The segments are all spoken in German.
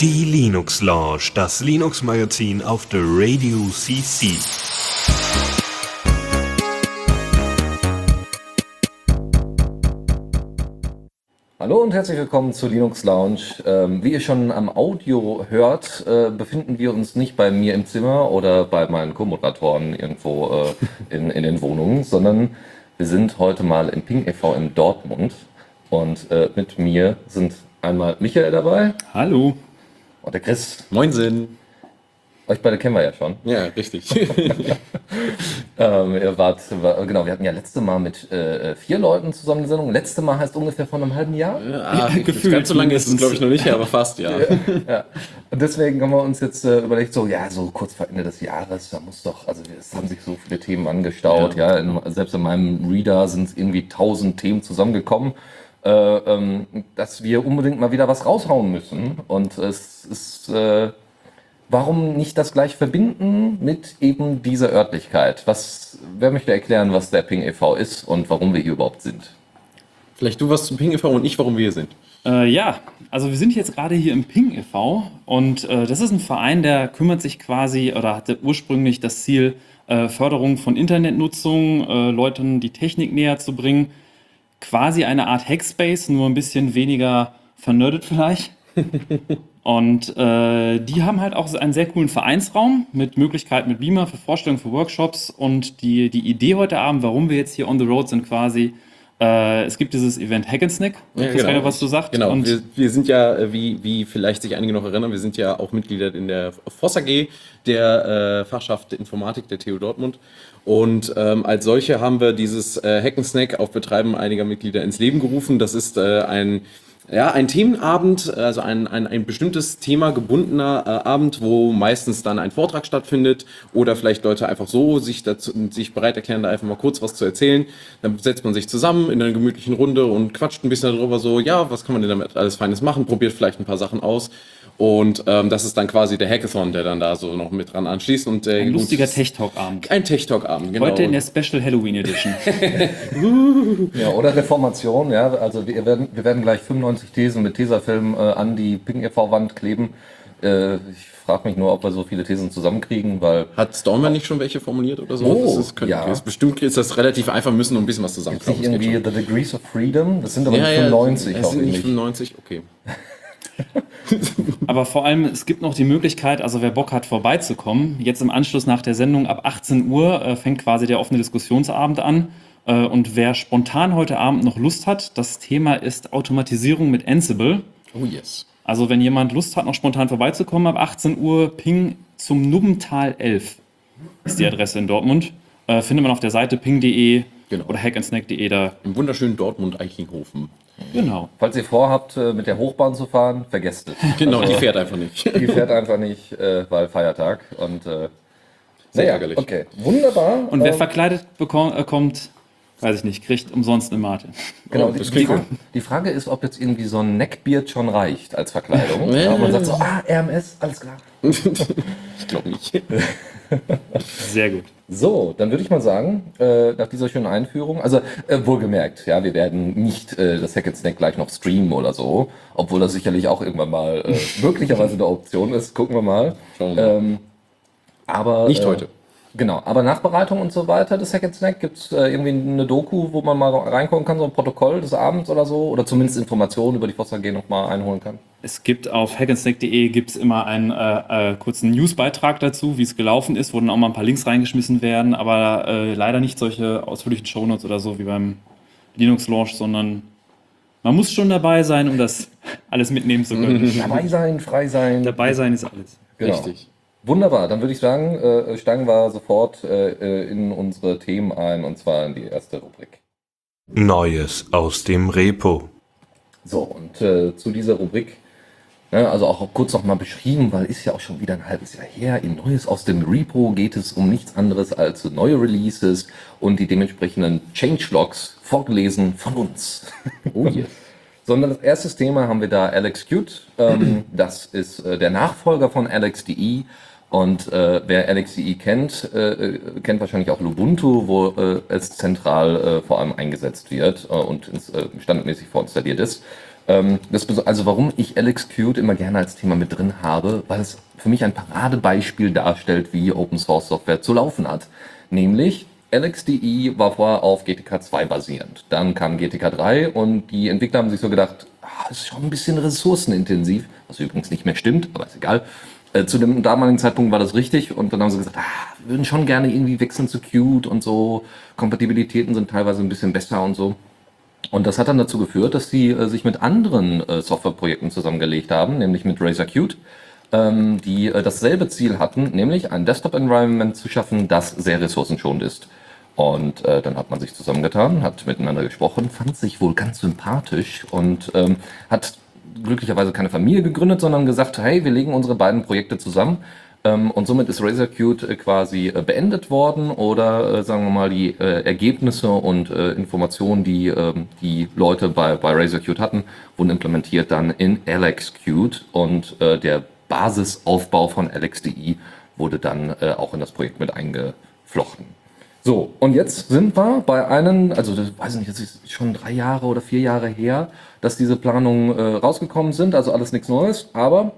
Die Linux Lounge, das Linux Magazin auf der Radio CC. Hallo und herzlich willkommen zur Linux Lounge. Ähm, wie ihr schon am Audio hört, äh, befinden wir uns nicht bei mir im Zimmer oder bei meinen Co-Moderatoren irgendwo äh, in, in den Wohnungen, sondern wir sind heute mal im Ping e.V. in Dortmund. Und äh, mit mir sind einmal Michael dabei Hallo. und der Chris. Moinsen. Euch beide kennen wir ja schon. Ja, richtig. Ähm, ihr wart, war, genau, wir hatten ja letzte Mal mit äh, vier Leuten zusammen die Sendung. Letzte Mal heißt ungefähr vor einem halben Jahr. ah, gefühlt Ganz so lange ist es, glaube ich, noch nicht, aber fast, ja. Ja. Und deswegen haben wir uns jetzt äh, überlegt, so, ja, so kurz vor Ende des Jahres, da muss doch, also es haben sich so viele Themen angestaut, ja. In, selbst in meinem Reader sind irgendwie tausend Themen zusammengekommen, äh, ähm, dass wir unbedingt mal wieder was raushauen müssen. Und es ist, äh, warum nicht das gleich verbinden mit eben dieser Örtlichkeit? Was, wer möchte erklären, was der Ping e.V. ist und warum wir hier überhaupt sind? Vielleicht du was zum Ping e.V. und ich, warum wir hier sind. Äh, ja, also wir sind jetzt gerade hier im Ping e.V. und äh, das ist ein Verein, der kümmert sich quasi oder hatte ursprünglich das Ziel, äh, Förderung von Internetnutzung, äh, Leuten die Technik näher zu bringen. Quasi eine Art Hackspace, nur ein bisschen weniger vernördet vielleicht. Und äh, die haben halt auch einen sehr coolen Vereinsraum mit Möglichkeiten mit Beamer für Vorstellungen, für Workshops. Und die, die Idee heute Abend, warum wir jetzt hier on the road sind, quasi, äh, es gibt dieses Event Hack and Snack. Ja, nicht, was du sagst. Genau, Und wir, wir sind ja, äh, wie, wie vielleicht sich einige noch erinnern, wir sind ja auch Mitglieder in der FOSS AG, der äh, Fachschaft Informatik der TU Dortmund. Und ähm, als solche haben wir dieses äh, Hack and Snack auf Betreiben einiger Mitglieder ins Leben gerufen. Das ist äh, ein ja, ein Themenabend, also ein, ein, ein bestimmtes Thema gebundener äh, Abend, wo meistens dann ein Vortrag stattfindet oder vielleicht Leute einfach so sich, dazu, sich bereit erklären, da einfach mal kurz was zu erzählen. Dann setzt man sich zusammen in einer gemütlichen Runde und quatscht ein bisschen darüber, so, ja, was kann man denn damit alles Feines machen, probiert vielleicht ein paar Sachen aus. Und ähm, das ist dann quasi der Hackathon, der dann da so noch mit dran anschließt. Und, äh, ein lustiger und- Tech Talk-Abend. Ein Tech Talk Abend, genau. Heute in der Special Halloween Edition. Ja, oder Reformation, ja. Also wir werden, wir werden gleich 95 Thesen mit Tesafilm äh, an die Ping e.V.-Wand kleben. Äh, ich frage mich nur, ob wir so viele Thesen zusammenkriegen, weil Hat Stormer nicht schon welche formuliert oder so? Oh, das ist, könnte, ja. ist bestimmt ist das relativ einfach, wir müssen nur ein bisschen was nicht das geht irgendwie. The Degrees of Freedom, das sind aber Ja, nicht ja, 95 es auch sind nicht ähnlich. 95, okay. Aber vor allem, es gibt noch die Möglichkeit, also wer Bock hat, vorbeizukommen, jetzt im Anschluss nach der Sendung ab 18 Uhr äh, fängt quasi der offene Diskussionsabend an. Äh, und wer spontan heute Abend noch Lust hat, das Thema ist Automatisierung mit Ansible. Oh yes. Also wenn jemand Lust hat, noch spontan vorbeizukommen, ab 18 Uhr ping zum Nubbental 11 ist die Adresse in Dortmund. Äh, findet man auf der Seite ping.de Genau. oder hackandsnack.de da. Im wunderschönen Dortmund-Eichlinghofen. Genau. Falls ihr vorhabt, äh, mit der Hochbahn zu fahren, vergesst es. Genau, Also, die fährt einfach nicht. Die fährt einfach nicht, äh, weil Feiertag. Und äh, Sehr naja, ärgerlich. Okay, wunderbar. Und wer Ähm, verkleidet bekommt, kommt, weiß ich nicht, kriegt umsonst eine Mate. Genau, Oh, die, das die, klingt gut. die Frage ist, ob jetzt irgendwie so ein Neckbeard schon reicht als Verkleidung. ja, man sagt so, ah, RMS, alles klar. Ich glaube nicht. Sehr gut. So, dann würde ich mal sagen, äh, nach dieser schönen Einführung, also äh, wohlgemerkt, ja, wir werden nicht äh, das Hack and Snack gleich noch streamen oder so, obwohl das sicherlich auch irgendwann mal äh, möglicherweise eine Option ist. Gucken wir mal. Ähm, aber Nicht äh, heute. Genau, aber Nachbereitung und so weiter des Hack and Snack gibt es äh, irgendwie eine Doku, wo man mal reingucken kann, so ein Protokoll des Abends oder so, oder zumindest Informationen über die Fossa G nochmal einholen kann. Es gibt auf hackandsnack.de gibt's immer einen äh, äh, kurzen Newsbeitrag dazu, wie es gelaufen ist, wo dann auch mal ein paar Links reingeschmissen werden, aber äh, leider nicht solche ausführlichen Shownotes oder so wie beim Linux Launch, sondern man muss schon dabei sein, um das alles mitnehmen zu können. Dabei sein, frei sein. dabei sein ist alles. Genau. Richtig. Wunderbar, dann würde ich sagen, äh, steigen wir sofort äh, äh, in unsere Themen ein und zwar in die erste Rubrik. Neues aus dem Repo. So, und äh, zu dieser Rubrik, ne, also auch kurz nochmal beschrieben, weil ist ja auch schon wieder ein halbes Jahr her. In Neues aus dem Repo geht es um nichts anderes als neue Releases und die dementsprechenden Changelogs vorgelesen von uns. Oh yes. Sondern das erste Thema haben wir da Alex Qt. Ähm, das ist äh, der Nachfolger von Alex.de Und äh, wer LXDE kennt, äh, kennt wahrscheinlich auch Lubuntu, wo äh, es zentral äh, vor allem eingesetzt wird äh, und ins, äh, standardmäßig vorinstalliert ist. Ähm, das, also warum ich LXQt immer gerne als Thema mit drin habe, weil es für mich ein Paradebeispiel darstellt, wie Open Source Software zu laufen hat. Nämlich LXDE war vorher auf GTK 2 basierend. Dann kam GTK 3 und die Entwickler haben sich so gedacht, ah, das ist schon ein bisschen ressourcenintensiv, was übrigens nicht mehr stimmt, aber ist egal. Äh, zu dem damaligen Zeitpunkt war das richtig und dann haben sie gesagt, ah, wir würden schon gerne irgendwie wechseln zu Qt und so. Kompatibilitäten sind teilweise ein bisschen besser und so. Und das hat dann dazu geführt, dass sie äh, sich mit anderen äh, Softwareprojekten zusammengelegt haben, nämlich mit Razer Qt, ähm, die äh, dasselbe Ziel hatten, nämlich ein Desktop-Environment zu schaffen, das sehr ressourcenschonend ist. Und äh, dann hat man sich zusammengetan, hat miteinander gesprochen, fand sich wohl ganz sympathisch und ähm, hat glücklicherweise keine Familie gegründet, sondern gesagt, hey, wir legen unsere beiden Projekte zusammen. Ähm, und somit ist Razer Qt äh, quasi äh, beendet worden oder äh, sagen wir mal die Ergebnisse und Informationen, die ähm, die Leute bei, bei Razer Qt hatten, wurden implementiert dann in Qt und der Basisaufbau von LXDE wurde dann auch in das Projekt mit eingeflochten. So, und jetzt sind wir bei einem, also das weiß ich nicht, das ist schon drei Jahre oder vier Jahre her, dass diese Planungen äh, rausgekommen sind, also alles nichts Neues, aber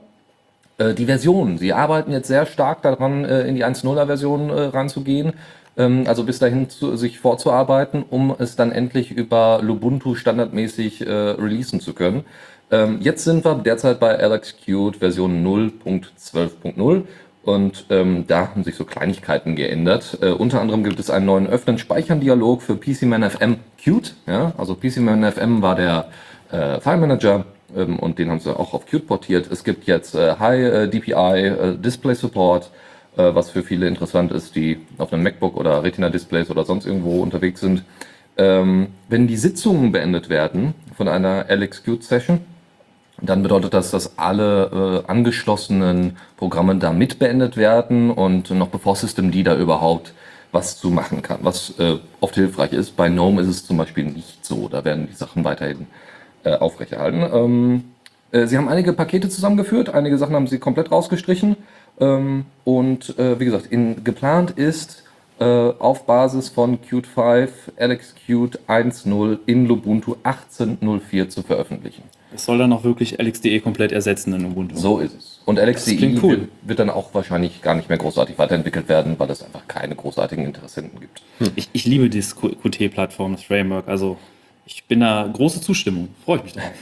äh, die Versionen, sie arbeiten jetzt sehr stark daran, äh, in die 1.0er Version äh, reinzugehen, ähm, also bis dahin zu, sich vorzuarbeiten, um es dann endlich über Lubuntu standardmäßig äh, releasen zu können. Ähm, jetzt sind wir derzeit bei LXQt Version 0.12.0 und ähm, da haben sich so Kleinigkeiten geändert. Äh, unter anderem gibt es einen neuen Öffnen-Speichern-Dialog für PCManFM Qt. Ja? Also PCManFM war der äh, File Manager ähm, und den haben sie auch auf Qt portiert. Es gibt jetzt äh, High äh, DPI äh, Display Support, äh, was für viele interessant ist, die auf einem MacBook oder Retina Displays oder sonst irgendwo unterwegs sind. Ähm, wenn die Sitzungen beendet werden von einer LXQt Session, dann bedeutet das, dass alle äh, angeschlossenen Programme da mit beendet werden und noch bevor Systemd da überhaupt was zu machen kann, was äh, oft hilfreich ist. Bei GNOME ist es zum Beispiel nicht so. Da werden die Sachen weiterhin äh, aufrechterhalten. Ähm, äh, sie haben einige Pakete zusammengeführt, einige Sachen haben sie komplett rausgestrichen. Ähm, und äh, wie gesagt, in, geplant ist, äh, auf Basis von Qt 5 LXQt 1.0 in Lubuntu 18.04 zu veröffentlichen. Das soll dann auch wirklich LXDE komplett ersetzen in Ubuntu. So ist es. Und LXDE klingt cool. wird, wird dann auch wahrscheinlich gar nicht mehr großartig weiterentwickelt werden, weil es einfach keine großartigen Interessenten gibt. Ich, ich liebe dieses Qt-Plattform, das Framework. Also ich bin da große Zustimmung. Freue ich mich drauf.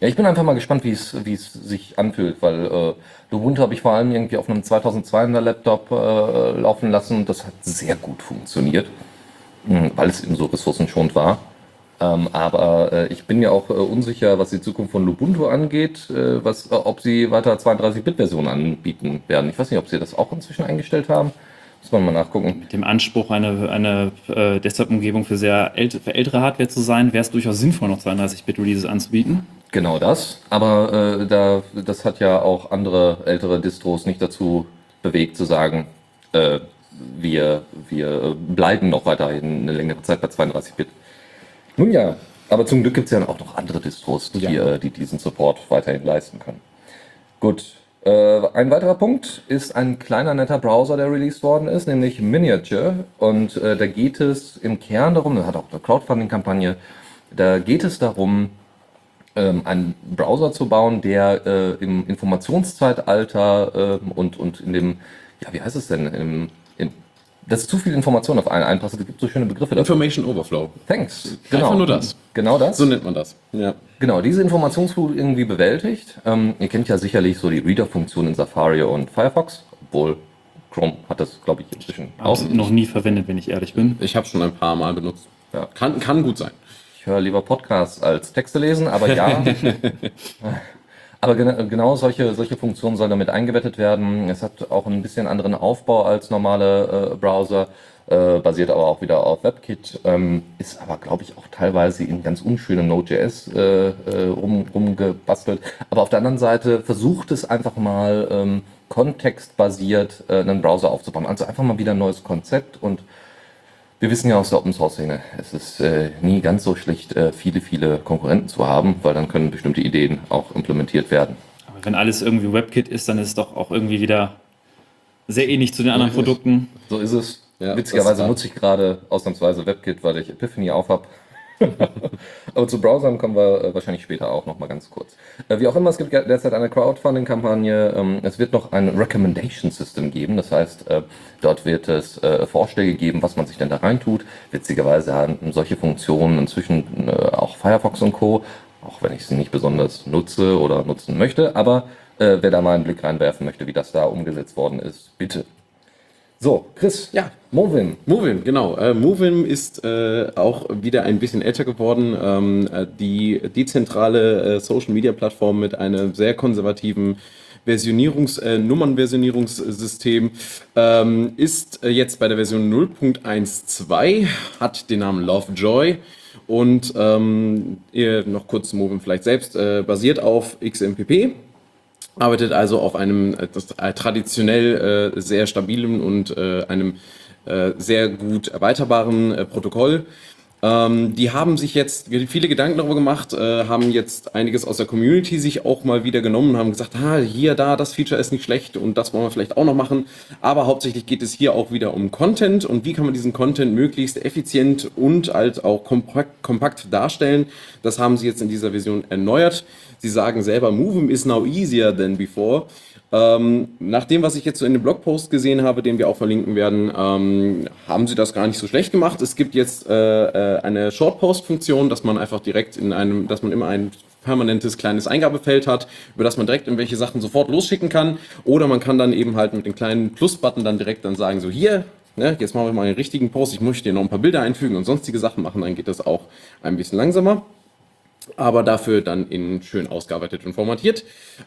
Ja, ich bin einfach mal gespannt, wie es, wie es sich anfühlt, weil äh, Lubuntu habe ich vor allem irgendwie auf einem 2200 Laptop äh, laufen lassen und das hat sehr gut funktioniert, mh, weil es eben so ressourcenschonend war. Ähm, aber äh, ich bin ja auch äh, unsicher, was die Zukunft von Lubuntu angeht, äh, was, äh, ob sie weiter 32-Bit-Versionen anbieten werden. Ich weiß nicht, ob sie das auch inzwischen eingestellt haben. Muss man mal nachgucken. Mit dem Anspruch, eine, eine äh, Desktop-Umgebung für sehr ält für ältere Hardware zu sein, wäre es durchaus sinnvoll, noch 32-Bit-Releases anzubieten. Genau das. Aber äh, da, das hat ja auch andere ältere Distros nicht dazu bewegt zu sagen, äh, wir, wir bleiben noch weiterhin eine längere Zeit bei 32-Bit. Nun ja, aber zum Glück gibt es ja auch noch andere Distros, die, Ja. äh, die diesen Support weiterhin leisten können. Gut. Äh, ein weiterer Punkt ist ein kleiner netter Browser, der released worden ist, nämlich Miniature. Und äh, da geht es im Kern darum, das hat auch eine Crowdfunding-Kampagne, da geht es darum, ähm, einen Browser zu bauen, der äh, im Informationszeitalter ähm, und, und in dem, ja, wie heißt es denn, im, dass zu viel Information auf einen einpasst. Es gibt so schöne Begriffe dafür. Information Overflow. Thanks. Einfach nur das. Genau das. So nennt man das. Ja. Genau, diese Informationsflut irgendwie bewältigt. Ähm, ihr kennt ja sicherlich so die Reader-Funktion in Safari und Firefox, obwohl Chrome hat das, glaube ich, inzwischen auch. Auch noch nie verwendet, wenn ich ehrlich bin. Ich habe schon ein paar Mal benutzt. Ja. Kann, kann gut sein. Ich höre lieber Podcasts als Texte lesen, aber ja. aber gena genau solche, solche Funktionen sollen damit eingebettet werden. Es hat auch ein bisschen anderen Aufbau als normale äh, Browser, äh, basiert aber auch wieder auf WebKit, ähm, ist aber, glaube ich, auch teilweise in ganz unschönem Node.js äh, äh, rum, rumgebastelt. Aber auf der anderen Seite versucht es einfach mal ähm, kontextbasiert äh, einen Browser aufzubauen. Also einfach mal wieder ein neues Konzept und wir wissen ja aus der Open Source Szene, es ist äh, nie ganz so schlecht, äh, viele, viele Konkurrenten zu haben, weil dann können bestimmte Ideen auch implementiert werden. Aber wenn alles irgendwie WebKit ist, dann ist es doch auch irgendwie wieder sehr ähnlich zu den anderen Produkten. So ist es. Ja, Witzigerweise nutze ich gerade ausnahmsweise WebKit, weil ich Epiphany auf habe. Aber zu Browsern kommen wir äh, wahrscheinlich später auch noch mal ganz kurz. Äh, wie auch immer, es gibt derzeit eine Crowdfunding-Kampagne. Ähm, es wird noch ein Recommendation System geben. Das heißt, äh, dort wird es Vorschläge geben, was man sich denn da reintut. Witzigerweise haben solche Funktionen inzwischen auch Firefox und Co. Auch wenn ich sie nicht besonders nutze oder nutzen möchte. Aber wer da mal einen Blick reinwerfen möchte, wie das da umgesetzt worden ist, bitte. So, Chris. Ja. Movin. Movim, genau. Äh, Movim ist äh, auch wieder ein bisschen älter geworden. Ähm, äh, die dezentrale äh, Social Media Plattform mit einem sehr konservativen Versionierungs-, äh, Nummernversionierungssystem ähm, ist äh, jetzt bei der Version 0.12, hat den Namen Lovejoy und ähm, ihr noch kurz zu Movim vielleicht selbst, äh, basiert auf XMPP arbeitet also auf einem äh, äh, traditionell äh, sehr stabilen und einem sehr gut erweiterbaren Protokoll. Ähm, die haben sich jetzt viele Gedanken darüber gemacht, haben jetzt einiges aus der Community sich auch mal wieder genommen haben gesagt, ah, hier, da, das Feature ist nicht schlecht und das wollen wir vielleicht auch noch machen. Aber hauptsächlich geht es hier auch wieder um Content und wie kann man diesen Content möglichst effizient und halt auch kompakt, kompakt darstellen. Das haben sie jetzt in dieser Version erneuert. Sie sagen selber, Movem is now easier than before. Ähm, nach dem, was ich jetzt so in dem Blogpost gesehen habe, den wir auch verlinken werden, ähm, haben sie das gar nicht so schlecht gemacht. Es gibt jetzt äh, äh, eine Shortpost-Funktion, dass man einfach direkt in einem, dass man immer ein permanentes kleines Eingabefeld hat, über das man direkt irgendwelche Sachen sofort losschicken kann. Oder man kann dann eben halt mit dem kleinen Plus-Button dann direkt dann sagen, so hier, ne, jetzt machen wir mal einen richtigen Post, ich möchte hier noch ein paar Bilder einfügen und sonstige Sachen machen, dann geht das auch ein bisschen langsamer aber dafür dann in schön ausgearbeitet und formatiert.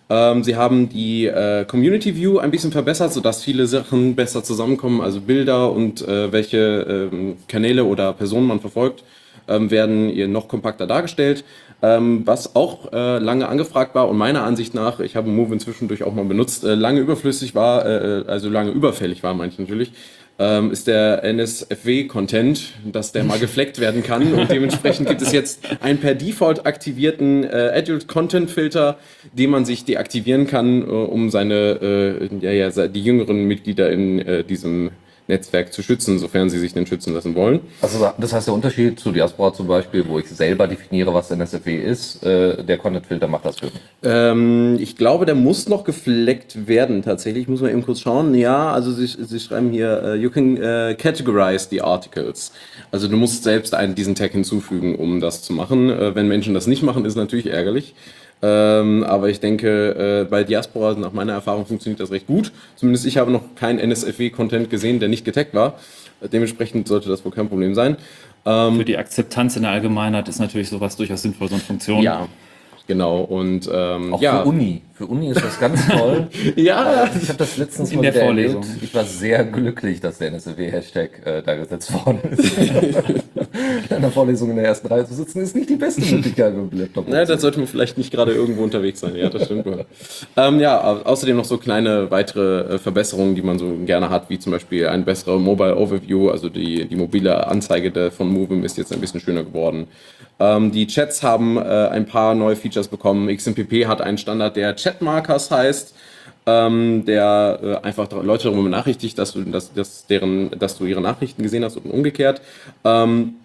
Ähm, sie haben die äh, Community View ein bisschen verbessert, sodass viele Sachen besser zusammenkommen, also Bilder und äh, welche ähm, Kanäle oder Personen man verfolgt, ähm, werden ihr noch kompakter dargestellt. Ähm, was auch äh, lange angefragt war und meiner Ansicht nach, ich habe Move inzwischen durch auch mal benutzt, äh, lange überflüssig war, äh, also lange überfällig war manche natürlich, ähm, ist der NSFW-Content, dass der mal gefleckt werden kann. Und dementsprechend gibt es jetzt einen per Default aktivierten äh, Adult Content Filter, den man sich deaktivieren kann, äh, um seine, äh, ja, ja, die jüngeren Mitglieder in äh, diesem Netzwerk zu schützen, sofern sie sich denn schützen lassen wollen. Also das heißt, der Unterschied zu Diaspora zum Beispiel, wo ich selber definiere, was NSFW ist, äh, der Content-Filter macht das für mich. Ähm, ich glaube, der muss noch gefleckt werden tatsächlich. Ich muss mal eben kurz schauen. Ja, also sie, sie schreiben hier, äh, you can äh, categorize the articles. Also du musst selbst einen, diesen Tag hinzufügen, um das zu machen. Äh, wenn Menschen das nicht machen, ist natürlich ärgerlich. Ähm, aber ich denke, äh, bei Diaspora, nach meiner Erfahrung, funktioniert das recht gut. Zumindest ich habe noch keinen NSFW-Content gesehen, der nicht getaggt war. Dementsprechend sollte das wohl kein Problem sein. Ähm, Für die Akzeptanz in der Allgemeinheit ist natürlich sowas durchaus sinnvoll, so eine Funktion. ja, genau. Und ähm, Auch ja, für Uni. Für Uni ist das ganz toll. ja, Ich habe das letztens In der Vorlesung. erlebt. Ich war sehr glücklich, dass der NSFW-Hashtag äh, da gesetzt worden ist. in einer Vorlesung in der ersten Reihe zu sitzen, ist nicht die beste Möglichkeit mit dem Laptop. Ja, da sollte man vielleicht nicht gerade irgendwo unterwegs sein. Ja, das stimmt ähm, ja, au- außerdem noch so kleine weitere äh, Verbesserungen, die man so gerne hat, wie zum Beispiel ein besserer Mobile Overview, also die, die mobile Anzeige der, von Movim ist jetzt ein bisschen schöner geworden. Ähm, die Chats haben äh, ein paar neue Features bekommen. XMPP hat einen Standard, der Chatmarkers heißt. Ähm, der äh, einfach Leute darüber benachrichtigt, dass du, dass, dass, deren, dass du ihre Nachrichten gesehen hast und umgekehrt. Ähm,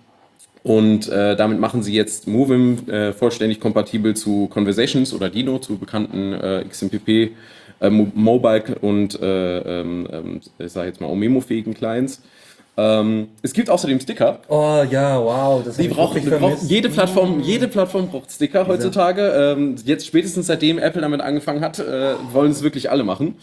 und äh, damit machen sie jetzt Movim äh, vollständig kompatibel zu Conversations oder Dino, zu bekannten äh, XMPP, äh, Mo Mobile und äh, ähm, ähm, ich sag jetzt mal auch memo-fähigen Clients. Ähm, es gibt außerdem Sticker. Oh ja, wow. Das Die braucht vermisst. jede Plattform, jede Plattform braucht Sticker heutzutage. Ähm, jetzt spätestens seitdem Apple damit angefangen hat, äh, wollen es wirklich alle machen.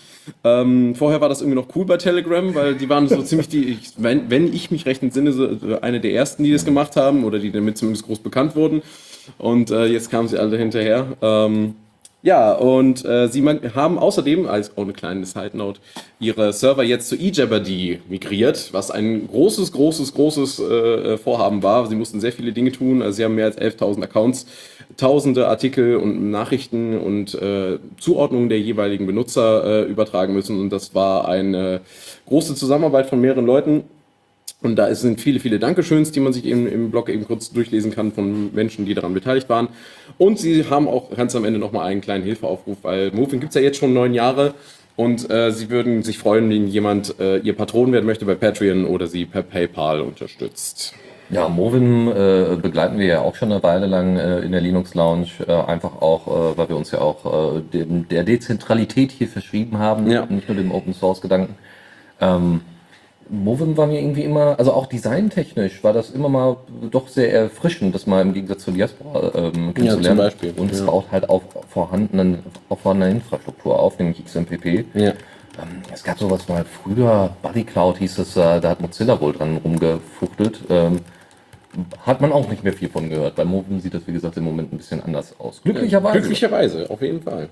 Ähm, vorher war das irgendwie noch cool bei Telegram, weil die waren so ziemlich die, ich, wenn, wenn ich mich recht entsinne, so so eine der ersten, die das gemacht haben oder die damit zumindest groß bekannt wurden. Und äh, jetzt kamen sie alle hinterher. Ähm, ja, und äh, sie haben außerdem, als auch eine kleine Side Note, ihre Server jetzt zu eJabberdy migriert, was ein großes, großes, großes äh, Vorhaben war. Sie mussten sehr viele Dinge tun. Also sie haben mehr als 11.000 Accounts, tausende Artikel und Nachrichten und äh, Zuordnungen der jeweiligen Benutzer äh, übertragen müssen. Und das war eine große Zusammenarbeit von mehreren Leuten. Und da sind viele, viele Dankeschöns, die man sich eben im Blog eben kurz durchlesen kann von Menschen, die daran beteiligt waren. Und sie haben auch ganz am Ende nochmal einen kleinen Hilfeaufruf, weil Moving gibt es ja jetzt schon neun Jahre. Und äh, sie würden sich freuen, wenn jemand äh, ihr Patron werden möchte bei Patreon oder sie per PayPal unterstützt. Ja, Movim äh, begleiten wir ja auch schon eine Weile lang äh, in der Linux Lounge, äh, einfach auch, äh, weil wir uns ja auch äh, dem, der Dezentralität hier verschrieben haben, Ja. nicht nur dem Open Source Gedanken. Ähm, Movim war mir irgendwie immer, also auch designtechnisch war das immer mal doch sehr erfrischend, das mal im Gegensatz zu Diaspora ähm, kennenzulernen. Beispiel, Und es ja. baut halt auf vorhandenen, auf vorhandener Infrastruktur auf, nämlich XMPP. Ja. Ähm, es gab sowas mal früher, Buddy Cloud hieß es, äh, da hat Mozilla wohl dran rumgefuchtelt. Ähm, hat man auch nicht mehr viel von gehört. Bei Movim sieht das, wie gesagt, im Moment ein bisschen anders aus. Glücklicherweise. Glücklicherweise, auf jeden Fall.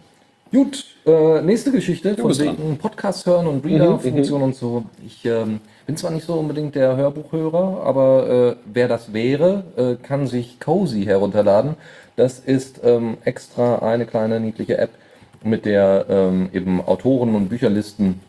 Gut, äh, nächste Geschichte von wegen Podcast hören und Reader-Funktion und so. Ich ähm, bin zwar nicht so unbedingt der Hörbuchhörer, aber äh, wer das wäre, äh, kann sich Cozy herunterladen. Das ist ähm, extra eine kleine niedliche App, mit der ähm, eben Autoren und Bücherlisten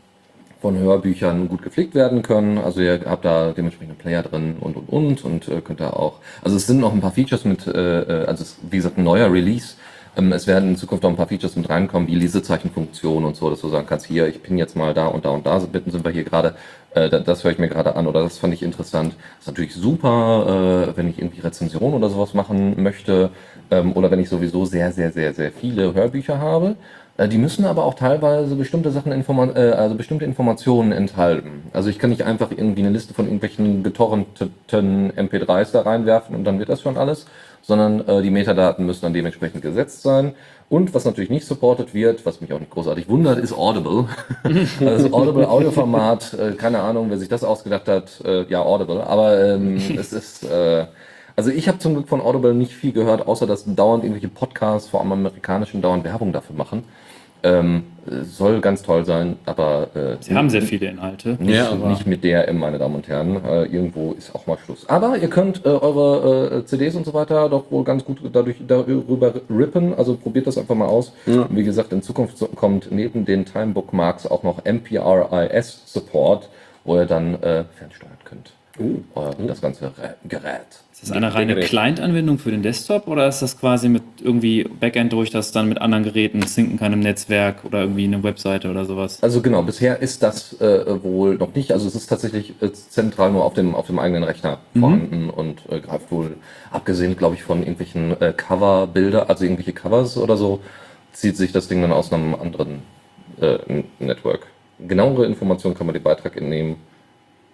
von Hörbüchern gut gepflegt werden können. Also ihr habt da dementsprechend einen Player drin und und und und äh, könnt da auch. Also es sind noch ein paar Features mit, äh, äh, also es ist wie gesagt ein neuer Release. Ähm, es werden in Zukunft auch ein paar Features mit reinkommen, wie Lesezeichenfunktion und so, dass du sagen kannst, hier, ich bin jetzt mal da und da und da, bitten sind wir hier gerade, äh, da- das höre ich mir gerade an oder das fand ich interessant. ist natürlich super, äh, wenn ich irgendwie Rezension oder sowas machen möchte ähm, oder wenn ich sowieso sehr, sehr, sehr, sehr viele Hörbücher habe. Äh, Die müssen aber auch teilweise bestimmte Sachen, informa äh, also bestimmte Informationen enthalten. Also ich kann nicht einfach irgendwie eine Liste von irgendwelchen getorrenteten MP3s da reinwerfen und dann wird das schon alles, sondern äh, die Metadaten müssen dann dementsprechend gesetzt sein. Und was natürlich nicht supported wird, was mich auch nicht großartig wundert, ist Audible. also das Audible Audioformat, äh, keine Ahnung, wer sich das ausgedacht hat, äh, ja Audible, aber ähm, es ist äh, also ich habe zum Glück von Audible nicht viel gehört, außer dass dauernd irgendwelche Podcasts, vor allem amerikanischen, dauernd Werbung dafür machen. Ähm, äh, soll ganz toll sein, aber äh, Sie haben sehr viele Inhalte. nicht, Ja, nicht mit DRM, meine Damen und Herren. Äh, irgendwo ist auch mal Schluss. Aber ihr könnt äh, eure äh, CDs und so weiter doch wohl ganz gut dadurch darüber rippen. Also probiert das einfach mal aus. Ja. Wie gesagt, in Zukunft kommt neben den Time Bookmarks auch noch MPRIS Support, wo ihr dann äh, fernsteuern könnt. Euer, das ganze Gerät. Ist das eine reine. Client-Anwendung für den Desktop oder ist das quasi mit irgendwie Backend durch, das dann mit anderen Geräten sinken kann im Netzwerk oder irgendwie eine Webseite oder sowas? Also genau, bisher ist das äh, wohl noch nicht. Also es ist tatsächlich äh, zentral nur auf dem, auf dem eigenen Rechner vorhanden und äh, greift wohl, abgesehen, glaube ich, von irgendwelchen äh, Cover-Bilder, also irgendwelche Covers oder so, zieht sich das Ding dann aus einem anderen äh, Network. Genauere Informationen kann man den Beitrag entnehmen.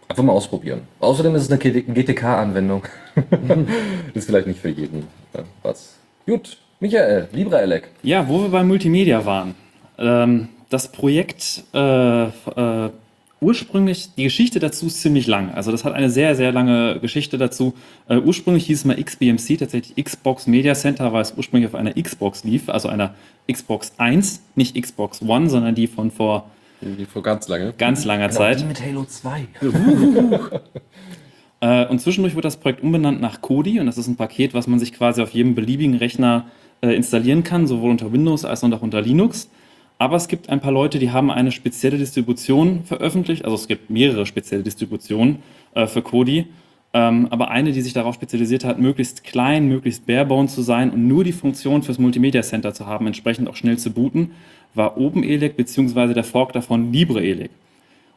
Einfach mal ausprobieren. Außerdem ist es eine GTK-Anwendung. ist vielleicht nicht für jeden äh, was. Gut, Michael, LibreElec. Ja, wo wir bei Multimedia waren. Ähm, das Projekt äh, äh, ursprünglich, die Geschichte dazu ist ziemlich lang. Also das hat eine sehr, sehr lange Geschichte dazu. Äh, ursprünglich hieß es mal XBMC, tatsächlich Xbox Media Center, weil es ursprünglich auf einer Xbox lief, also einer Xbox 1, nicht Xbox One, sondern die von vor Die vor ganz lange. ganz langer Zeit. mit Halo 2. Äh, und zwischendurch wird das Projekt umbenannt nach Kodi und das ist ein Paket, was man sich quasi auf jedem beliebigen Rechner äh, installieren kann, sowohl unter Windows als auch unter Linux. Aber es gibt ein paar Leute, die haben eine spezielle Distribution veröffentlicht. Also es gibt mehrere spezielle Distributionen äh, für Kodi. Ähm, aber eine, die sich darauf spezialisiert hat, möglichst klein, möglichst barebone zu sein und nur die Funktion fürs Multimedia Center zu haben, entsprechend auch schnell zu booten, war OpenELEC beziehungsweise der Fork davon LibreELEC.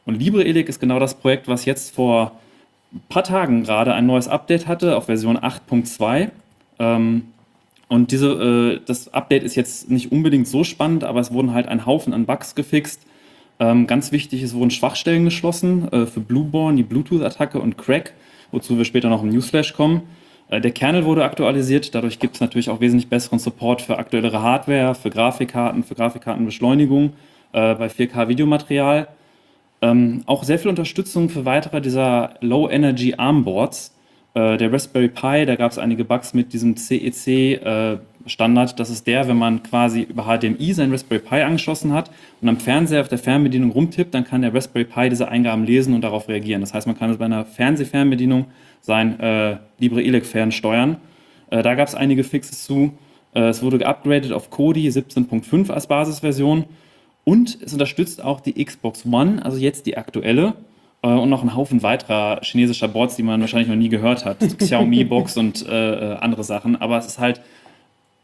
Und LibreELEC ist genau das Projekt, was jetzt vor ein paar Tagen gerade ein neues Update hatte auf Version 8.2. Ähm, und diese, äh, das Update ist jetzt nicht unbedingt so spannend, aber es wurden halt ein Haufen an Bugs gefixt. Ähm, ganz wichtig, es wurden Schwachstellen geschlossen äh, für Blueborn, die Bluetooth-Attacke und Crack, wozu wir später noch im Newsflash kommen. Äh, der Kernel wurde aktualisiert, dadurch gibt es natürlich auch wesentlich besseren Support für aktuellere Hardware, für Grafikkarten, für Grafikkartenbeschleunigung äh, bei 4K-Videomaterial. Ähm, auch sehr viel Unterstützung für weitere dieser Low-Energy ARM-Boards. Äh, der Raspberry Pi, da gab es einige Bugs mit diesem CEC-Standard. das ist der, wenn man quasi über HDMI sein Raspberry Pi angeschlossen hat und am Fernseher auf der Fernbedienung rumtippt, dann kann der Raspberry Pi diese Eingaben lesen und darauf reagieren. Das heißt, man kann bei einer Fernsehfernbedienung sein äh, LibreELEC fernsteuern. Äh, da gab es einige Fixes zu. Äh, es wurde geupgradet auf Kodi 17.5 als Basisversion. Und es unterstützt auch die Xbox One, also jetzt die aktuelle. Äh, und noch einen Haufen weiterer chinesischer Boards, die man wahrscheinlich noch nie gehört hat. Xiaomi Box und äh, äh, andere Sachen. Aber es ist halt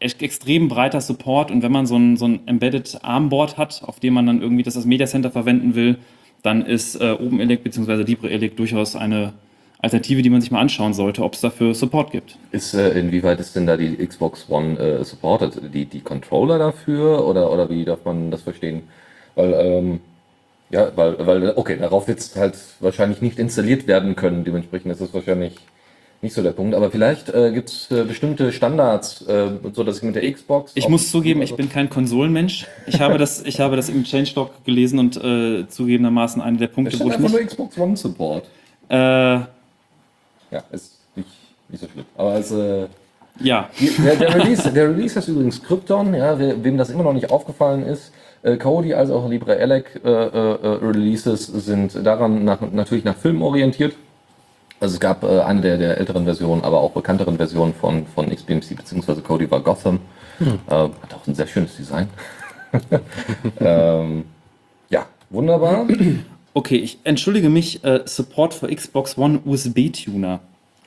ex- extrem breiter Support und wenn man so ein, so ein Embedded Armboard hat, auf dem man dann irgendwie das als Media Center verwenden will, dann ist äh, OpenELEC bzw. LibreELEC durchaus eine Alternative, die man sich mal anschauen sollte, ob es dafür Support gibt. Ist, äh, inwieweit ist denn da die Xbox One äh, supported? Die, die Controller dafür oder, oder wie darf man das verstehen? Weil, ähm, ja, weil, weil, okay, darauf wird es halt wahrscheinlich nicht installiert werden können. Dementsprechend ist das wahrscheinlich nicht so der Punkt. Aber vielleicht äh, gibt es äh, bestimmte Standards, äh, so dass ich mit der Xbox. Ich muss zugeben, ich bin kein Konsolenmensch. Ich habe das, ich habe das im Changelog gelesen und äh, zugegebenermaßen einer der Punkte, wo ich einfach nur. Xbox One Support. Äh, Ja, ist nicht, nicht so schlimm. Aber es, äh, ja, Der, der, Release, der Release ist übrigens Krypton, ja, we- wem das immer noch nicht aufgefallen ist. Äh, Kodi als auch LibreELEC äh, äh, äh, Releases sind daran nach, natürlich nach Filmen orientiert. Also es gab äh, eine der, der älteren Versionen, aber auch bekannteren Versionen von, von XBMC bzw. Kodi war Gotham. Äh, hat auch ein sehr schönes Design. ähm, ja, wunderbar. okay, ich entschuldige mich. Äh, Support für Xbox One USB-Tuner.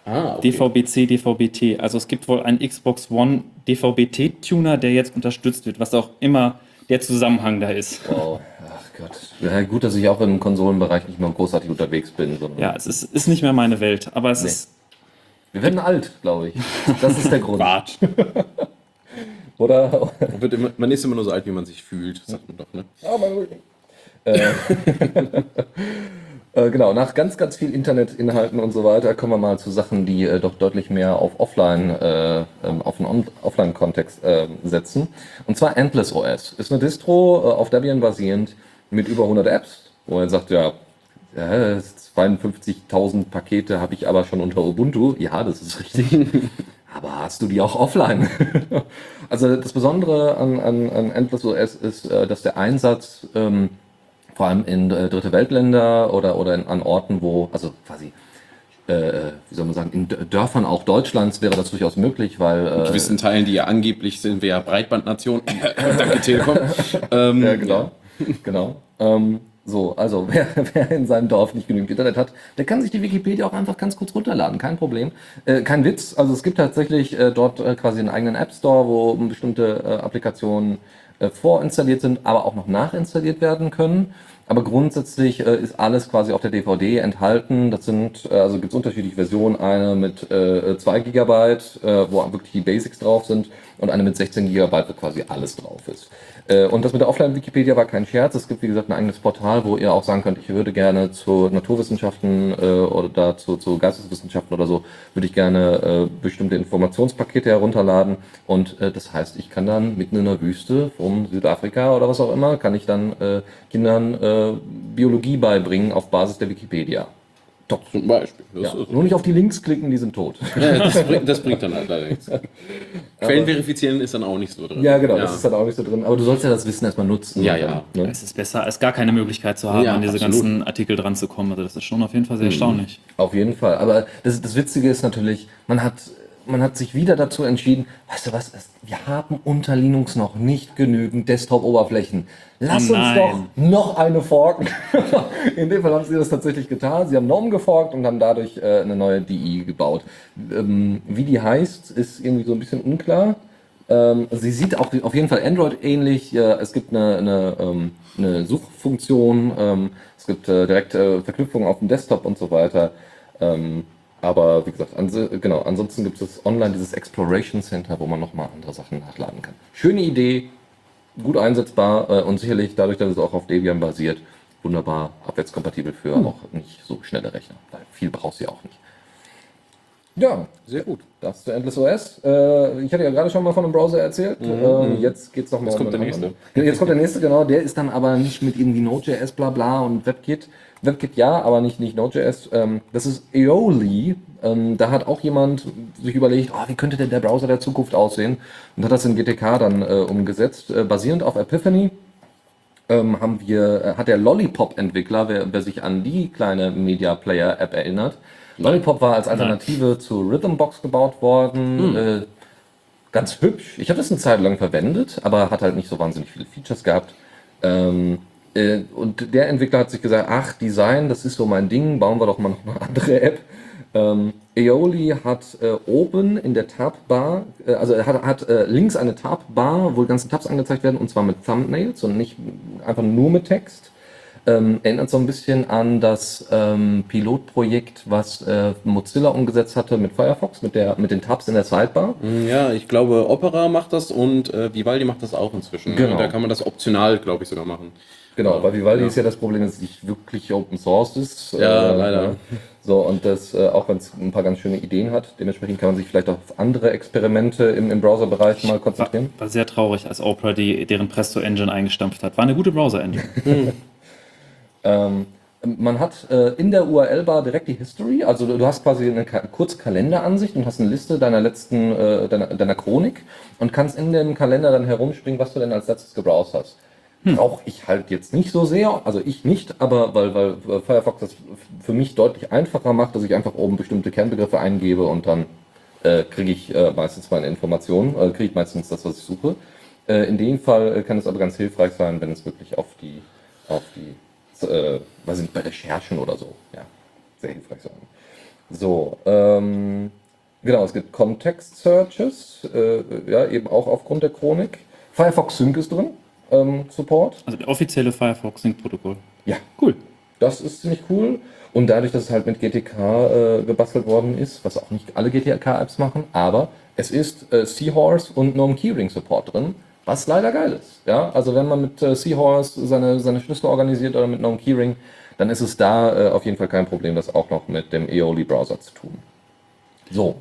Ah, okay. DVB-C, DVB-T. Also es gibt wohl einen Xbox One DVB-T-Tuner, der jetzt unterstützt wird, was auch immer der Zusammenhang da ist. Wow. Ach Gott. Ja, gut, dass ich auch im Konsolenbereich nicht mehr großartig unterwegs bin. Sondern Ja, es ist, ist nicht mehr meine Welt, aber es Nee. ist. Wir werden alt, glaube ich. Das ist der Grund. Quatsch. Oder Man, wird immer, man ist immer nur so alt, wie man sich fühlt, sagt man doch, ne? Ja, mein Rücken. genau, nach ganz, ganz viel Internetinhalten und so weiter kommen wir mal zu Sachen, die äh, doch deutlich mehr auf Offline, äh, ähm, auf einen On- Offline-Kontext äh, setzen. Und zwar Endless OS. Ist eine Distro äh, auf Debian basierend mit über 100 Apps, wo er sagt, ja, ja 52.000 Pakete habe ich aber schon unter Ubuntu. Ja, das ist richtig. Aber hast du die auch offline? also das Besondere an, an, an Endless OS ist, äh, dass der Einsatz ähm, vor allem in äh, dritte Weltländer oder, oder in, an Orten, wo, also quasi, äh, wie soll man sagen, in Dörfern auch Deutschlands wäre das durchaus möglich, weil In äh, gewissen Teilen, die ja angeblich sind, wir ja Breitbandnation. Danke, Telekom. ähm, Ja, genau. genau. Ähm, so, also wer, wer in seinem Dorf nicht genügend Internet hat, der kann sich die Wikipedia auch einfach ganz kurz runterladen, kein Problem. Äh, kein Witz, also es gibt tatsächlich äh, dort äh, quasi einen eigenen App Store, wo bestimmte äh, Applikationen äh, vorinstalliert sind, aber auch noch nachinstalliert werden können. Aber grundsätzlich äh, ist alles quasi auf der DVD enthalten. Das sind, äh, also gibt es unterschiedliche Versionen. Eine mit äh, 2 Gigabyte, äh, wo wirklich die Basics drauf sind, und eine mit 16 Gigabyte, wo quasi alles drauf ist. Äh, und das mit der Offline-Wikipedia war kein Scherz. Es gibt, wie gesagt, ein eigenes Portal, wo ihr auch sagen könnt, ich würde gerne zu Naturwissenschaften äh, oder da zu, Geisteswissenschaften oder so, würde ich gerne äh, bestimmte Informationspakete herunterladen. Und das heißt, ich kann dann mitten in der Wüste von Südafrika oder was auch immer, kann ich dann Kindern Biologie beibringen auf Basis der Wikipedia. Doch. Zum Beispiel. Das, Ja. ist, Nur nicht auf die Links klicken, die sind tot. ja, das, bringt, das bringt dann halt leider nichts. Quellen verifizieren ist dann auch nicht so drin. Ja, genau, das ist dann auch nicht so drin. Aber du sollst ja das Wissen erstmal nutzen. Ja, ja. Ne? Es ist besser, als gar keine Möglichkeit zu haben, Ja, an diese absolut. ganzen Artikel dran zu kommen. Also das ist schon auf jeden Fall sehr erstaunlich. Auf jeden Fall. Aber das, das Witzige ist natürlich, man hat, man hat sich wieder dazu entschieden, weißt du was, wir haben unter Linux noch nicht genügend Desktop-Oberflächen. Lass Oh uns doch noch eine forken. In dem Fall haben sie das tatsächlich getan. Sie haben GNOME geforkt und haben dadurch äh, eine neue DI gebaut. Ähm, wie die heißt, ist irgendwie so ein bisschen unklar. Ähm, sie sieht auch auf jeden Fall Android ähnlich. Ja, es gibt eine, eine, ähm, eine Suchfunktion, ähm, es gibt äh, direkt äh, Verknüpfungen auf dem Desktop und so weiter. Aber wie gesagt, ans genau, ansonsten gibt es online dieses Exploration Center, wo man nochmal andere Sachen nachladen kann. Schöne Idee, gut einsetzbar äh, und sicherlich dadurch, dass es auch auf Debian basiert, wunderbar abwärtskompatibel für auch nicht so schnelle Rechner, weil viel brauchst du ja auch nicht. Ja, Sehr gut. das zu Endless OS. Äh, ich hatte ja gerade schon mal von einem Browser erzählt. Ähm, jetzt geht's noch mal Jetzt um kommt der nächste. anderen. Jetzt kommt der nächste, genau. Der ist dann aber nicht mit irgendwie Node.js, bla bla und WebKit. WebKit ja, aber nicht, nicht Node.js. Ähm, das ist Aeoli. Ähm, da hat auch jemand sich überlegt, oh, wie könnte denn der Browser der Zukunft aussehen? Und hat das in GTK dann äh, umgesetzt. Äh, basierend auf Epiphany ähm, haben wir, äh, hat der Lollipop-Entwickler, wer, wer sich an die kleine Media Player-App erinnert, Lollipop war als Alternative zu Rhythmbox gebaut worden. Äh, ganz hübsch. Ich habe das eine Zeit lang verwendet, aber hat halt nicht so wahnsinnig viele Features gehabt. Ähm, äh, und der Entwickler hat sich gesagt, ach, Design, das ist so mein Ding, bauen wir doch mal noch eine andere App. Ähm, Aeoli hat äh, oben in der Tab-Bar, äh, also er hat, hat äh, links eine Tab-Bar, wo ganze Tabs angezeigt werden, und zwar mit Thumbnails und nicht einfach nur mit Text. Ähm, erinnert so ein bisschen an das ähm, Pilotprojekt, was äh, Mozilla umgesetzt hatte mit Firefox, mit, der, mit den Tabs in der Sidebar. Mm, Ja, ich glaube, Opera macht das und äh, Vivaldi macht das auch inzwischen. Genau. Da kann man das optional, glaube ich, sogar machen. Genau, bei Vivaldi Ja. ist ja das Problem, dass es nicht wirklich Open Source ist. Ja, leider. So, und das, äh, auch wenn es ein paar ganz schöne Ideen hat, dementsprechend kann man sich vielleicht auf andere Experimente im, im Browser-Bereich mal War, konzentrieren. war sehr traurig, als Opera die, deren Presto-Engine eingestampft hat. War eine gute Browser-Engine. Ähm, man hat äh, in der URL-Bar direkt die History, also du, du hast quasi eine Ka kurze Kalenderansicht und hast eine Liste deiner letzten, äh, deiner, deiner Chronik und kannst in dem Kalender dann herumspringen, was du denn als letztes gebrowst hast. Brauche ich halt jetzt nicht so sehr, also ich nicht, aber weil, weil Firefox das für mich deutlich einfacher macht, dass ich einfach oben bestimmte Kernbegriffe eingebe und dann äh, kriege ich äh, meistens meine Informationen, äh, kriege ich meistens das, was ich suche. Äh, in dem Fall kann es aber ganz hilfreich sein, wenn es wirklich auf die, auf die, äh, was sind bei Recherchen oder so, ja, sehr hilfreich sein. So, ähm, genau, es gibt Context Searches, äh, ja, eben auch aufgrund der Chronik. Firefox Sync ist drin, ähm, Support. Also der offizielle Firefox Sync-Protokoll. Ja, Cool. das ist ziemlich cool. Und dadurch, dass es halt mit GTK äh, gebastelt worden ist, was auch nicht alle GTK-Apps machen, aber es ist äh, Seahorse und GNOME Keyring Support drin, was leider geil ist. Ja, also wenn man mit äh, Seahorse seine, seine Schlüssel organisiert oder mit GNOME Keyring, dann ist es da äh, auf jeden Fall kein Problem, das auch noch mit dem Aeoli-Browser zu tun. So,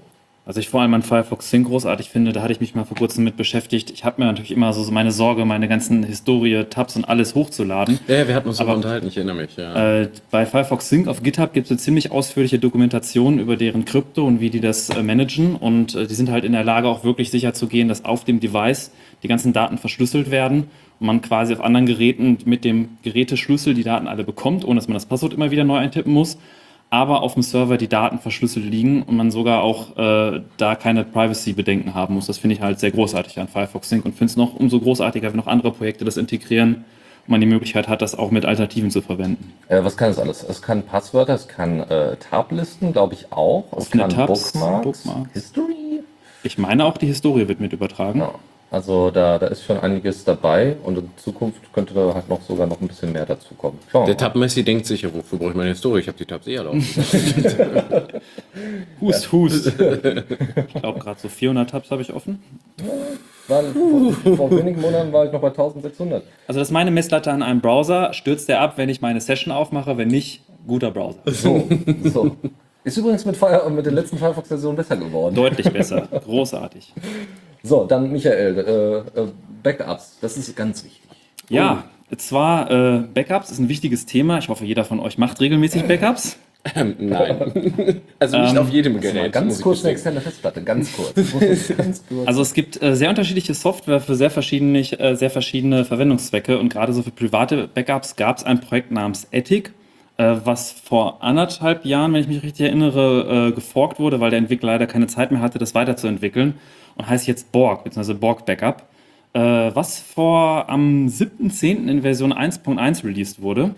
Also ich vor allem an Firefox Sync großartig finde, da hatte ich mich mal vor kurzem mit beschäftigt. Ich habe mir natürlich immer so meine Sorge, meine ganzen Historie, Tabs und alles hochzuladen. Ja, wir hatten uns Aber- unterhalten, ich erinnere mich. Ja. Äh, bei Firefox Sync auf GitHub gibt es eine ziemlich ausführliche Dokumentation über deren Krypto und wie die das äh, managen. Und äh, die sind halt in der Lage, auch wirklich sicher zu gehen, dass auf dem Device die ganzen Daten verschlüsselt werden und man quasi auf anderen Geräten mit dem Geräteschlüssel die Daten alle bekommt, ohne dass man das Passwort immer wieder neu eintippen muss. Aber auf dem Server die Daten verschlüsselt liegen und man sogar auch äh, da keine Privacy-Bedenken haben muss. Das finde ich halt sehr großartig an Firefox Sync und finde es noch umso großartiger, wenn noch andere Projekte das integrieren und man die Möglichkeit hat, das auch mit Alternativen zu verwenden. äh, was kann es alles? Es kann Passwörter, es kann äh, Tablisten, glaube ich auch. Es Offene kann Tabs, Bookmarks, Bookmarks. History. Ich meine auch, die Historie wird mit übertragen. Ja, also da, da ist schon einiges dabei und in Zukunft könnte da halt noch sogar noch ein bisschen mehr dazu kommen. Schauen wir Der mal. Tab-Messi denkt sich, ja, wofür brauche ich meine Historie? Ich habe die Tabs eh offen. Hust, hust. ich glaube, gerade so 400 Tabs habe ich offen. War, vor, vor wenigen Monaten war ich noch bei 1600. Also das ist meine Messlatte an einem Browser. Stürzt der ab, wenn ich meine Session aufmache? Wenn nicht, guter Browser. So, so. Ist übrigens mit, Fire, mit der letzten Firefox-Version besser geworden. Deutlich besser. Großartig. So, dann Michael, äh, äh, Backups, das ist ganz wichtig. Ja, zwar äh, Backups ist ein wichtiges Thema. Ich hoffe, jeder von euch macht regelmäßig Backups. ähm, nein. Also nicht Ähm, auf jedem Gerät. muss ganz kurz eine externe Festplatte, ganz kurz. ganz kurz. Also es gibt äh, sehr unterschiedliche Software für sehr verschiedene, äh, sehr verschiedene Verwendungszwecke und gerade so für private Backups gab es ein Projekt namens Ethic, was vor anderthalb Jahren, wenn ich mich richtig erinnere, äh, geforkt wurde, weil der Entwickler leider keine Zeit mehr hatte, das weiterzuentwickeln und heißt jetzt Borg, beziehungsweise Borg Backup, äh, was vor am 7.10. in Version 1.1 released wurde.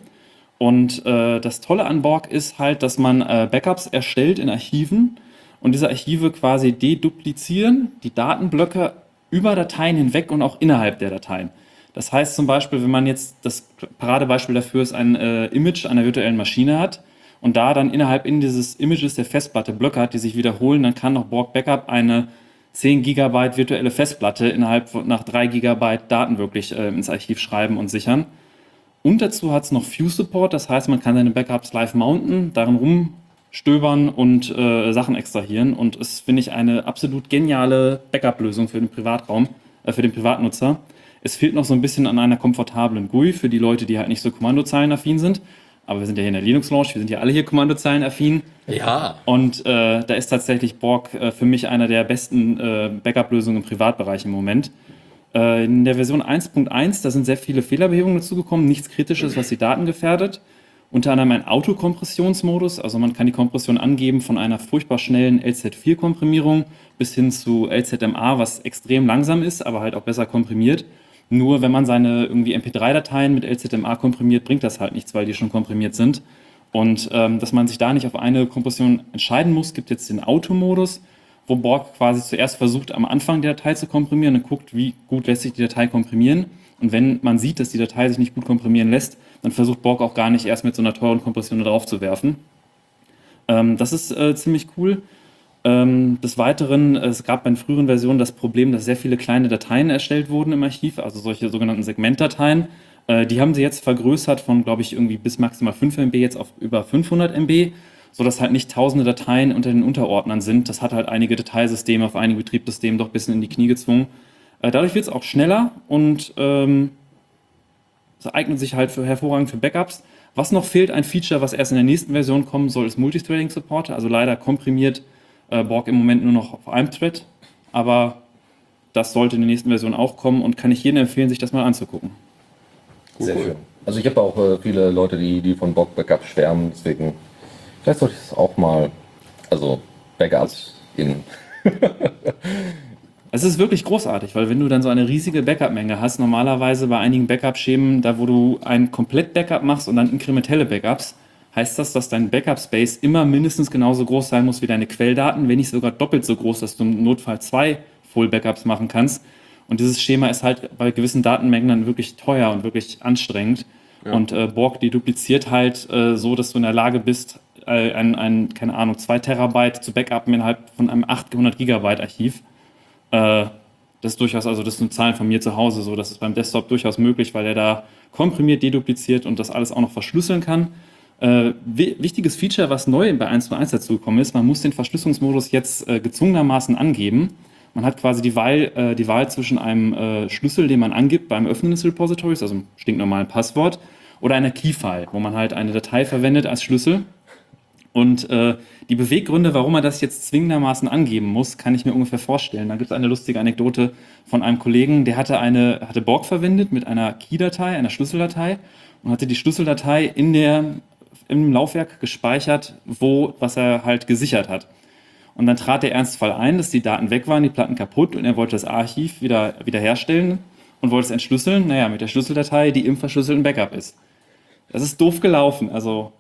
Und äh, das Tolle an Borg ist halt, dass man äh, Backups erstellt in Archiven und diese Archive quasi deduplizieren, die Datenblöcke über Dateien hinweg und auch innerhalb der Dateien. Das heißt zum Beispiel, wenn man jetzt das Paradebeispiel dafür ist, ein äh, Image einer virtuellen Maschine hat und da dann innerhalb in dieses Images der Festplatte Blöcke hat, die sich wiederholen, dann kann noch Borg Backup eine 10 Gigabyte virtuelle Festplatte innerhalb von nach 3 Gigabyte Daten wirklich äh, ins Archiv schreiben und sichern. Und dazu hat es noch View Support, das heißt, man kann seine Backups live mounten, darin rumstöbern und äh, Sachen extrahieren. Und es finde ich eine absolut geniale Backup-Lösung für den Privatraum, äh, für den Privatnutzer. Es fehlt noch so ein bisschen an einer komfortablen GUI für die Leute, die halt nicht so kommandozeilenaffin sind. Aber wir sind ja hier in der Linux-Launch, wir sind ja alle hier kommandozeilenaffin. Ja. Und äh, da ist tatsächlich Borg äh, für mich einer der besten äh, Backup-Lösungen im Privatbereich im Moment. Äh, in der Version 1.1, da sind sehr viele Fehlerbehebungen dazugekommen, nichts Kritisches, was die Daten gefährdet. Unter anderem ein Autokompressionsmodus, also man kann die Kompression angeben von einer furchtbar schnellen LZ4-Komprimierung bis hin zu LZMA, was extrem langsam ist, aber halt auch besser komprimiert. Nur wenn man seine irgendwie MP3-Dateien mit LZMA komprimiert, bringt das halt nichts, weil die schon komprimiert sind. Und ähm, dass man sich da nicht auf eine Kompression entscheiden muss, gibt jetzt den Automodus, wo Borg quasi zuerst versucht, am Anfang der Datei zu komprimieren und guckt, wie gut lässt sich die Datei komprimieren. Und wenn man sieht, dass die Datei sich nicht gut komprimieren lässt, dann versucht Borg auch gar nicht erst mit so einer teuren Kompression drauf zu werfen. Ähm, das ist äh, ziemlich cool. Ähm, des Weiteren, es gab bei früheren Versionen das Problem, dass sehr viele kleine Dateien erstellt wurden im Archiv, also solche sogenannten Segmentdateien. Äh, die haben sie jetzt vergrößert von, glaube ich, irgendwie bis maximal 5 MB jetzt auf über 500 MB, sodass halt nicht tausende Dateien unter den Unterordnern sind. Das hat halt einige Dateisysteme auf einigen Betriebssystemen doch ein bisschen in die Knie gezwungen. Äh, dadurch wird es auch schneller und ähm, es eignet sich halt für, hervorragend für Backups. Was noch fehlt, ein Feature, was erst in der nächsten Version kommen soll, ist Multithreading-Support. Also leider komprimiert äh, Borg im Moment nur noch auf einem Thread, aber das sollte in der nächsten Version auch kommen und kann ich jedem empfehlen, sich das mal anzugucken. Sehr schön. Also ich habe auch äh, viele Leute, die, die von Bock Backup schwärmen, deswegen vielleicht sollte ich das auch mal, also Backups in. Es ist wirklich großartig, weil wenn du dann so eine riesige Backup-Menge hast, normalerweise bei einigen Backup-Schemen, da wo du ein komplett Backup machst und dann inkrementelle Backups, heißt das, dass dein Backup-Space immer mindestens genauso groß sein muss wie deine Quelldaten, wenn nicht sogar doppelt so groß, dass du im Notfall zwei Full-Backups machen kannst. Und dieses Schema ist halt bei gewissen Datenmengen dann wirklich teuer und wirklich anstrengend. Ja. Und äh, Borg, die dupliziert halt äh, so, dass du in der Lage bist, äh, ein, ein, keine Ahnung, zwei Terabyte zu backuppen innerhalb von einem 800 Gigabyte Archiv. Äh, das ist durchaus, also das sind Zahlen von mir zu Hause, so das ist beim Desktop durchaus möglich, weil er da komprimiert, dedupliziert und das alles auch noch verschlüsseln kann. Äh, wichtiges Feature, was neu bei 1.1 dazugekommen ist, man muss den Verschlüsselungsmodus jetzt äh, gezwungenermaßen angeben. Man hat quasi die Wahl, äh, die Wahl zwischen einem äh, Schlüssel, den man angibt beim Öffnen des Repositories, also einem stinknormalen Passwort, oder einer Keyfile, wo man halt eine Datei verwendet als Schlüssel. Und äh, die Beweggründe, warum man das jetzt zwingendermaßen angeben muss, kann ich mir ungefähr vorstellen. Da gibt es eine lustige Anekdote von einem Kollegen, der hatte eine hatte Borg verwendet mit einer Key-Datei, einer Schlüsseldatei und hatte die Schlüsseldatei in der im Laufwerk gespeichert, wo, was er halt gesichert hat. Und dann trat der Ernstfall ein, dass die Daten weg waren, die Platten kaputt und er wollte das Archiv wieder, wiederherstellen und wollte es entschlüsseln. Naja, mit der Schlüsseldatei, die im verschlüsselten Backup ist. Das ist doof gelaufen. Also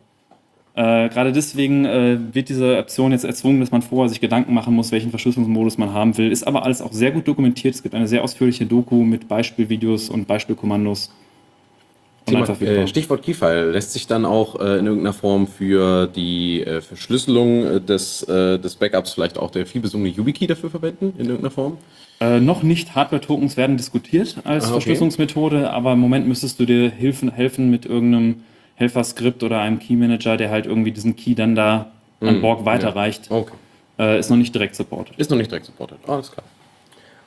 äh, gerade deswegen äh, wird diese Option jetzt erzwungen, dass man vorher sich Gedanken machen muss, welchen Verschlüsselungsmodus man haben will. Ist aber alles auch sehr gut dokumentiert. Es gibt eine sehr ausführliche Doku mit Beispielvideos und Beispielkommandos. Thema, äh, Stichwort Keyfile. Lässt sich dann auch äh, in irgendeiner Form für die äh, Verschlüsselung äh, des, äh, des Backups vielleicht auch der vielbesungene YubiKey dafür verwenden, in irgendeiner Form? Äh, noch nicht. Hardware-Tokens werden diskutiert als ah, okay. Verschlüsselungsmethode, aber im Moment müsstest du dir helfen, helfen mit irgendeinem Helferskript oder einem Key-Manager, der halt irgendwie diesen Key dann da an mm, Borg weiterreicht. Ja. Okay. ist noch nicht direkt supported. Ist noch nicht direkt supported. Alles klar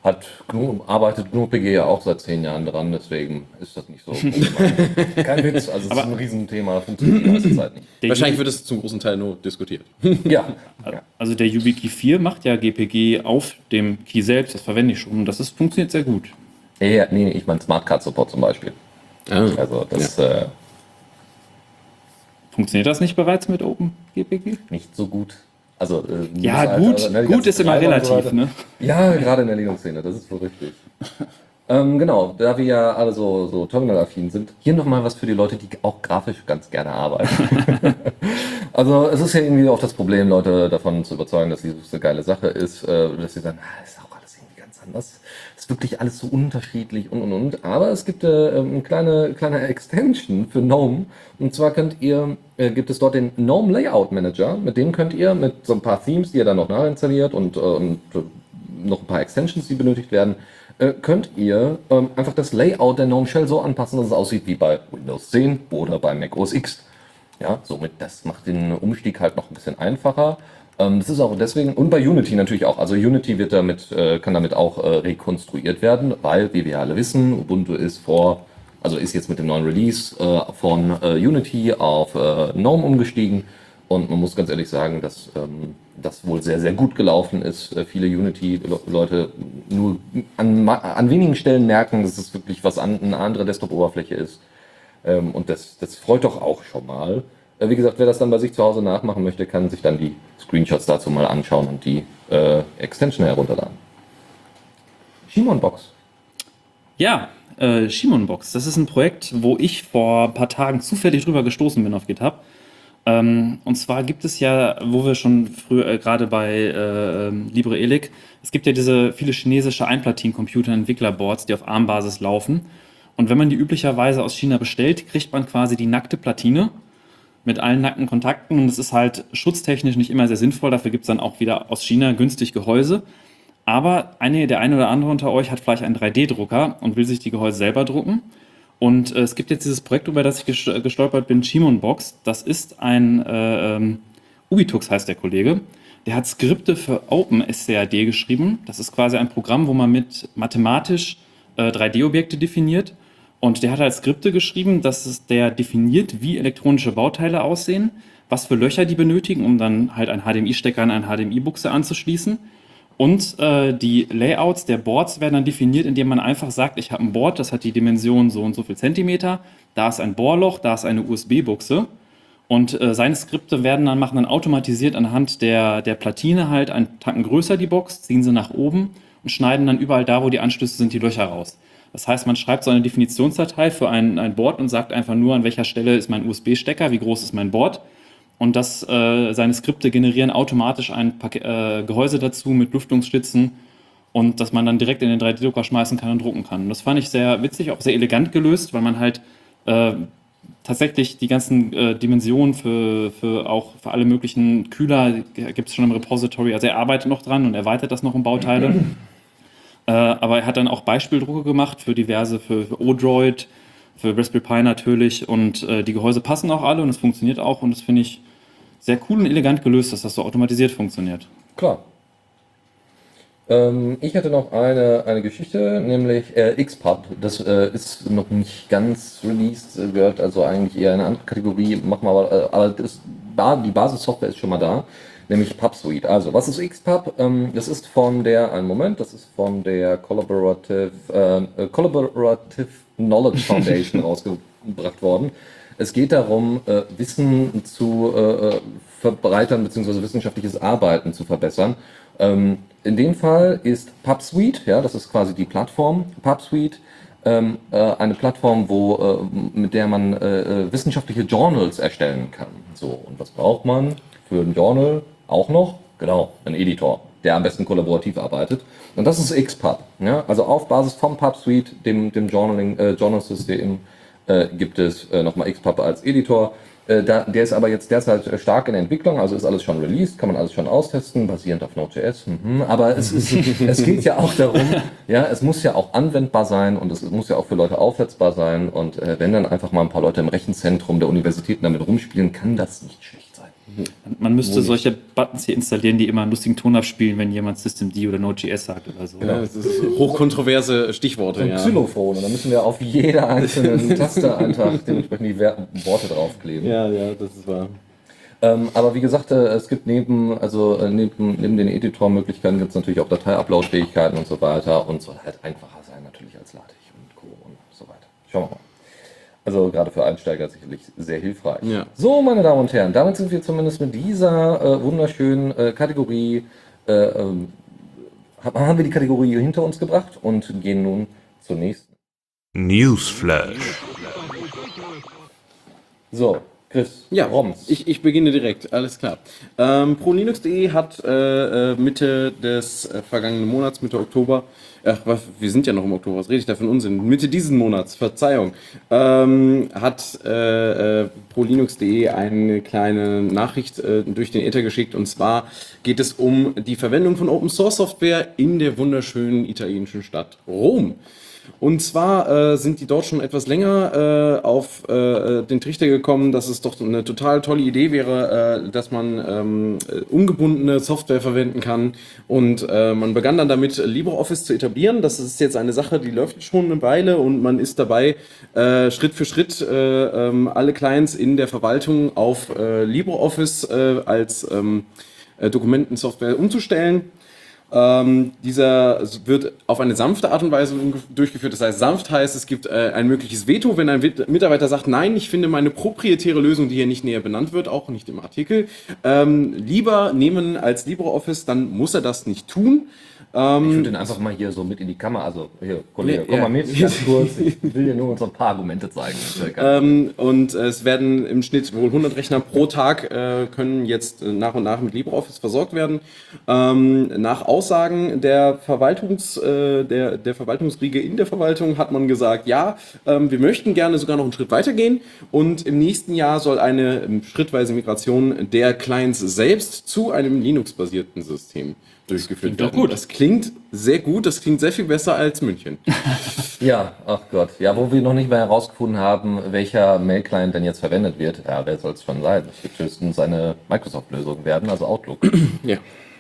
hat GNU, arbeitet GNU-PG ja auch seit zehn Jahren dran, deswegen ist das nicht so. Kein Witz, also es ist ein Riesenthema, funktioniert die meiste Zeit nicht. Der Wahrscheinlich wird es zum großen Teil nur diskutiert. ja. Also der YubiKey 4 macht ja GPG auf dem Key selbst, das verwende ich schon und das ist, funktioniert sehr gut. Ja, nee, ich meine Smart Card Support zum Beispiel. Ah, also das. Ja. Äh, Funktioniert das nicht bereits mit OpenGPG? Nicht so gut. Also, äh, ja, gut, ne, gut ist immer relativ, so ne? Ja, gerade in der Linux-Szene, das ist wohl richtig. ähm, genau, da wir ja alle so, so Terminal-affin sind, hier nochmal was für die Leute, die auch grafisch ganz gerne arbeiten. also, es ist ja irgendwie auch das Problem, Leute davon zu überzeugen, dass dies eine geile Sache ist, äh, dass sie sagen, ah, ist auch alles irgendwie ganz anders ist wirklich alles so unterschiedlich und und und. Aber es gibt äh, eine kleine, kleine Extension für GNOME. Und zwar könnt ihr, äh, gibt es dort den GNOME Layout Manager. Mit dem könnt ihr mit so ein paar Themes, die ihr dann noch nachinstalliert und, äh, und noch ein paar Extensions, die benötigt werden, äh, könnt ihr ähm, einfach das Layout der GNOME Shell so anpassen, dass es aussieht wie bei Windows 10 oder bei Mac OS X. Ja, somit, das macht den Umstieg halt noch ein bisschen einfacher. Ähm, das ist auch deswegen, und bei Unity natürlich auch. Also Unity wird damit, äh, kann damit auch äh, rekonstruiert werden, weil, wie wir alle wissen, Ubuntu ist vor, also ist jetzt mit dem neuen Release äh, von Unity auf GNOME umgestiegen. Und man muss ganz ehrlich sagen, dass ähm, das wohl sehr, sehr gut gelaufen ist. Viele Unity-Leute nur an, an wenigen Stellen merken, dass es wirklich was an, eine andere Desktop-Oberfläche ist. Ähm, und das, das freut doch auch schon mal. Äh, wie gesagt, wer das dann bei sich zu Hause nachmachen möchte, kann sich dann die Screenshots dazu mal anschauen und die äh, Extension herunterladen. Shimon Box. Ja, äh, Shimon Box. Das ist ein Projekt, wo ich vor ein paar Tagen zufällig drüber gestoßen bin auf GitHub. Ähm, und zwar gibt es ja, wo wir schon früher, äh, gerade bei äh, LibreElic, es gibt ja diese viele chinesische Einplatin-Computer-Entwicklerboards, die auf ARM-Basis laufen. Und wenn man die üblicherweise aus China bestellt, kriegt man quasi die nackte Platine mit allen nackten Kontakten. Und es ist halt schutztechnisch nicht immer sehr sinnvoll. Dafür gibt es dann auch wieder aus China günstig Gehäuse. Aber eine, der eine oder andere unter euch hat vielleicht einen 3D-Drucker und will sich die Gehäuse selber drucken. Und äh, es gibt jetzt dieses Projekt, über das ich gestolpert bin, Chimonbox. Das ist ein äh, ähm, Ubitux heißt der Kollege. Der hat Skripte für OpenSCAD geschrieben. Das ist quasi ein Programm, wo man mit mathematisch äh, 3D-Objekte definiert. Und der hat halt Skripte geschrieben, dass es der definiert, wie elektronische Bauteile aussehen, was für Löcher die benötigen, um dann halt einen HDMI-Stecker an eine HDMI-Buchse anzuschließen. Und äh, die Layouts der Boards werden dann definiert, indem man einfach sagt, ich habe ein Board, das hat die Dimension so und so viel Zentimeter, da ist ein Bohrloch, da ist eine USB-Buchse. Und äh, seine Skripte werden dann, machen dann automatisiert anhand der, der Platine halt einen Tacken größer die Box, ziehen sie nach oben und schneiden dann überall da, wo die Anschlüsse sind, die Löcher raus. Das heißt, man schreibt so eine Definitionsdatei für ein, ein Board und sagt einfach nur, an welcher Stelle ist mein USB-Stecker, wie groß ist mein Board. Und das, äh, seine Skripte generieren automatisch ein Pak äh, Gehäuse dazu mit Lüftungsstützen und dass man dann direkt in den 3D-Drucker schmeißen kann und drucken kann. Und das fand ich sehr witzig, auch sehr elegant gelöst, weil man halt äh, tatsächlich die ganzen äh, Dimensionen für, für auch für alle möglichen Kühler gibt es schon im Repository. Also er arbeitet noch dran und erweitert das noch um Bauteile. Äh, aber er hat dann auch Beispieldrucke gemacht für diverse, für, für Odroid, für Raspberry Pi natürlich. Und äh, die Gehäuse passen auch alle und es funktioniert auch. Und das finde ich sehr cool und elegant gelöst, dass das so automatisiert funktioniert. Klar. Ähm, ich hatte noch eine, eine Geschichte, nämlich äh, XPub. Das äh, ist noch nicht ganz released, äh, gehört also eigentlich eher in eine andere Kategorie. Machen wir aber, äh, aber das, die Basissoftware ist schon mal da, nämlich PubSuite. Also, was ist XPub? Ähm, das ist von der, einen Moment, das ist von der Collaborative, äh, äh, Collaborative Knowledge Foundation rausgebracht worden. Es geht darum, äh, Wissen zu äh, verbreitern bzw. wissenschaftliches Arbeiten zu verbessern. Ähm, in dem Fall ist PubSuite, ja, das ist quasi die Plattform, PubSuite, ähm, äh, eine Plattform, wo, äh, mit der man äh, äh, wissenschaftliche Journals erstellen kann. So, und was braucht man für ein Journal auch noch? Genau, ein Editor, der am besten kollaborativ arbeitet. Und das ist XPub. Ja? Also auf Basis vom PubSuite, dem, dem Journaling, äh, Journal-System, äh, gibt es äh, nochmal XPub als Editor. Äh, da, der ist aber jetzt derzeit äh, stark in Entwicklung, also ist alles schon released, kann man alles schon austesten, basierend auf Node.js. Mhm. Aber es, ist, es geht ja auch darum, ja, es muss ja auch anwendbar sein und es muss ja auch für Leute aufsetzbar sein. Und äh, wenn dann einfach mal ein paar Leute im Rechenzentrum der Universitäten damit rumspielen, kann das nicht schlecht man müsste solche Buttons hier installieren, die immer einen lustigen Ton abspielen, wenn jemand Systemd oder Node.js sagt oder so. Genau, das ist hochkontroverse Stichworte. Und ja. Xylophon. Und dann müssen wir auf jeder einzelnen Taste einfach dementsprechend die Worte draufkleben. Ja, ja, das ist wahr. Ähm, aber wie gesagt, äh, es gibt neben, also äh, neben, neben den Editor-Möglichkeiten gibt es natürlich auch Datei-Upload-Fähigkeiten und so weiter und soll halt einfacher sein natürlich als LaTeX und Co. und so weiter. Schauen wir mal. Also gerade für Einsteiger sicherlich sehr hilfreich. Ja. So, meine Damen und Herren, damit sind wir zumindest mit dieser äh, wunderschönen äh, Kategorie, äh, ähm, haben wir die Kategorie hinter uns gebracht und gehen nun zur nächsten. Newsflash. So, Chris, ja, Roms. Ich, ich beginne direkt, alles klar. Ähm, ProLinux.de hat äh, äh, Mitte des äh, vergangenen Monats, Mitte Oktober, ach, was, wir sind ja noch im Oktober, was rede ich da einen Unsinn? Mitte diesen Monats, Verzeihung, ähm, hat äh, äh, ProLinux.de eine kleine Nachricht äh, durch den Ether geschickt und zwar geht es um die Verwendung von Open Source Software in der wunderschönen italienischen Stadt Rom. Und zwar äh, sind die dort schon etwas länger äh, auf äh, den Trichter gekommen, dass es doch eine total tolle Idee wäre, äh, dass man ähm, ungebundene Software verwenden kann. Und äh, man begann dann damit, LibreOffice zu etablieren. Das ist jetzt eine Sache, die läuft schon eine Weile und man ist dabei, äh, Schritt für Schritt äh, ähm, alle Clients in der Verwaltung auf äh, LibreOffice äh, als ähm, äh, Dokumentensoftware umzustellen. Ähm, dieser wird auf eine sanfte Art und Weise durchgeführt. Das heißt, sanft heißt, es gibt äh, ein mögliches Veto, wenn ein Mitarbeiter sagt, nein, ich finde meine proprietäre Lösung, die hier nicht näher benannt wird, auch nicht im Artikel, ähm, lieber nehmen als LibreOffice, dann muss er das nicht tun. Ich würde den einfach mal hier so mit in die Kamera, also hier, Kollege, komm ja. mal mit, ganz kurz. Ich will dir nur so ein paar Argumente zeigen. Ähm, und es werden im Schnitt wohl 100 Rechner pro Tag äh, können jetzt äh, nach und nach mit LibreOffice versorgt werden. Ähm, nach Aussagen der Verwaltungs, äh, der, der Verwaltungsriege in der Verwaltung hat man gesagt, ja, ähm, wir möchten gerne sogar noch einen Schritt weitergehen und im nächsten Jahr soll eine ähm, schrittweise Migration der Clients selbst zu einem Linux-basierten System durchgeführt doch werden. gut. Das klingt sehr gut, das klingt sehr viel besser als München. Ja, ach Gott. Ja, wo wir noch nicht mal herausgefunden haben, welcher Mail-Client denn jetzt verwendet wird. Ja, wer soll es schon sein? Es wird höchstens eine Microsoft-Lösung werden, also Outlook. ja.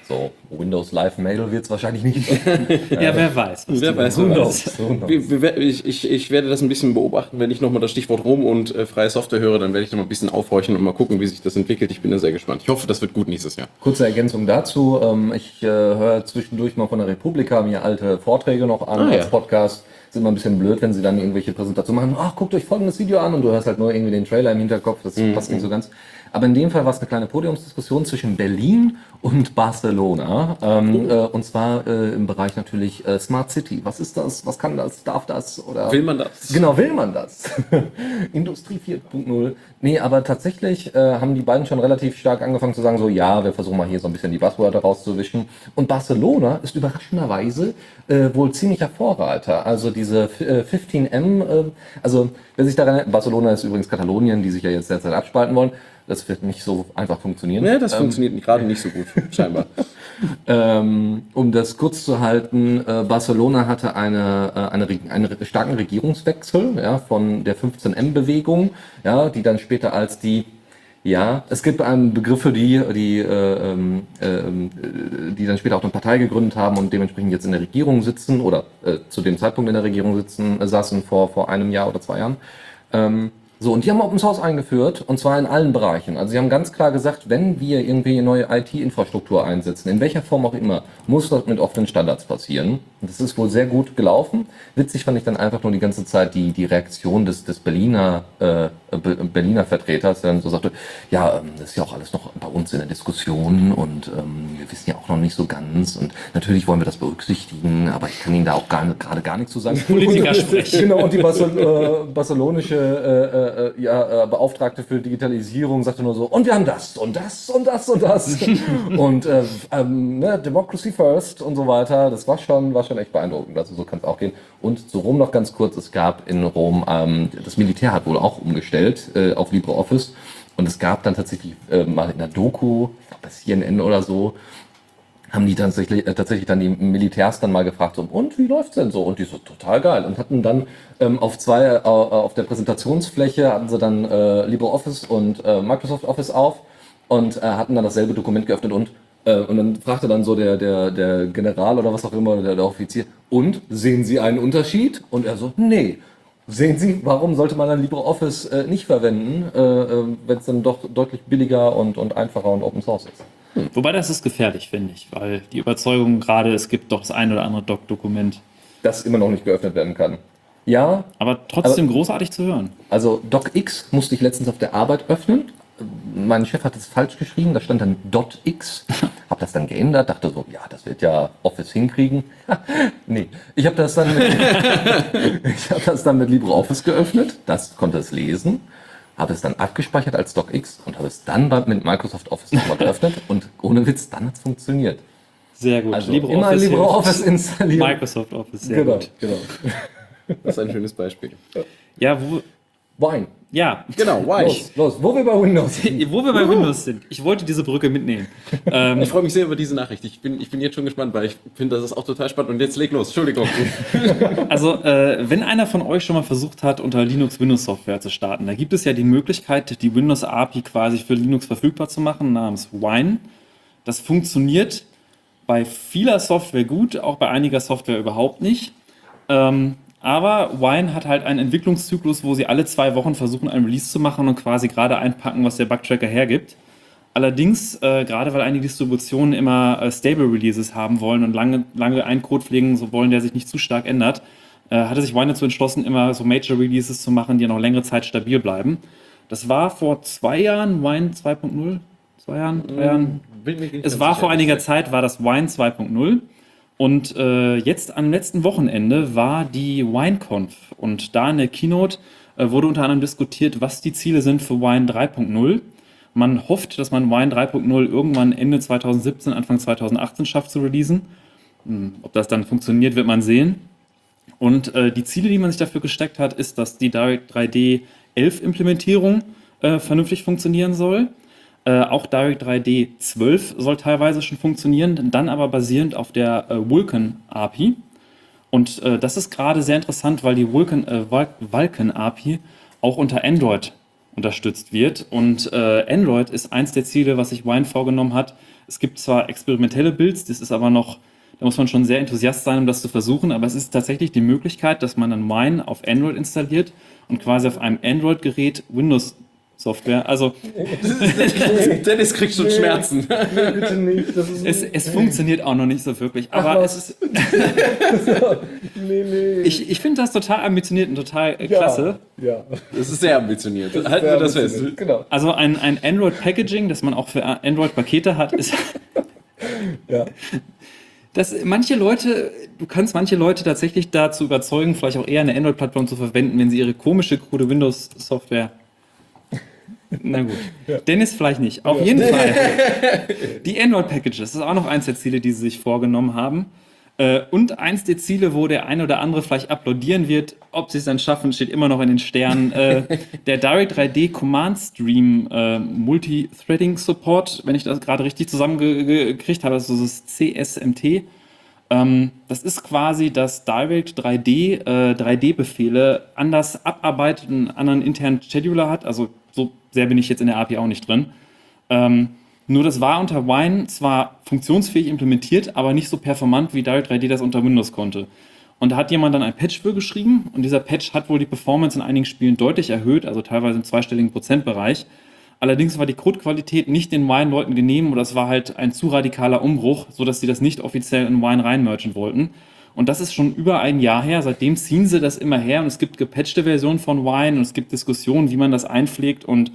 So, Windows Live Mail wird es wahrscheinlich nicht. Ja, wer weiß. was Wer weiß, wer weiß. Wir, ich, ich, ich werde das ein bisschen beobachten, wenn ich nochmal das Stichwort Rom und äh, freie Software höre, dann werde ich noch mal ein bisschen aufhorchen und mal gucken, wie sich das entwickelt. Ich bin da sehr gespannt. Ich hoffe, das wird gut nächstes Jahr. Kurze Ergänzung dazu. Ähm, ich äh, höre zwischendurch mal von der Republika mir alte Vorträge noch an Ah, als ja. Podcast. Ist immer ein bisschen blöd, wenn sie dann irgendwelche Präsentationen machen. Ach, guckt euch folgendes Video an und du hörst halt nur irgendwie den Trailer im Hinterkopf. Das passt nicht so ganz. Aber in dem Fall war es eine kleine Podiumsdiskussion zwischen Berlin und Barcelona. Ähm, äh, und zwar äh, im Bereich natürlich äh, Smart City. Was ist das? Was kann das? Darf das? Oder Will man das? Genau, will man das? Industrie 4.0. Nee, aber tatsächlich äh, haben die beiden schon relativ stark angefangen zu sagen, so ja, wir versuchen mal hier so ein bisschen die Buzzwörter rauszuwischen. Und Barcelona ist überraschenderweise äh, wohl ziemlicher Vorreiter. Also diese äh, 15M, äh, also wer sich daran erinnert, Barcelona ist übrigens Katalonien, die sich ja jetzt derzeit abspalten wollen. Das wird nicht so einfach funktionieren. Ja, das funktioniert gerade nicht so gut, scheinbar. Ähm, um das kurz zu halten, äh, Barcelona hatte eine, äh, eine, einen starken Regierungswechsel ja, von der 15M-Bewegung, ja, die dann später als die, ja, es gibt einen Begriff für die, die, äh, ähm, ähm, äh, die dann später auch eine Partei gegründet haben und dementsprechend jetzt in der Regierung sitzen oder äh, zu dem Zeitpunkt in der Regierung sitzen, äh, saßen vor, vor einem Jahr oder zwei Jahren. Ähm, so, und die haben Open Source eingeführt, und zwar in allen Bereichen. Also sie haben ganz klar gesagt, wenn wir irgendwie neue IT-Infrastruktur einsetzen, in welcher Form auch immer, muss das mit offenen Standards passieren. Und das ist wohl sehr gut gelaufen. Witzig fand ich dann einfach nur die ganze Zeit die, die Reaktion des, des Berliner, äh, Be Berliner Vertreters, der dann so sagte, ja, ähm, das ist ja auch alles noch bei uns in der Diskussion und ähm, wir wissen ja auch noch nicht so ganz und natürlich wollen wir das berücksichtigen, aber ich kann Ihnen da auch gar, gerade gar nichts zu sagen. Politiker sprechen. Genau, und die Barcel äh, barcelonische äh, äh, ja, äh, Beauftragte für Digitalisierung sagte nur so, und wir haben das und das und das und das. und äh, ähm, ne, Democracy First und so weiter. Das war schon, war schon echt beeindruckend. Also so kann es auch gehen. Und zu Rom noch ganz kurz, es gab in Rom, ähm, das Militär hat wohl auch umgestellt äh, auf LibreOffice. Und es gab dann tatsächlich äh, mal in der Doku, ich glaube das CNN oder so, haben die tatsächlich, äh, tatsächlich dann die Militärs dann mal gefragt, so, und wie läuft's denn so? Und die so, total geil. Und hatten dann ähm, auf zwei, äh, auf der Präsentationsfläche hatten sie dann äh, LibreOffice und äh, Microsoft Office auf und äh, hatten dann dasselbe Dokument geöffnet und äh, und dann fragte dann so der, der, der General oder was auch immer, der, der Offizier, und sehen Sie einen Unterschied? Und er so, nee. Sehen Sie, warum sollte man dann LibreOffice äh, nicht verwenden, äh, äh, wenn es dann doch deutlich billiger und, und einfacher und Open Source ist? Wobei das ist gefährlich, finde ich, weil die Überzeugung gerade, es gibt doch das ein oder andere Doc-Dokument. das immer noch nicht geöffnet werden kann. Ja, Aber trotzdem großartig zu hören. also DocX musste ich letztens auf der Arbeit öffnen. Mein Chef hat es falsch geschrieben, da stand dann .x. Hab das dann geändert, dachte so, ja, das wird ja Office hinkriegen. nee, ich habe das dann mit, ich habe das dann mit LibreOffice geöffnet, das konnte es lesen, habe es dann abgespeichert als DocX und habe es dann mit Microsoft Office nochmal geöffnet und ohne Witz, dann hat es funktioniert. Sehr gut. Also immer LibreOffice installieren. Microsoft Office, sehr genau, gut. genau. Das ist ein schönes Beispiel. Ja, wo, Wine. ja. Genau, why? Los, los, wo wir bei Windows sind. wo wir bei Windows sind. Ich wollte diese Brücke mitnehmen. Ähm, Ich freue mich sehr über diese Nachricht. Ich bin, ich bin jetzt schon gespannt, weil ich finde, das ist auch total spannend. Und jetzt leg los. Entschuldigung. Also, äh, wenn einer von euch schon mal versucht hat, unter Linux Windows-Software zu starten, da gibt es ja die Möglichkeit, die Windows-API quasi für Linux verfügbar zu machen, namens Wine. Das funktioniert bei vieler Software gut, auch bei einiger Software überhaupt nicht. Ähm, aber Wine hat halt einen Entwicklungszyklus, wo sie alle zwei Wochen versuchen, ein Release zu machen und quasi gerade einpacken, was der Bugtracker hergibt. Allerdings, äh, gerade weil einige Distributionen immer äh, Stable Releases haben wollen und lange, lange einen Code pflegen so wollen, der sich nicht zu stark ändert, äh, hatte sich Wine dazu entschlossen, immer so Major Releases zu machen, die noch längere Zeit stabil bleiben. Das war vor zwei Jahren, Wine 2.0, zwei Jahren, drei Jahren. Es war vor einiger Zeit, war das Wine 2.0 Und äh, jetzt am letzten Wochenende war die WineConf und da in der Keynote äh, wurde unter anderem diskutiert, was die Ziele sind für Wine 3.0. Man hofft, dass man Wine 3.0 irgendwann Ende 2017, Anfang 2018 schafft zu releasen. Hm, Ob das dann funktioniert, wird man sehen. Und äh, die Ziele, die man sich dafür gesteckt hat, ist, dass die Direct 3D 11 Implementierung äh, vernünftig funktionieren soll. Äh, auch Direct 3D 12 soll teilweise schon funktionieren, dann aber basierend auf der äh, Vulkan API. Und äh, das ist gerade sehr interessant, weil die Vulkan, äh, Vul- Vulkan API auch unter Android unterstützt wird. Und äh, Android ist eins der Ziele, was sich Wine vorgenommen hat. Es gibt zwar experimentelle Builds, das ist aber noch, da muss man schon sehr enthusiast sein, um das zu versuchen, aber es ist tatsächlich die Möglichkeit, dass man dann Wine auf Android installiert und quasi auf einem Android-Gerät Windows-Software, also Dennis kriegt schon Schmerzen. Bitte nicht, das ist es, es funktioniert auch noch nicht so wirklich, aber es ist, nee, nee. ich, ich finde das total ambitioniert und total äh, klasse. Ja. Das ist sehr ambitioniert. Halten wir das fest. Genau. Also ein, ein Android-Packaging, das man auch für Android-Pakete hat, ist, Ja. dass manche Leute, du kannst manche Leute tatsächlich dazu überzeugen, vielleicht auch eher eine Android-Plattform zu verwenden, wenn sie ihre komische, krude Windows-Software. Na gut. Dennis vielleicht nicht. Auf jeden Fall. Die Android-Packages, das ist auch noch eins der Ziele, die sie sich vorgenommen haben. Äh, Und eins der Ziele, wo der eine oder andere vielleicht applaudieren wird, ob sie es dann schaffen, steht immer noch in den Sternen. Äh, der Direct 3D Command Stream äh, Multithreading Support, wenn ich das gerade richtig zusammengekriegt habe, das ist das CSMT. Ähm, das ist quasi, dass Direct 3D äh, 3D-Befehle anders abarbeitet, einen anderen internen Scheduler hat. Also so sehr bin ich jetzt in der API auch nicht drin. Ähm, nur das war unter Wine zwar funktionsfähig implementiert, aber nicht so performant, wie Direct 3D das unter Windows konnte. Und da hat jemand dann ein Patch für geschrieben und dieser Patch hat wohl die Performance in einigen Spielen deutlich erhöht, also teilweise im zweistelligen Prozentbereich. Allerdings war die Codequalität nicht den Wine-Leuten genehm oder es war halt ein zu radikaler Umbruch, sodass sie das nicht offiziell in Wine reinmerchen wollten. Und das ist schon über ein Jahr her. Seitdem ziehen sie das immer her und es gibt gepatchte Versionen von Wine und es gibt Diskussionen, wie man das einpflegt und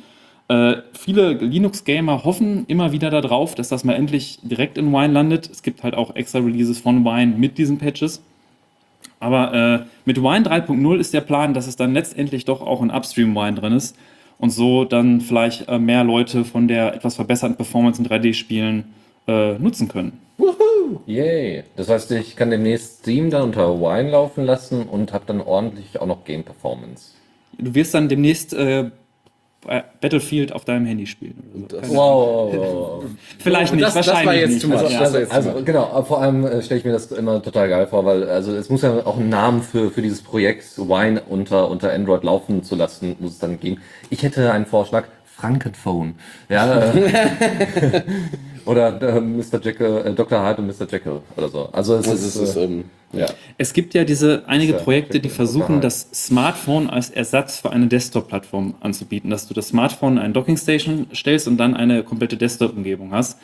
äh, viele Linux-Gamer hoffen immer wieder darauf, dass das mal endlich direkt in Wine landet. Es gibt halt auch extra Releases von Wine mit diesen Patches. Aber äh, mit Wine 3.0 ist der Plan, dass es dann letztendlich doch auch in Upstream Wine drin ist und so dann vielleicht äh, mehr Leute von der etwas verbesserten Performance in 3D-Spielen äh, nutzen können. Yay. Das heißt, ich kann demnächst Steam dann unter Wine laufen lassen und habe dann ordentlich auch noch Game Performance. Du wirst dann demnächst äh, Battlefield auf deinem Handy spielen. So. Wow. Vielleicht nicht, das- das wahrscheinlich jetzt nicht. too much. Also, Das ja. Also, also genau, vor allem äh, stelle ich mir das immer total geil vor, weil also es muss ja auch einen Namen für, für dieses Projekt Wine unter, unter Android laufen zu lassen, muss es dann geben. Ich hätte einen Vorschlag, Frankenphone. Ja, äh, oder äh, Mr. Jekyll, äh, Dr. Hyde und Mr. Jekyll oder so. Also es ist, ist, äh, ähm, ja. Es gibt ja diese einige Projekte, die versuchen, das Smartphone als Ersatz für eine Desktop-Plattform anzubieten, dass du das Smartphone in eine Dockingstation stellst und dann eine komplette Desktop-Umgebung hast.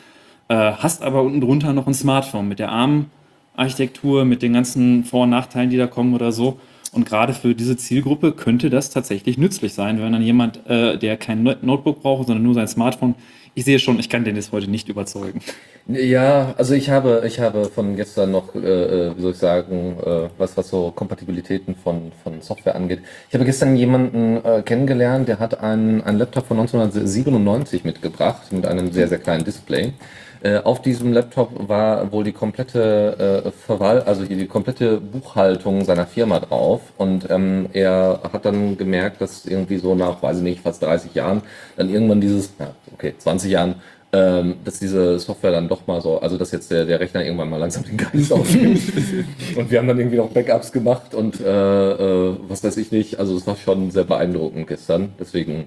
Äh, hast aber unten drunter noch ein Smartphone mit der ARM-Architektur, mit den ganzen Vor- und Nachteilen, die da kommen oder so. Und gerade für diese Zielgruppe könnte das tatsächlich nützlich sein, wenn dann jemand, äh, der kein No- Notebook braucht, sondern nur sein Smartphone. Ich sehe schon, ich kann den jetzt heute nicht überzeugen. Ja, also ich habe, ich habe von gestern noch, äh, äh, wie soll ich sagen, äh, was, was so Kompatibilitäten von, von Software angeht. Ich habe gestern jemanden äh, kennengelernt, der hat einen, einen Laptop von 1997 mitgebracht, mit einem sehr, sehr kleinen Display. Äh, auf diesem Laptop war wohl die komplette äh, Verwal also hier die komplette Buchhaltung seiner Firma drauf. Und ähm, er hat dann gemerkt, dass irgendwie so nach, weiß ich nicht, fast 30 Jahren dann irgendwann dieses, ja, okay, 20 Jahren, ähm, dass diese Software dann doch mal so, also dass jetzt der, der Rechner irgendwann mal langsam den Geist aufnimmt. und wir haben dann irgendwie noch Backups gemacht und äh, äh, was weiß ich nicht. Also es war schon sehr beeindruckend gestern. Deswegen.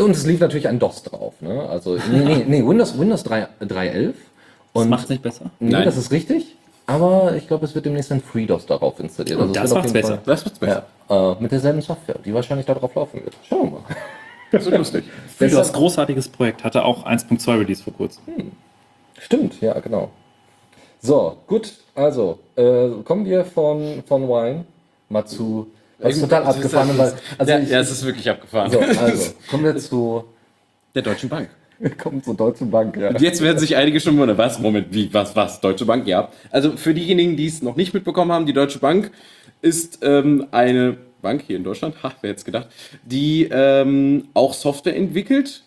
Und es lief natürlich ein DOS drauf. Ne? Also nee, nee, nee Windows, Windows 3, 3.11. Das Und macht es nicht besser. nee, Nein. das ist richtig. Aber ich glaube, es wird demnächst ein FreeDOS darauf installiert. Also das macht's besser. Fall- Das wird's besser. Ja, äh, mit derselben Software, die wahrscheinlich darauf laufen wird. Schauen wir mal. Das wird lustig. Das großartiges Projekt hatte auch 1.2 Release vor kurzem. Stimmt, ja, genau. So, gut, also äh, kommen wir von, von Wine mal zu was total abgefahren, weil also ja, ich, ja, es ist wirklich abgefahren. so, also kommen wir zu Der Deutschen Bank. Kommt zur Deutschen Bank, ja. Und jetzt werden sich einige schon wundern, was, Moment, wie, was, was, Deutsche Bank, ja. Also für diejenigen, die es noch nicht mitbekommen haben, die Deutsche Bank ist ähm, eine Bank hier in Deutschland, ha, wer jetzt gedacht, die ähm, auch Software entwickelt,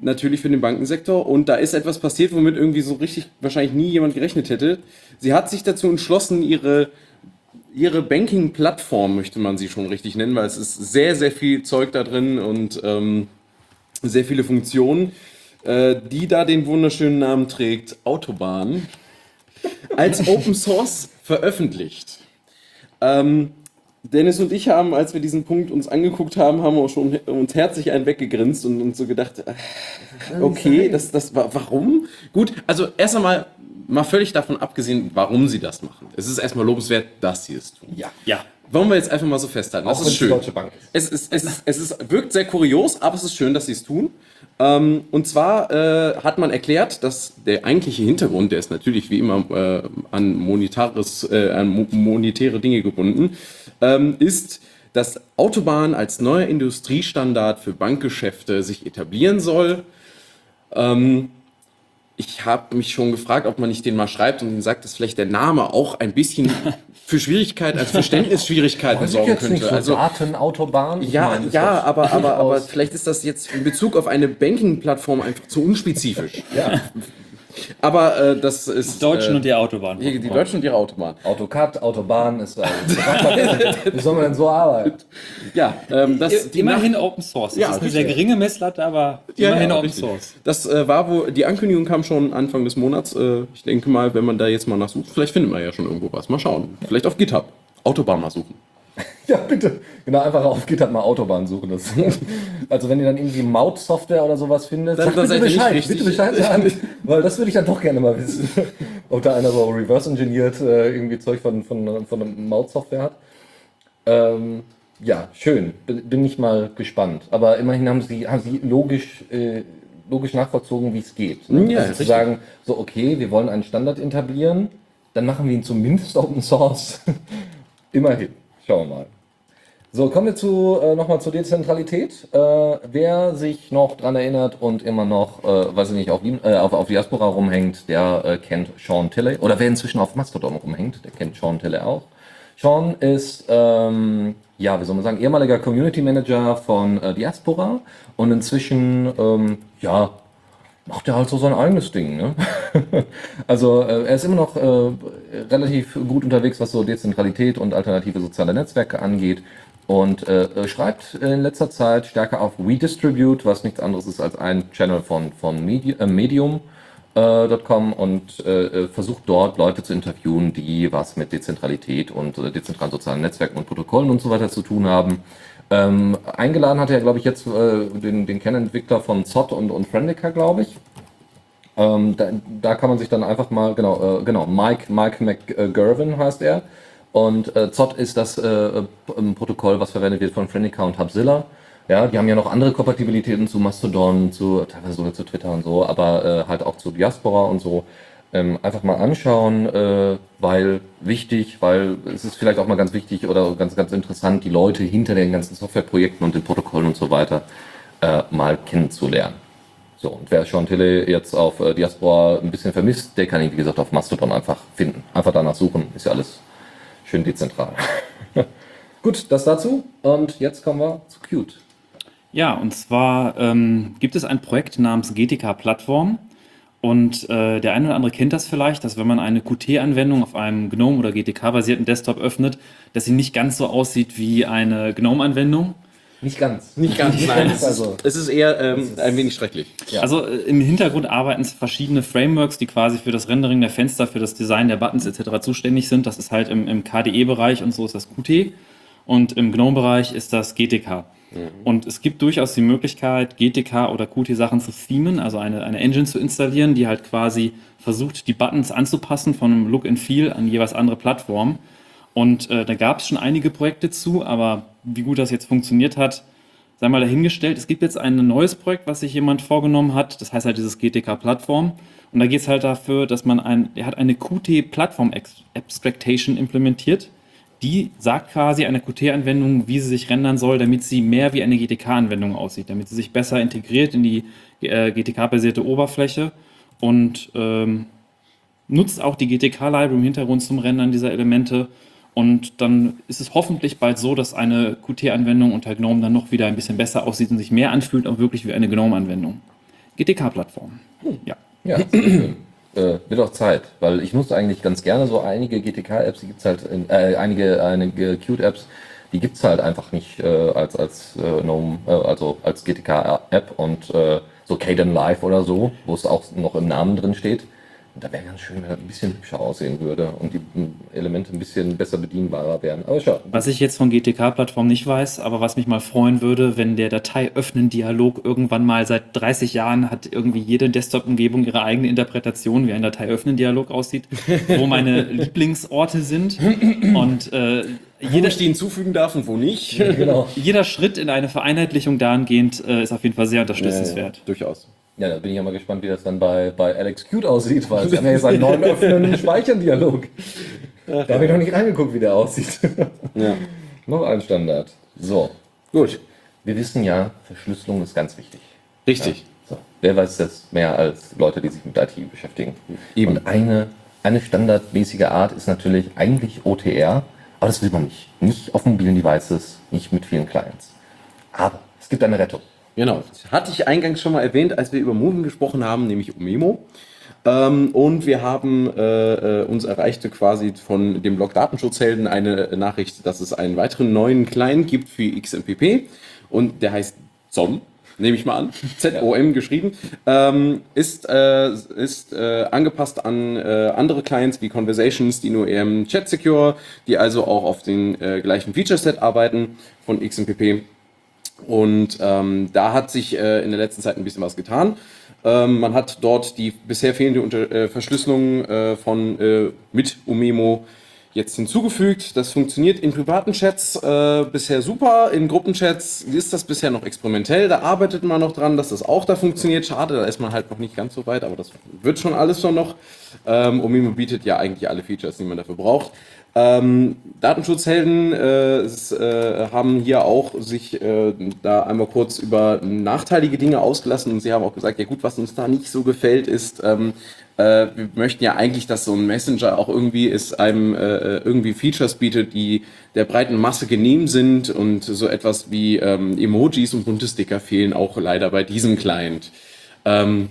natürlich für den Bankensektor. Und da ist etwas passiert, womit irgendwie so richtig wahrscheinlich nie jemand gerechnet hätte. Sie hat sich dazu entschlossen, ihre ihre Banking-Plattform möchte man sie schon richtig nennen, weil es ist sehr, sehr viel Zeug da drin und ähm, sehr viele Funktionen, äh, die da den wunderschönen Namen trägt, Autobahn, als Open Source veröffentlicht. Ähm, Dennis und ich haben, als wir diesen Punkt uns angeguckt haben, haben wir schon uns herzlich einen weggegrinst und uns so gedacht, äh, okay, das, das, warum? Gut, also erst einmal mal völlig davon abgesehen, warum sie das machen. Es ist erstmal lobenswert, dass sie es tun. Ja. Ja. Wollen wir jetzt einfach mal so festhalten. Auch das ist es die schön. Deutsche Bank ist. Es, ist, es, ist, es ist, wirkt sehr kurios, aber es ist schön, dass sie es tun. Ähm, und zwar äh, hat man erklärt, dass der eigentliche Hintergrund, der ist natürlich wie immer äh, an, monetares, äh, an mo monetäre Dinge gebunden, ähm, ist, dass Autobahn als neuer Industriestandard für Bankgeschäfte sich etablieren soll. Ähm, ich habe mich schon gefragt, ob man nicht den mal schreibt und ihnen sagt, dass vielleicht der Name auch ein bisschen für Schwierigkeiten, als Verständnisschwierigkeiten sorgen könnte. so Also Datenautobahn. Ja, meine, ja, aber, aber, aber vielleicht ist das jetzt in Bezug auf eine Banking-Plattform einfach zu unspezifisch. Ja. Aber äh, das ist. Deutschen äh, und die Autobahn. die, die Deutschen und ihre Autobahn. Autocad, Autobahn ist ein. Wie soll man denn so arbeiten? Ja, ähm, das, die immerhin Nach- Open Source. Das Ja, ist eine richtig. sehr geringe Messlatte, aber Ja, immerhin ja, Open richtig. Source. Das äh, war wo die Ankündigung kam schon Anfang des Monats. Äh, ich denke mal, wenn man da jetzt mal nachsucht, vielleicht findet man ja schon irgendwo was. Mal schauen. Vielleicht auf GitHub. Autobahn mal suchen. Ja, bitte. Genau, einfach auf GitHub mal Autobahn suchen. Das, also wenn ihr dann irgendwie Maut-Software oder sowas findet, Dann- bitte Bescheid, bitte Bescheid sagen, weil das würde ich dann doch gerne mal wissen. Ob da einer so reverse-engineert äh, irgendwie Zeug von, von, von einer Maut-Software hat. Ähm, ja, schön. Bin ich mal gespannt. Aber immerhin haben sie, haben sie logisch, äh, logisch nachvollzogen, wie es geht. Ne? Ja, also zu sagen, so okay, wir wollen einen Standard etablieren, dann machen wir ihn zumindest Open Source. immerhin. Schauen wir mal. So, kommen wir zu, äh, nochmal zur Dezentralität. Äh, wer sich noch dran erinnert und immer noch, äh, weiß ich nicht, auf, äh, auf, auf Diaspora rumhängt, der äh, kennt Sean Tilley. Oder wer inzwischen auf Mastodon rumhängt, der kennt Sean Tilley auch. Sean ist, ähm, ja, wie soll man sagen, ehemaliger Community Manager von äh, Diaspora und inzwischen, ähm, ja, macht er halt so sein eigenes Ding. Ne? also äh, er ist immer noch äh, relativ gut unterwegs, was so Dezentralität und alternative soziale Netzwerke angeht. Und äh, äh, schreibt in letzter Zeit stärker auf WeDistribute, was nichts anderes ist als ein Channel von, von Medi äh, Medium.com und äh, äh, versucht dort Leute zu interviewen, die was mit Dezentralität und dezentralen sozialen Netzwerken und Protokollen und so weiter zu tun haben. Ähm, eingeladen hat er, glaube ich, jetzt äh, den, den Kernentwickler von Zott und, und Friendica, glaube ich. Ähm, da, da kann man sich dann einfach mal, genau, äh, genau, Mike, Mike McGurvin heißt er. Und äh, Zott ist das äh, äh, Protokoll, was verwendet wird von Friendica und Hubzilla. Ja, die haben ja noch andere Kompatibilitäten zu Mastodon, zu teilweise sogar zu Twitter und so, aber äh, halt auch zu Diaspora und so. Ähm, einfach mal anschauen, äh, weil wichtig, weil es ist vielleicht auch mal ganz wichtig oder ganz, ganz interessant, die Leute hinter den ganzen Softwareprojekten und den Protokollen und so weiter äh, mal kennenzulernen. So, und wer Sean Tilley jetzt auf äh, Diaspora ein bisschen vermisst, der kann ihn, wie gesagt, auf Mastodon einfach finden. Einfach danach suchen, ist ja alles schön dezentral. Gut, das dazu. Und jetzt kommen wir zu Qt. Ja, und zwar ähm, gibt es ein Projekt namens GTK Plattform. Und äh, der eine oder andere kennt das vielleicht, dass wenn man eine Qt-Anwendung auf einem GNOME oder GTK-basierten Desktop öffnet, dass sie nicht ganz so aussieht wie eine GNOME-Anwendung. Nicht ganz. Nicht ganz, nein. Es ist, Also- es ist eher ähm, ein wenig schrecklich. Ja. Also äh, im Hintergrund arbeiten verschiedene Frameworks, die quasi für das Rendering der Fenster, für das Design der Buttons etc. zuständig sind. Das ist halt im, im KDE-Bereich und so ist das Qt. Und im GNOME-Bereich ist das GTK. Und es gibt durchaus die Möglichkeit, GTK oder Qt-Sachen zu themen, also eine, eine Engine zu installieren, die halt quasi versucht, die Buttons anzupassen von einem Look and Feel an jeweils andere Plattformen. Und äh, da gab es schon einige Projekte zu, aber wie gut das jetzt funktioniert hat, sei mal dahingestellt. Es gibt jetzt ein neues Projekt, was sich jemand vorgenommen hat. Das heißt halt dieses GTK-Plattform. Und da geht es halt dafür, dass man ein, er hat eine Qt-Plattform-Abstractation implementiert, die sagt quasi einer Qt-Anwendung, wie sie sich rendern soll, damit sie mehr wie eine GTK-Anwendung aussieht, damit sie sich besser integriert in die äh, GTK-basierte Oberfläche und ähm, nutzt auch die GTK-Library im Hintergrund zum Rendern dieser Elemente. Und dann ist es hoffentlich bald so, dass eine Qt-Anwendung unter GNOME dann noch wieder ein bisschen besser aussieht und sich mehr anfühlt, auch wirklich wie eine GNOME-Anwendung. GTK-Plattform. Ja. Ja, schön. Äh, wird auch Zeit, weil ich nutze eigentlich ganz gerne so einige GTK-Apps, die gibt's halt, in, äh, einige, einige Qt-Apps, die gibt's halt einfach nicht äh, als, als äh, GNOME, äh, also als GTK-App und äh, so Caden Live oder so, wo es auch noch im Namen drin steht. Und da wäre ganz schön, wenn das ein bisschen hübscher aussehen würde und die Elemente ein bisschen besser bedienbarer wären. Aber schau, Was ich jetzt von GTK-Plattform nicht weiß, aber was mich mal freuen würde, wenn der Datei-Öffnen-Dialog irgendwann mal seit 30 Jahren hat irgendwie jede Desktop-Umgebung ihre eigene Interpretation, wie ein Datei-Öffnen-Dialog aussieht, wo meine Lieblingsorte sind. Und äh, Wo jeder, ich die hinzufügen darf und wo nicht. genau. jeder Schritt in eine Vereinheitlichung dahingehend äh, ist auf jeden Fall sehr unterstützenswert. durchaus. Ja, da bin ich ja mal gespannt, wie das dann bei, bei Alex Qt aussieht, weil sie haben ja jetzt einen neuen öffnenden Speichern-Dialog. Da habe ich noch nicht reingeguckt, wie der aussieht. Ja. noch ein Standard. So, Gut. wir wissen ja, Verschlüsselung ist ganz wichtig. Richtig. So, wer weiß das mehr als Leute, die sich mit IT beschäftigen? Eben. Und eine, eine standardmäßige Art ist natürlich eigentlich OTR, aber das will man nicht. Nicht auf mobilen Devices, nicht mit vielen Clients. Aber es gibt eine Rettung. Genau. Das hatte ich eingangs schon mal erwähnt, als wir über Moving gesprochen haben, nämlich um Memo. Ähm, und wir haben äh, äh, uns erreichte quasi von dem Blog Datenschutzhelden eine Nachricht, dass es einen weiteren neuen Client gibt für XMPP und der heißt ZOM. Nehme ich mal an, Z-O-M geschrieben, ähm, ist, äh, ist äh, angepasst an äh, andere Clients wie Conversations, die nur eher im Chat secure, die also auch auf den äh, gleichen Feature-Set arbeiten von XMPP. Und ähm, da hat sich äh, in der letzten Zeit ein bisschen was getan. Ähm, man hat dort die bisher fehlende Unter äh, Verschlüsselung äh, von äh, mit Umemo jetzt hinzugefügt. Das funktioniert in privaten Chats äh, bisher super. In Gruppenchats ist das bisher noch experimentell. Da arbeitet man noch dran, dass das auch da funktioniert. Schade, da ist man halt noch nicht ganz so weit, aber das wird schon alles schon noch. Ähm, Umemo bietet ja eigentlich alle Features, die man dafür braucht. Ähm, Datenschutzhelden äh, äh, haben hier auch sich äh, da einmal kurz über nachteilige Dinge ausgelassen und sie haben auch gesagt, ja gut, was uns da nicht so gefällt, ist, ähm, äh, wir möchten ja eigentlich, dass so ein Messenger auch irgendwie ist, einem äh, irgendwie Features bietet, die der breiten Masse genehm sind und so etwas wie ähm, Emojis und bunte Sticker fehlen auch leider bei diesem Client. Ähm,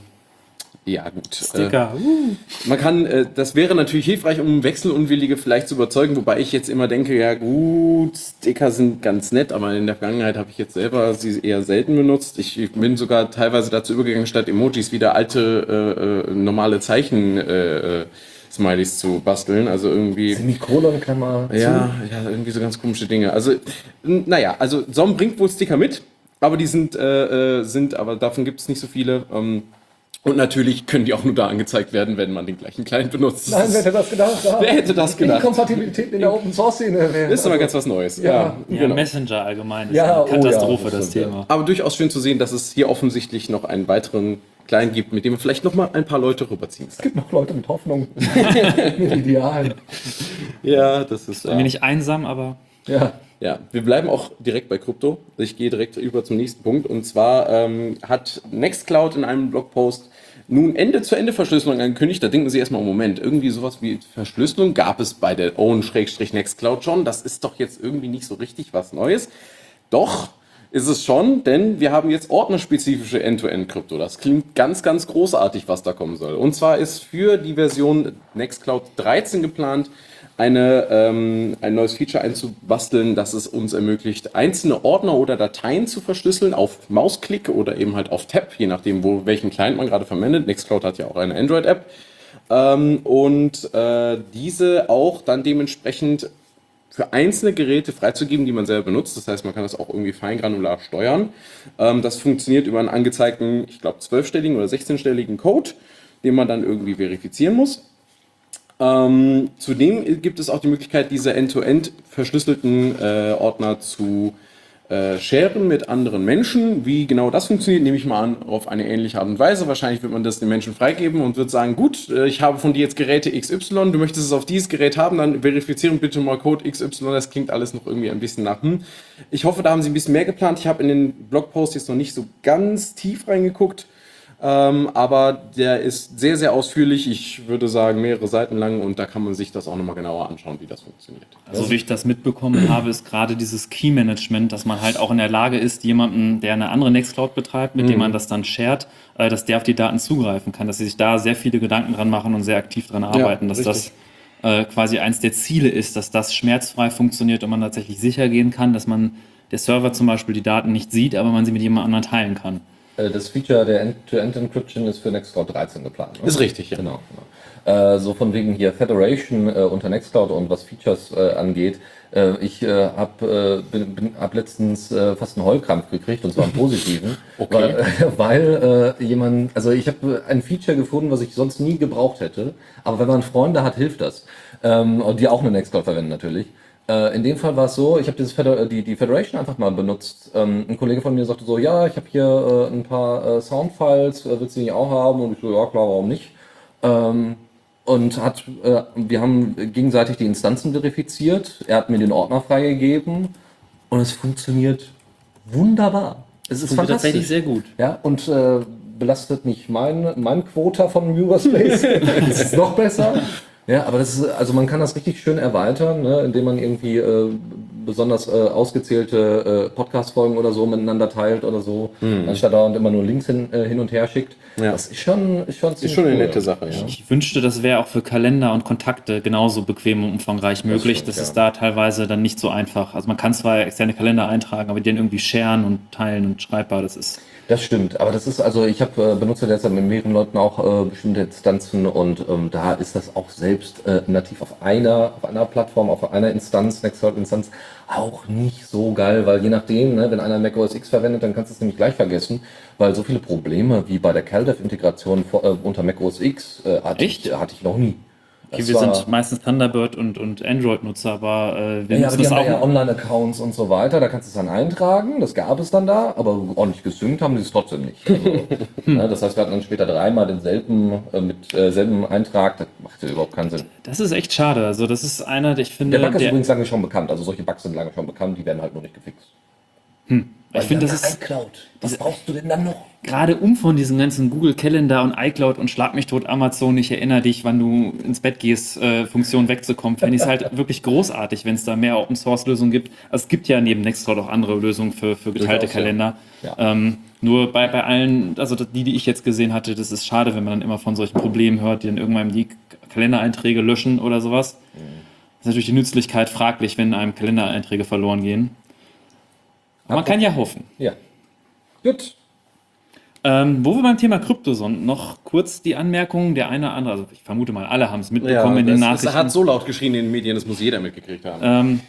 ja, gut. Äh, Sticker. Uh. man kann, äh, das wäre natürlich hilfreich, um Wechselunwillige vielleicht zu überzeugen, wobei ich jetzt immer denke, ja gut, Sticker sind ganz nett, aber in der Vergangenheit habe ich jetzt selber sie eher selten benutzt. Ich bin sogar teilweise dazu übergegangen, statt Emojis wieder alte, äh, äh, normale Zeichen äh, äh, Smileys zu basteln. Also irgendwie. Semikolon kann man. Ja, ja, irgendwie so ganz komische Dinge. Also, naja, also Som bringt wohl Sticker mit, aber die sind, äh, sind aber davon gibt es nicht so viele. Ähm, und natürlich können die auch nur da angezeigt werden, wenn man den gleichen Client benutzt. Das Nein, wer hätte das gedacht? Wer hätte das gedacht? Inkompatibilität in der Open Source Szene wäre. ist aber ganz was Neues. Ja. Ja, Ja, genau. Messenger allgemein ist Ja, eine oh ja, Katastrophe, das das stimmt, Thema. Aber durchaus schön zu sehen, dass es hier offensichtlich noch einen weiteren Client gibt, mit dem vielleicht noch mal ein paar Leute rüberziehen Es gibt noch Leute mit Hoffnung. mit Idealen. Ja, das ist. Bin mir nicht einsam, aber Ja. Ja, wir bleiben auch direkt bei Krypto. Ich gehe direkt über zum nächsten Punkt. Und zwar ähm, hat Nextcloud in einem Blogpost nun Ende-zu-Ende-Verschlüsselung angekündigt. Da denken Sie erstmal, Moment, irgendwie sowas wie Verschlüsselung gab es bei der Own-Nextcloud schon. Das ist doch jetzt irgendwie nicht so richtig was Neues. Doch, ist es schon, denn wir haben jetzt ordnerspezifische End-to-End-Krypto. Das klingt ganz, ganz großartig, was da kommen soll. Und zwar ist für die Version Nextcloud 13 geplant, eine, ähm, ein neues Feature einzubasteln, das es uns ermöglicht, einzelne Ordner oder Dateien zu verschlüsseln auf Mausklick oder eben halt auf Tab, je nachdem, wo, welchen Client man gerade verwendet. Nextcloud hat ja auch eine Android-App. Ähm, und äh, diese auch dann dementsprechend für einzelne Geräte freizugeben, die man selber benutzt. Das heißt, man kann das auch irgendwie feingranular steuern. Ähm, das funktioniert über einen angezeigten, ich glaube, zwölfstelligen oder 16-stelligen Code, den man dann irgendwie verifizieren muss. Ähm, zudem gibt es auch die Möglichkeit, diese end-to-end verschlüsselten äh, Ordner zu äh, sharen mit anderen Menschen. Wie genau das funktioniert, nehme ich mal an, auf eine ähnliche Art und Weise. Wahrscheinlich wird man das den Menschen freigeben und wird sagen, gut, äh, ich habe von dir jetzt Geräte XY, du möchtest es auf dieses Gerät haben, dann verifizieren bitte mal Code XY. Das klingt alles noch irgendwie ein bisschen nach. Hm. Ich hoffe, da haben sie ein bisschen mehr geplant. Ich habe in den Blogpost jetzt noch nicht so ganz tief reingeguckt. Ähm, aber der ist sehr, sehr ausführlich. Ich würde sagen, mehrere Seiten lang und da kann man sich das auch nochmal genauer anschauen, wie das funktioniert. Also, wie ich das mitbekommen habe, ist gerade dieses Key-Management, dass man halt auch in der Lage ist, jemanden, der eine andere Nextcloud betreibt, mit dem man das dann shared, äh, dass der auf die Daten zugreifen kann, dass sie sich da sehr viele Gedanken dran machen und sehr aktiv dran arbeiten, dass richtig. das äh, quasi eins der Ziele ist, dass das schmerzfrei funktioniert und man tatsächlich sicher gehen kann, dass man der Server zum Beispiel die Daten nicht sieht, aber man sie mit jemand anderem teilen kann. Äh, Das Feature der End-to-End-Encryption ist für Nextcloud 13 geplant. Ne? Ist richtig, ja. Genau. genau. Äh, so von wegen hier Federation äh, unter Nextcloud und was Features äh, angeht. Ich äh, habe hab letztens fast einen Heulkrampf gekriegt und zwar einen positiven, Okay. weil, weil jemand, also ich habe ein Feature gefunden, was ich sonst nie gebraucht hätte, aber wenn man Freunde hat, hilft das. Ähm, und die auch eine Nextcloud verwenden natürlich. Äh, in dem Fall war es so, ich habe Feder die, die Federation einfach mal benutzt. Ähm, ein Kollege von mir sagte so, ja, ich habe hier äh, ein paar äh, Soundfiles, äh, willst du die nicht auch haben? Und ich so, ja klar, warum nicht? Ähm, und hat, äh, wir haben gegenseitig die Instanzen verifiziert. Er hat mir den Ordner freigegeben und es funktioniert wunderbar. Es ist fantastisch. sehr gut. Ja, und äh, belastet nicht mein, mein Quota von Viewerspace. das ist noch besser. Ja, aber das ist, also man kann das richtig schön erweitern, ne, indem man irgendwie äh, besonders äh, ausgezählte äh, Podcast-Folgen oder so miteinander teilt oder so, anstatt dauernd immer nur Links hin, äh, hin und her schickt. Ja. Das ist schon, ist schon, Ist ziemlich schon eine cool. nette Sache, ja. Ich wünschte, das wäre auch für Kalender und Kontakte genauso bequem und umfangreich möglich. stimmt, Das, ja. ist da teilweise dann nicht so einfach. Also man kann zwar externe Kalender eintragen, aber die dann irgendwie sharen und teilen und schreibbar, das ist. Das stimmt, aber das ist also, ich habe äh, benutze derzeit mit mehreren Leuten auch äh, bestimmte Instanzen und ähm, da ist das auch selbst äh, nativ auf einer, auf einer Plattform, auf einer Instanz, Nextcloud-Instanz auch nicht so geil, weil je nachdem, ne, wenn einer Mac OS X verwendet, dann kannst du es nämlich gleich vergessen, weil so viele Probleme wie bei der CalDev-Integration vor- äh, unter Mac OS X äh, hatte, Echt? ich, hatte ich noch nie. Okay, wir war- sind meistens Thunderbird und, und Android-Nutzer, aber äh, wir ja, aber müssen die das haben auch. ja Online-Accounts und so weiter, da kannst du es dann eintragen, das gab es dann da, aber ordentlich gesynkt haben die es trotzdem nicht. Also, ja, das heißt, wir hatten dann später dreimal denselben, äh, mit äh, selben Eintrag, das macht ja überhaupt keinen Sinn. das ist echt schade. Also, das ist einer, der ich finde. Der Bug ist der, übrigens lange schon bekannt, also solche Bugs sind lange schon bekannt, die werden halt nur nicht gefixt. Ich finde, das ist. iCloud. Was brauchst du denn dann noch? gerade um von diesen ganzen Google Calendar und iCloud und Schlag mich tot Amazon, ich erinnere dich, wann du ins Bett gehst, äh, Funktion wegzukommen, fände ich es halt wirklich großartig, wenn es da mehr Open Source Lösungen gibt. Also es gibt ja neben Nextcloud auch andere Lösungen für, für geteilte ja. Kalender. Ja. Ähm, nur bei, bei allen, also die, die ich jetzt gesehen hatte, das ist schade, wenn man dann immer von solchen Problemen hört, die dann irgendwann die Kalendereinträge löschen oder sowas. Das ist natürlich die Nützlichkeit fraglich, wenn einem Kalendereinträge verloren gehen. Aber man kann ja hoffen. Ja. Gut. Ähm, wo wir beim Thema Krypto sind, noch kurz die Anmerkung, der eine oder andere, also ich vermute mal, alle haben es mitbekommen in den es, Nachrichten. es hat so laut geschrien in den Medien, das muss jeder mitgekriegt haben. ähm,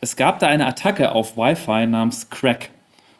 es gab da eine Attacke auf Wi-Fi namens Crack.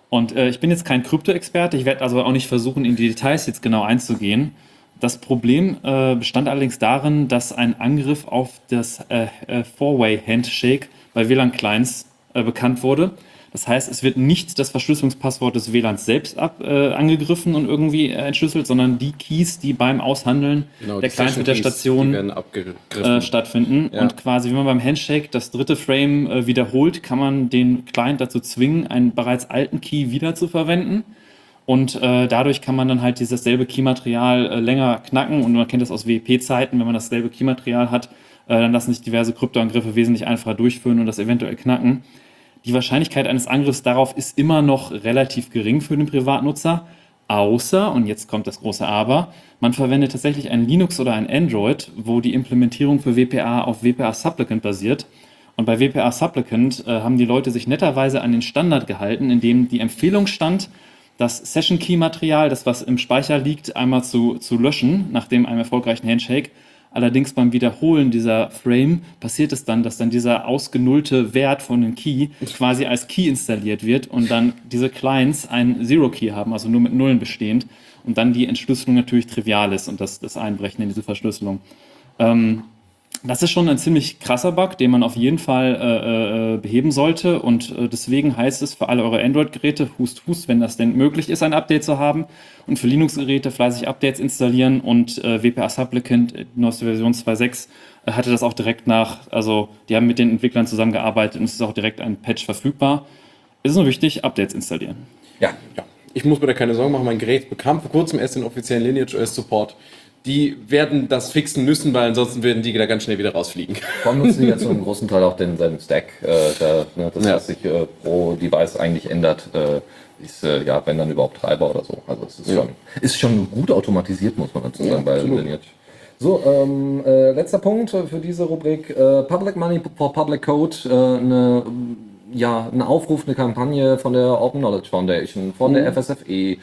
Und äh, ich bin jetzt kein Krypto-Experte, ich werde also auch nicht versuchen, in die Details jetzt genau einzugehen. Das Problem äh, bestand allerdings darin, dass ein Angriff auf das äh, äh, Four-Way-Handshake bei WLAN-Clients äh, bekannt wurde. Das heißt, es wird nicht das Verschlüsselungspasswort des WLANs selbst ab, äh, angegriffen und irgendwie äh, entschlüsselt, sondern die Keys, die beim Aushandeln Genau, der Clients mit der Station äh, stattfinden. Ja. Und quasi, wenn man beim Handshake das dritte Frame äh, wiederholt, kann man den Client dazu zwingen, einen bereits alten Key wieder zu verwenden. Und äh, dadurch kann man dann halt dieses selbe Keymaterial äh, länger knacken. Und man kennt das aus WEP-Zeiten, wenn man dasselbe Keymaterial hat, äh, dann lassen sich diverse Kryptoangriffe wesentlich einfacher durchführen und das eventuell knacken. Die Wahrscheinlichkeit eines Angriffs darauf ist immer noch relativ gering für den Privatnutzer, außer, und jetzt kommt das große Aber, man verwendet tatsächlich ein Linux oder ein Android, wo die Implementierung für WPA auf WPA Supplicant basiert. Und bei WPA Supplicant äh, haben die Leute sich netterweise an den Standard gehalten, in dem die Empfehlung stand, das Session Key Material, das was im Speicher liegt, einmal zu, zu löschen nach dem einem erfolgreichen Handshake. Allerdings beim Wiederholen dieser Frame passiert es dann, dass dann dieser ausgenullte Wert von dem Key quasi als Key installiert wird und dann diese Clients ein Zero Key haben, also nur mit Nullen bestehend und dann die Entschlüsselung natürlich trivial ist und das, das Einbrechen in diese Verschlüsselung. Ähm, das ist schon ein ziemlich krasser Bug, den man auf jeden Fall äh, äh, beheben sollte. Und äh, deswegen heißt es für alle eure Android-Geräte, hust, hust, wenn das denn möglich ist, ein Update zu haben. Und für Linux-Geräte fleißig Updates installieren. Und äh, WPA Supplicant, die neueste Version 2.6, äh, hatte das auch direkt nach, also die haben mit den Entwicklern zusammengearbeitet und es ist auch direkt ein Patch verfügbar. Es ist nur wichtig, Updates installieren. Ja, Ja. Ich muss mir da keine Sorgen machen, mein Gerät bekam vor kurzem erst den offiziellen Lineage OS Support. Die werden das fixen müssen, weil ansonsten werden die da ganz schnell wieder rausfliegen. vor allem nutzen die ja zu einem großen Teil auch denselben Stack. Äh, da, ne, das, Ja. was sich äh, pro Device eigentlich ändert, äh, ist, äh, ja, wenn dann überhaupt Treiber oder so. Also es ist, Ja. schon, ist schon gut automatisiert, muss man dazu Ja, sagen, bei absolut. Lineage. So, ähm, äh, letzter Punkt für diese Rubrik. Äh, Public Money for Public Code. Eine, ja, ein Aufruf, eine Kampagne von der Open Knowledge Foundation, von der FSFE,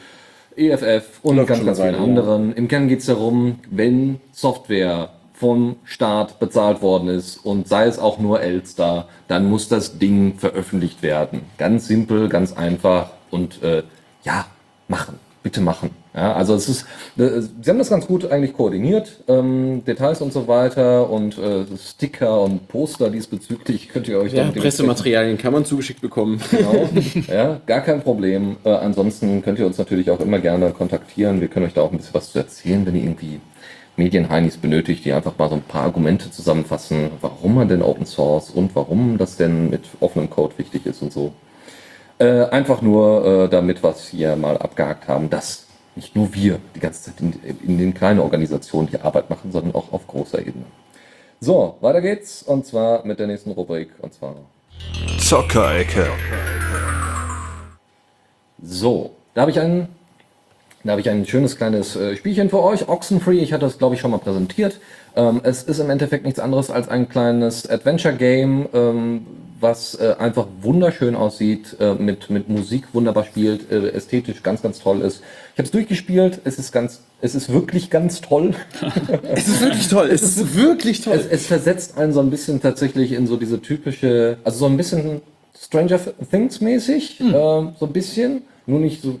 EFF und Läuft ganz, ganz vielen ja. anderen. Im Kern geht es darum, wenn Software vom Staat bezahlt worden ist und sei es auch nur Elster, dann muss das Ding veröffentlicht werden. Ganz simpel, ganz einfach und äh, ja, machen. Bitte machen. Ja, also es ist, äh, sie haben das ganz gut eigentlich koordiniert, ähm, Details und so weiter und äh, Sticker und Poster diesbezüglich könnt ihr euch Ja, dann Pressematerialien kann man zugeschickt bekommen. Genau. Ja, gar kein Problem. Äh, ansonsten könnt ihr uns natürlich auch immer gerne kontaktieren. Wir können euch da auch ein bisschen was zu erzählen, wenn ihr irgendwie Medienheinis benötigt, die einfach mal so ein paar Argumente zusammenfassen, warum man denn Open Source und warum das denn mit offenem Code wichtig ist und so. Äh, einfach nur äh, damit, was wir mal abgehakt haben, dass nicht nur wir die ganze Zeit in, in den kleinen Organisationen die Arbeit machen, sondern auch auf großer Ebene. So, weiter geht's und zwar mit der nächsten Rubrik und zwar Zockerecke. So, da habe ich ein, da habe ich ein schönes kleines äh, Spielchen für euch. Oxenfree, ich hatte das glaube ich schon mal präsentiert. Ähm, es ist im Endeffekt nichts anderes als ein kleines Adventure-Game, ähm, was äh, einfach wunderschön aussieht, äh, mit, mit Musik wunderbar spielt, äh, ästhetisch ganz, ganz toll ist. Ich habe es durchgespielt, es ist ganz, es ist wirklich ganz toll. es ist wirklich toll. Es ist wirklich toll. Es, es versetzt einen so ein bisschen tatsächlich in so diese typische, also so ein bisschen Stranger Things mäßig, ähm, so ein bisschen, nur nicht so,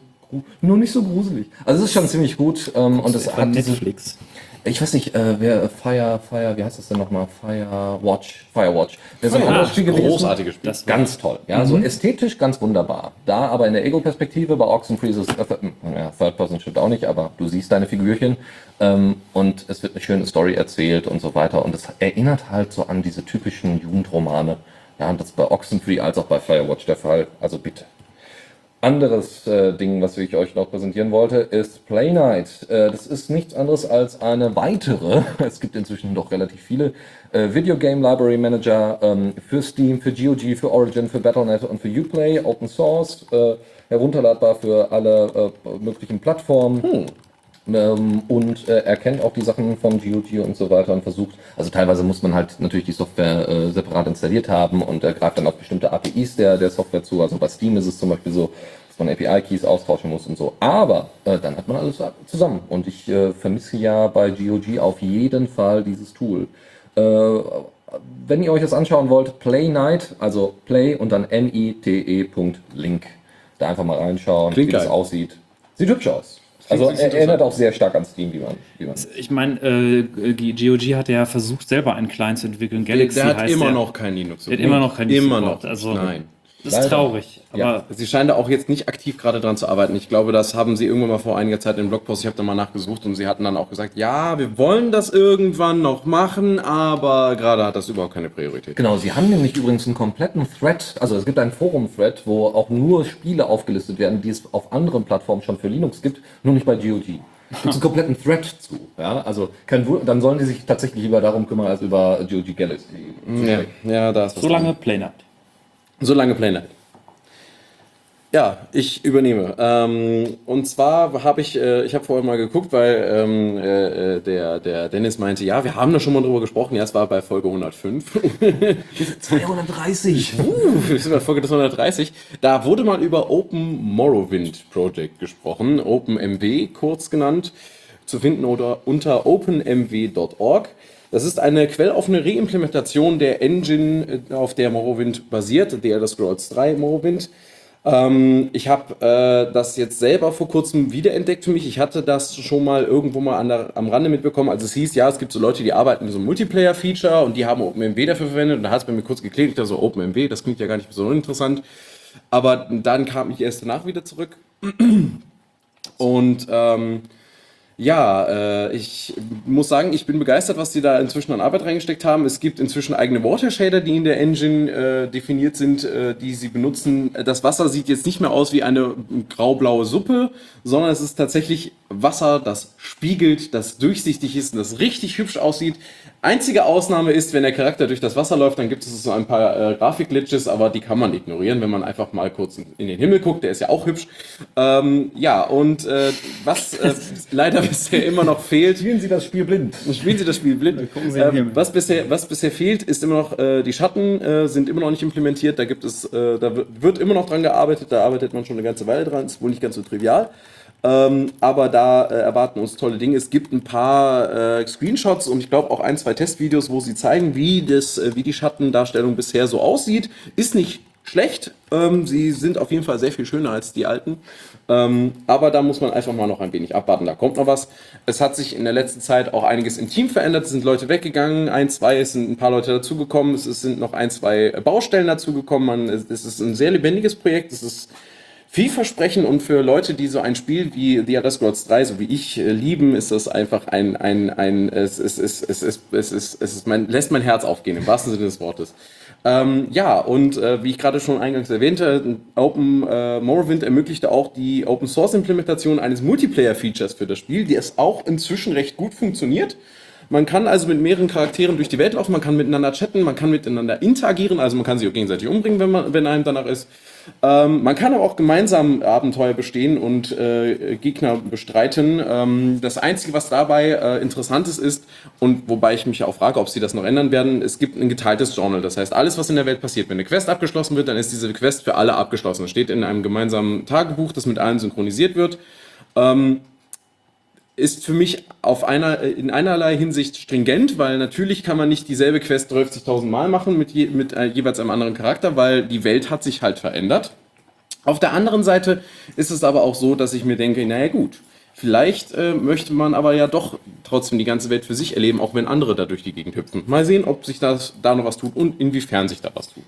nur nicht so gruselig. Also es ist schon ziemlich gut ähm, und es hat diese, Netflix. Ich weiß nicht, äh, wer Fire, Fire, wie heißt das denn nochmal? Firewatch, Firewatch. Wer so ein anderes Spiel gewesen? großartiges Spiel. Das Ganz toll. Ja, so ästhetisch ganz wunderbar. Da aber in der Ego-Perspektive bei Oxenfree ist es, äh, ja, Third Person stimmt auch nicht, aber du siehst deine Figürchen ähm, und es wird eine schöne Story erzählt und so weiter und es erinnert halt so an diese typischen Jugendromane. Ja, und das ist bei Oxenfree als auch bei Firewatch der Fall. Also bitte. Anderes äh, Ding, was ich euch noch präsentieren wollte, ist Play Night. Äh, das ist nichts anderes als eine weitere, es gibt inzwischen doch relativ viele, äh, Video Game Library Manager ähm, für Steam, für GOG, für Origin, für Battle.net und für Uplay, Open Source, äh, herunterladbar für alle äh, möglichen Plattformen. Ähm, und äh, erkennt auch die Sachen vom GOG und so weiter und versucht, also teilweise muss man halt natürlich die Software äh, separat installiert haben und er greift dann auf bestimmte APIs der, der Software zu. Also bei Steam ist es zum Beispiel so, dass man API-Keys austauschen muss und so. Aber äh, dann hat man alles zusammen. Und ich äh, vermisse ja bei GOG auf jeden Fall dieses Tool. Äh, wenn ihr euch das anschauen wollt, Play Night, also Play und dann N-I-T-E.link. Da einfach mal reinschauen, Klingt wie das geil. aussieht. Sieht hübsch aus. Also er erinnert auch sehr stark an Steam, wie man. Wie man Ich meine, äh, GOG hat ja versucht, selber einen Client zu entwickeln. Galaxy der hat heißt immer der. noch kein Linux. Der hat immer noch kein Immer Support, noch. also- Nein. Das ist Leider. traurig. Aber Ja. Sie scheinen da auch jetzt nicht aktiv gerade dran zu arbeiten. Ich glaube, das haben sie irgendwann mal vor einiger Zeit im Blogpost, ich habe da mal nachgesucht und sie hatten dann auch gesagt, ja, wir wollen das irgendwann noch machen, aber gerade hat das überhaupt keine Priorität. Genau, sie haben nämlich übrigens einen kompletten Thread, also es gibt einen Forum-Thread, wo auch nur Spiele aufgelistet werden, die es auf anderen Plattformen schon für Linux gibt, nur nicht bei GOG. Es gibt einen kompletten Thread zu. Ja, also kein dann sollen die sich tatsächlich lieber darum kümmern, als über GOG Galaxy. zu Ja, ja, da ist was so lange dran. Play Night. So lange Pläne. Ja, ich übernehme. Ähm, und zwar habe ich, äh, ich habe vorher mal geguckt, weil ähm, äh, äh, der, der Dennis meinte, ja, wir haben da schon mal drüber gesprochen. Ja, es war bei Folge 105. 230! Uh, wir sind bei Folge 130. Da wurde mal über Open Morrowind Project gesprochen, OpenMW kurz genannt, zu finden oder unter openmw.org. Das ist eine quelloffene Reimplementation der Engine, äh, auf der Morrowind basiert, The Elder Scrolls 3 Morrowind. Ähm, ich habe äh, das jetzt selber vor kurzem wiederentdeckt für mich. Ich hatte das schon mal irgendwo mal der, am Rande mitbekommen. Also es hieß, ja, es gibt so Leute, die arbeiten mit so einem Multiplayer-Feature und die haben OpenMW dafür verwendet. Und da hat es bei mir kurz geklickt, ich dachte so OpenMW, das klingt ja gar nicht so uninteressant. Aber dann kam ich erst danach wieder zurück. Und ähm, ja, äh, ich muss sagen, ich bin begeistert, was die da inzwischen an Arbeit reingesteckt haben. Es gibt inzwischen eigene Water Shader, die in der Engine äh, definiert sind, äh, die sie benutzen. Das Wasser sieht jetzt nicht mehr aus wie eine graublaue Suppe, sondern es ist tatsächlich Wasser, das spiegelt, das durchsichtig ist und das richtig hübsch aussieht. Einzige Ausnahme ist, wenn der Charakter durch das Wasser läuft, dann gibt es so ein paar äh, Grafik-Glitches, aber die kann man ignorieren, wenn man einfach mal kurz in den Himmel guckt. Der ist ja auch hübsch. Ähm, ja, und äh, was äh, leider bisher immer noch fehlt. Spielen Sie das Spiel blind. Spielen Sie das Spiel blind. Ähm, was, bisher, was bisher fehlt, ist immer noch, äh, die Schatten äh, sind immer noch nicht implementiert. Da gibt es, äh, da wird immer noch dran gearbeitet. Da arbeitet man schon eine ganze Weile dran. Ist wohl nicht ganz so trivial. Ähm, aber da äh, erwarten uns tolle Dinge. Es gibt ein paar äh, Screenshots und ich glaube auch ein, zwei Testvideos, wo sie zeigen, wie, das, äh, wie die Schattendarstellung bisher so aussieht. Ist nicht schlecht. Ähm, sie sind auf jeden Fall sehr viel schöner als die alten. Ähm, aber da muss man einfach mal noch ein wenig abwarten. Da kommt noch was. Es hat sich in der letzten Zeit auch einiges im Team verändert. Es sind Leute weggegangen, ein, zwei, es sind ein paar Leute dazugekommen. Es sind noch ein, zwei Baustellen dazugekommen. Es ist ein sehr lebendiges Projekt. Es ist vielversprechend und für Leute, die so ein Spiel wie The Elder Scrolls 3, so wie ich, äh, lieben, ist das einfach ein, ein, ein es, es, es, es, es, es, es, es ist mein, lässt mein Herz aufgehen, im wahrsten Sinne des Wortes. Ähm, ja, und äh, wie ich gerade schon eingangs erwähnte, Open äh, Morrowind ermöglichte auch die Open Source Implementation eines Multiplayer-Features für das Spiel, die es auch inzwischen recht gut funktioniert. Man kann also mit mehreren Charakteren durch die Welt laufen, man kann miteinander chatten, man kann miteinander interagieren, also man kann sich auch gegenseitig umbringen, wenn, man, wenn einem danach ist. Ähm, man kann aber auch gemeinsam Abenteuer bestehen und äh, Gegner bestreiten. Ähm, das Einzige, was dabei äh, interessant ist, ist, und wobei ich mich auch frage, ob sie das noch ändern werden, es gibt ein geteiltes Journal. Das heißt, alles, was in der Welt passiert, wenn eine Quest abgeschlossen wird, dann ist diese Quest für alle abgeschlossen. Das steht in einem gemeinsamen Tagebuch, das mit allen synchronisiert wird. Ähm, ist für mich auf einer, in einerlei Hinsicht stringent, weil natürlich kann man nicht dieselbe Quest 30.000 Mal machen mit, je, mit äh, jeweils einem anderen Charakter, weil die Welt hat sich halt verändert. Auf der anderen Seite ist es aber auch so, dass ich mir denke, naja gut, vielleicht äh, möchte man aber ja doch trotzdem die ganze Welt für sich erleben, auch wenn andere da durch die Gegend hüpfen. Mal sehen, ob sich das, da noch was tut und inwiefern sich da was tut.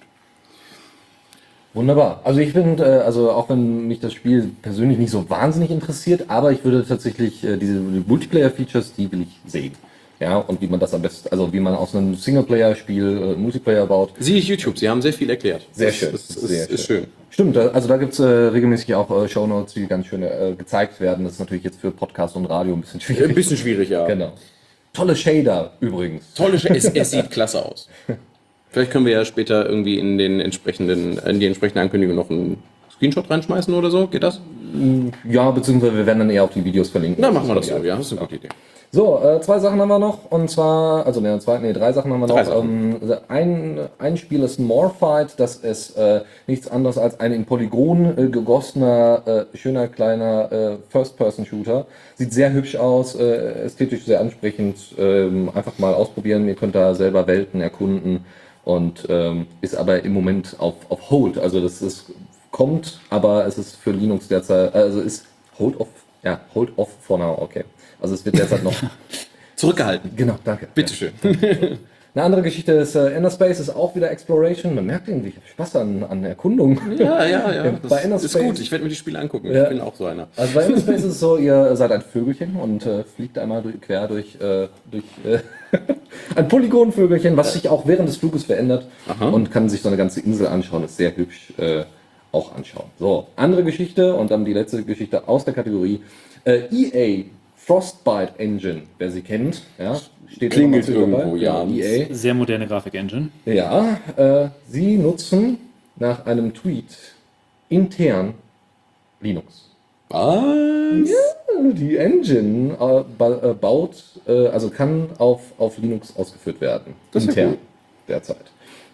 Wunderbar. Also ich finde, äh, also auch wenn mich das Spiel persönlich nicht so wahnsinnig interessiert, aber ich würde tatsächlich äh, diese Multiplayer-Features, die will ich sehen. Ja, und wie man das am besten, also wie man aus einem Singleplayer-Spiel äh, Multiplayer baut. Siehe YouTube, sie haben sehr viel erklärt. Sehr Das schön. Ist, ist, Sehr ist, ist schön. Stimmt, da- also da gibt's äh, regelmäßig auch äh, Shownotes, die ganz schön äh, gezeigt werden. Das ist natürlich jetzt für Podcast und Radio ein bisschen schwierig. Ein bisschen schwierig, ja. Genau. Tolle Shader übrigens. Tolle Sch es, es sieht klasse aus. Vielleicht können wir ja später irgendwie in den entsprechenden, in die entsprechende Ankündigung noch einen Screenshot reinschmeißen oder so. Geht das? Ja, beziehungsweise wir werden dann eher auf die Videos verlinken. Na, machen wir das so, ja. Das ist eine gute Idee. So, äh, zwei Sachen haben wir noch. Und zwar, also ne, zwei, nee, drei Sachen haben wir noch. Ähm, ein, ein Spiel ist Morphight. Das ist äh, nichts anderes als ein in Polygon äh, gegossener, äh, schöner kleiner äh, First-Person-Shooter. Sieht sehr hübsch aus, äh, ästhetisch sehr ansprechend. Ähm, einfach mal ausprobieren. Ihr könnt da selber Welten erkunden. Und ähm, ist aber im Moment auf, auf Hold. Also das ist, kommt, aber es ist für Linux derzeit, also ist Hold off, ja, Hold off for now, okay. Also es wird derzeit noch Zurückgehalten. Genau, danke. Bitteschön. Eine andere Geschichte ist, äh, Inner Space ist auch wieder Exploration. Man merkt irgendwie, ich habe Spaß an, an Erkundung. Ja, ja, ja. Bei Das Inner ist Space- gut. Ich werde mir die Spiele angucken. Ja. Ich bin auch so einer. Also bei Inner Space ist es so, ihr seid ein Vögelchen und äh, fliegt einmal durch, quer durch, äh, durch äh, ein Polygonvögelchen, was sich auch während des Fluges verändert und kann sich so eine ganze Insel anschauen. Ist sehr hübsch äh, auch anschauen. So, andere Geschichte und dann die letzte Geschichte aus der Kategorie äh, EA Frostbite Engine, wer sie kennt, ja, steht Klingelt irgendwo, ja. Genau, EA. Sehr moderne Grafik-Engine. Ja, äh, sie nutzen nach einem Tweet intern Linux. Was? Die Engine äh, ba äh, baut, äh, also kann auf, auf Linux ausgeführt werden. Das ist ja intern derzeit.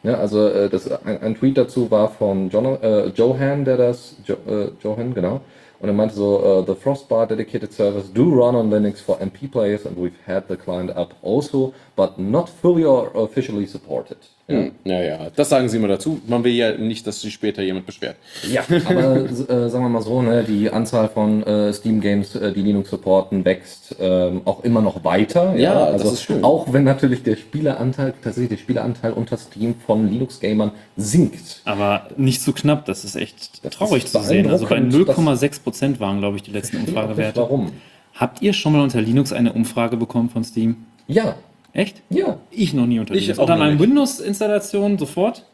Ja, also äh, das, ein, ein Tweet dazu war von John, äh, Johan, der das, jo, Johan, genau. Und er meinte so, the Frostbar dedicated servers do run on Linux for MP players and we've had the client up also but not fully or officially supported. Ja. Hm, Ja, ja, das sagen sie immer dazu. Man will ja nicht, dass sich später jemand beschwert. Ja, aber äh, sagen wir mal so, ne, die Anzahl von äh, Steam-Games, äh, die Linux supporten, wächst ähm, auch immer noch weiter. Ja, das ist schön. Auch wenn natürlich der Spieleranteil, tatsächlich der Spieleranteil unter Steam von Linux-Gamern sinkt. Aber nicht zu knapp, das ist echt Das traurig ist zu sehen. Also bei beeindruckend, 0,6 Prozent waren, glaube ich, die letzten Umfragewerte. Warum? Habt ihr schon mal unter Linux eine Umfrage bekommen von Steam? Ja, Echt? ja. Ich noch nie unter Ich Linux. auch Unter noch meinem nicht. Windows-Installation sofort.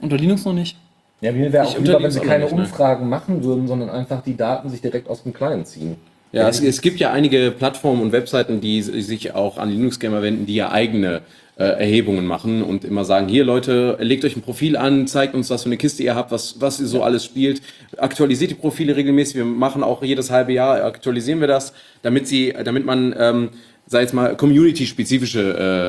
Unter Linux noch nicht. Ja, mir wäre Ich auch lieber, wenn unterlieg's sie auch keine nicht, ne? Umfragen machen würden, sondern einfach die Daten sich direkt aus dem Client ziehen. Ja, es, es gibt ja einige Plattformen und Webseiten, die sich auch an Linux-Gamer wenden, die ja eigene äh, Erhebungen machen und immer sagen, hier Leute, legt euch ein Profil an, zeigt uns, was für eine Kiste ihr habt, was, was ihr so alles spielt, aktualisiert die Profile regelmäßig, wir machen auch jedes halbe Jahr, aktualisieren wir das, damit sie, damit man, ähm, sei jetzt mal, community-spezifische,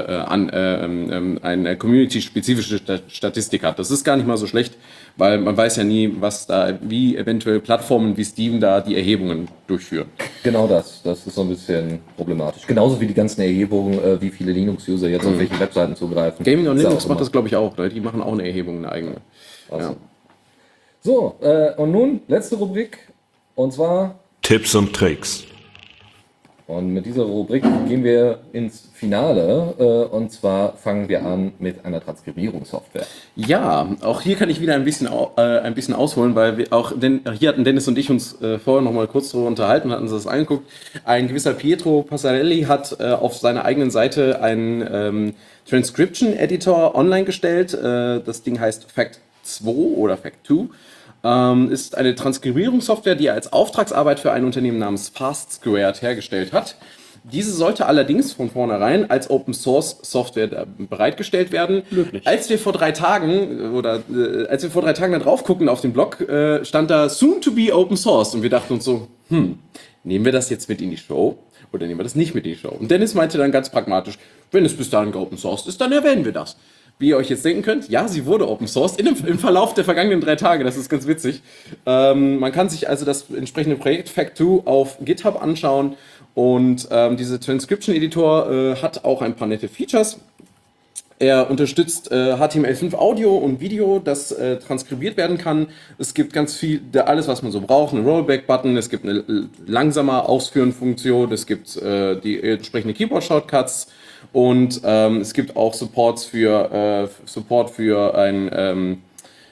äh, äh, an, äh, ähm, eine community-spezifische Sta- Statistik hat. Das ist gar nicht mal so schlecht, weil man weiß ja nie, was da, wie eventuell Plattformen wie Steam da die Erhebungen durchführen. Genau das. Das ist so ein bisschen problematisch. Genauso wie die ganzen Erhebungen, äh, wie viele Linux-User jetzt auf welche Webseiten zugreifen. Mhm. Gaming on Linux macht das, glaube ich, auch. Ne? Die machen auch eine Erhebung, eine eigene. Ja. So, äh, und nun letzte Rubrik. Und zwar, Tipps und Tricks. Und mit dieser Rubrik gehen wir ins Finale. Äh, und zwar fangen wir an mit einer Transkribierungssoftware. ja, auch hier kann ich wieder ein bisschen, äh, ein bisschen ausholen, weil wir auch, denn, hier hatten Dennis und ich uns äh, vorher noch mal kurz darüber unterhalten und hatten uns das angeguckt. Ein gewisser Pietro Passarelli hat äh, auf seiner eigenen Seite einen ähm, Transcription Editor online gestellt. Äh, das Ding heißt Fact 2 oder Fact 2. ähm, ist eine Transkribierungssoftware, die er als Auftragsarbeit für ein Unternehmen namens Fast Squared hergestellt hat. Diese sollte allerdings von vornherein als Open Source Software bereitgestellt werden. Löblich. Als wir vor drei Tagen äh, oder äh, als wir vor drei Tagen da drauf gucken auf den Blog, äh, stand da Soon to be Open Source und wir dachten uns so, hm, nehmen wir das jetzt mit in die Show oder nehmen wir das nicht mit in die Show? Und Dennis meinte dann ganz pragmatisch, wenn es bis dahin geopen sourced ist, dann erwähnen wir das. Wie ihr euch jetzt denken könnt, ja, sie wurde open sourced in im Verlauf der vergangenen drei Tage. Das ist ganz witzig. Ähm, man kann sich also das entsprechende Projekt Fact2 auf GitHub anschauen. Und ähm, dieser Transcription Editor äh, hat auch ein paar nette Features. Er unterstützt äh, HTML5 Audio und Video, das äh, transkribiert werden kann. Es gibt ganz viel, alles, was man so braucht. Ein Rollback-Button, es gibt eine l- langsamer Ausführen-Funktion, es gibt äh, die entsprechende Keyboard-Shortcuts und ähm, es gibt auch Supports für, äh, Support für ein ähm,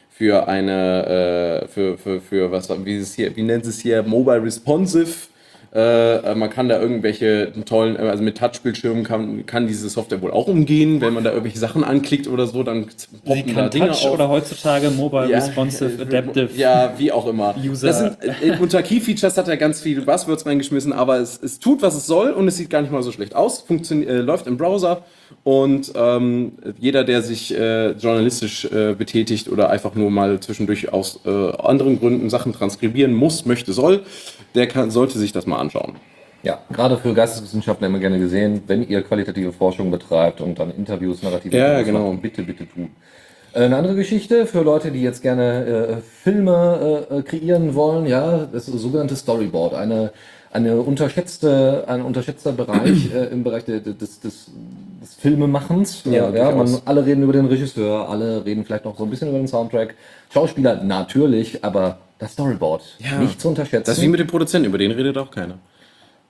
für eine äh, für, für, für was wie es hier wie nennt es hier? Mobile Responsive äh, man kann da irgendwelche tollen, also mit Touchbildschirmen kann, kann diese Software wohl auch umgehen. Wenn man da irgendwelche Sachen anklickt oder so, dann Sie poppen da kann Dinge Touch auf. oder heutzutage Mobile Ja, Responsive äh, Adaptive. Ja, wie auch immer. User. Das sind, äh, unter Key Features hat er ganz viele Buzzwords reingeschmissen, aber es, es tut, was es soll und es sieht gar nicht mal so schlecht aus. Funktion, äh, läuft im Browser und ähm, jeder, der sich äh, journalistisch äh, betätigt oder einfach nur mal zwischendurch aus äh, anderen Gründen Sachen transkribieren muss, möchte, soll, der kann, sollte sich das mal anschauen. Ja, gerade für Geisteswissenschaftler immer gerne gesehen, wenn ihr qualitative Forschung betreibt und dann Interviews, narrative Ja, Interviews genau. macht, bitte, bitte tun. Äh, Eine andere Geschichte für Leute, die jetzt gerne äh, Filme äh, äh, kreieren wollen, ja, das sogenannte Storyboard, eine, eine unterschätzte, ein unterschätzter Bereich äh, im Bereich de, de, des, des, des Filmemachens. Ja, ja, man, alle reden über den Regisseur, alle reden vielleicht noch so ein bisschen über den Soundtrack. Schauspieler natürlich, aber das Storyboard nicht zu unterschätzen. Das ist wie mit dem Produzenten, über den redet auch keiner.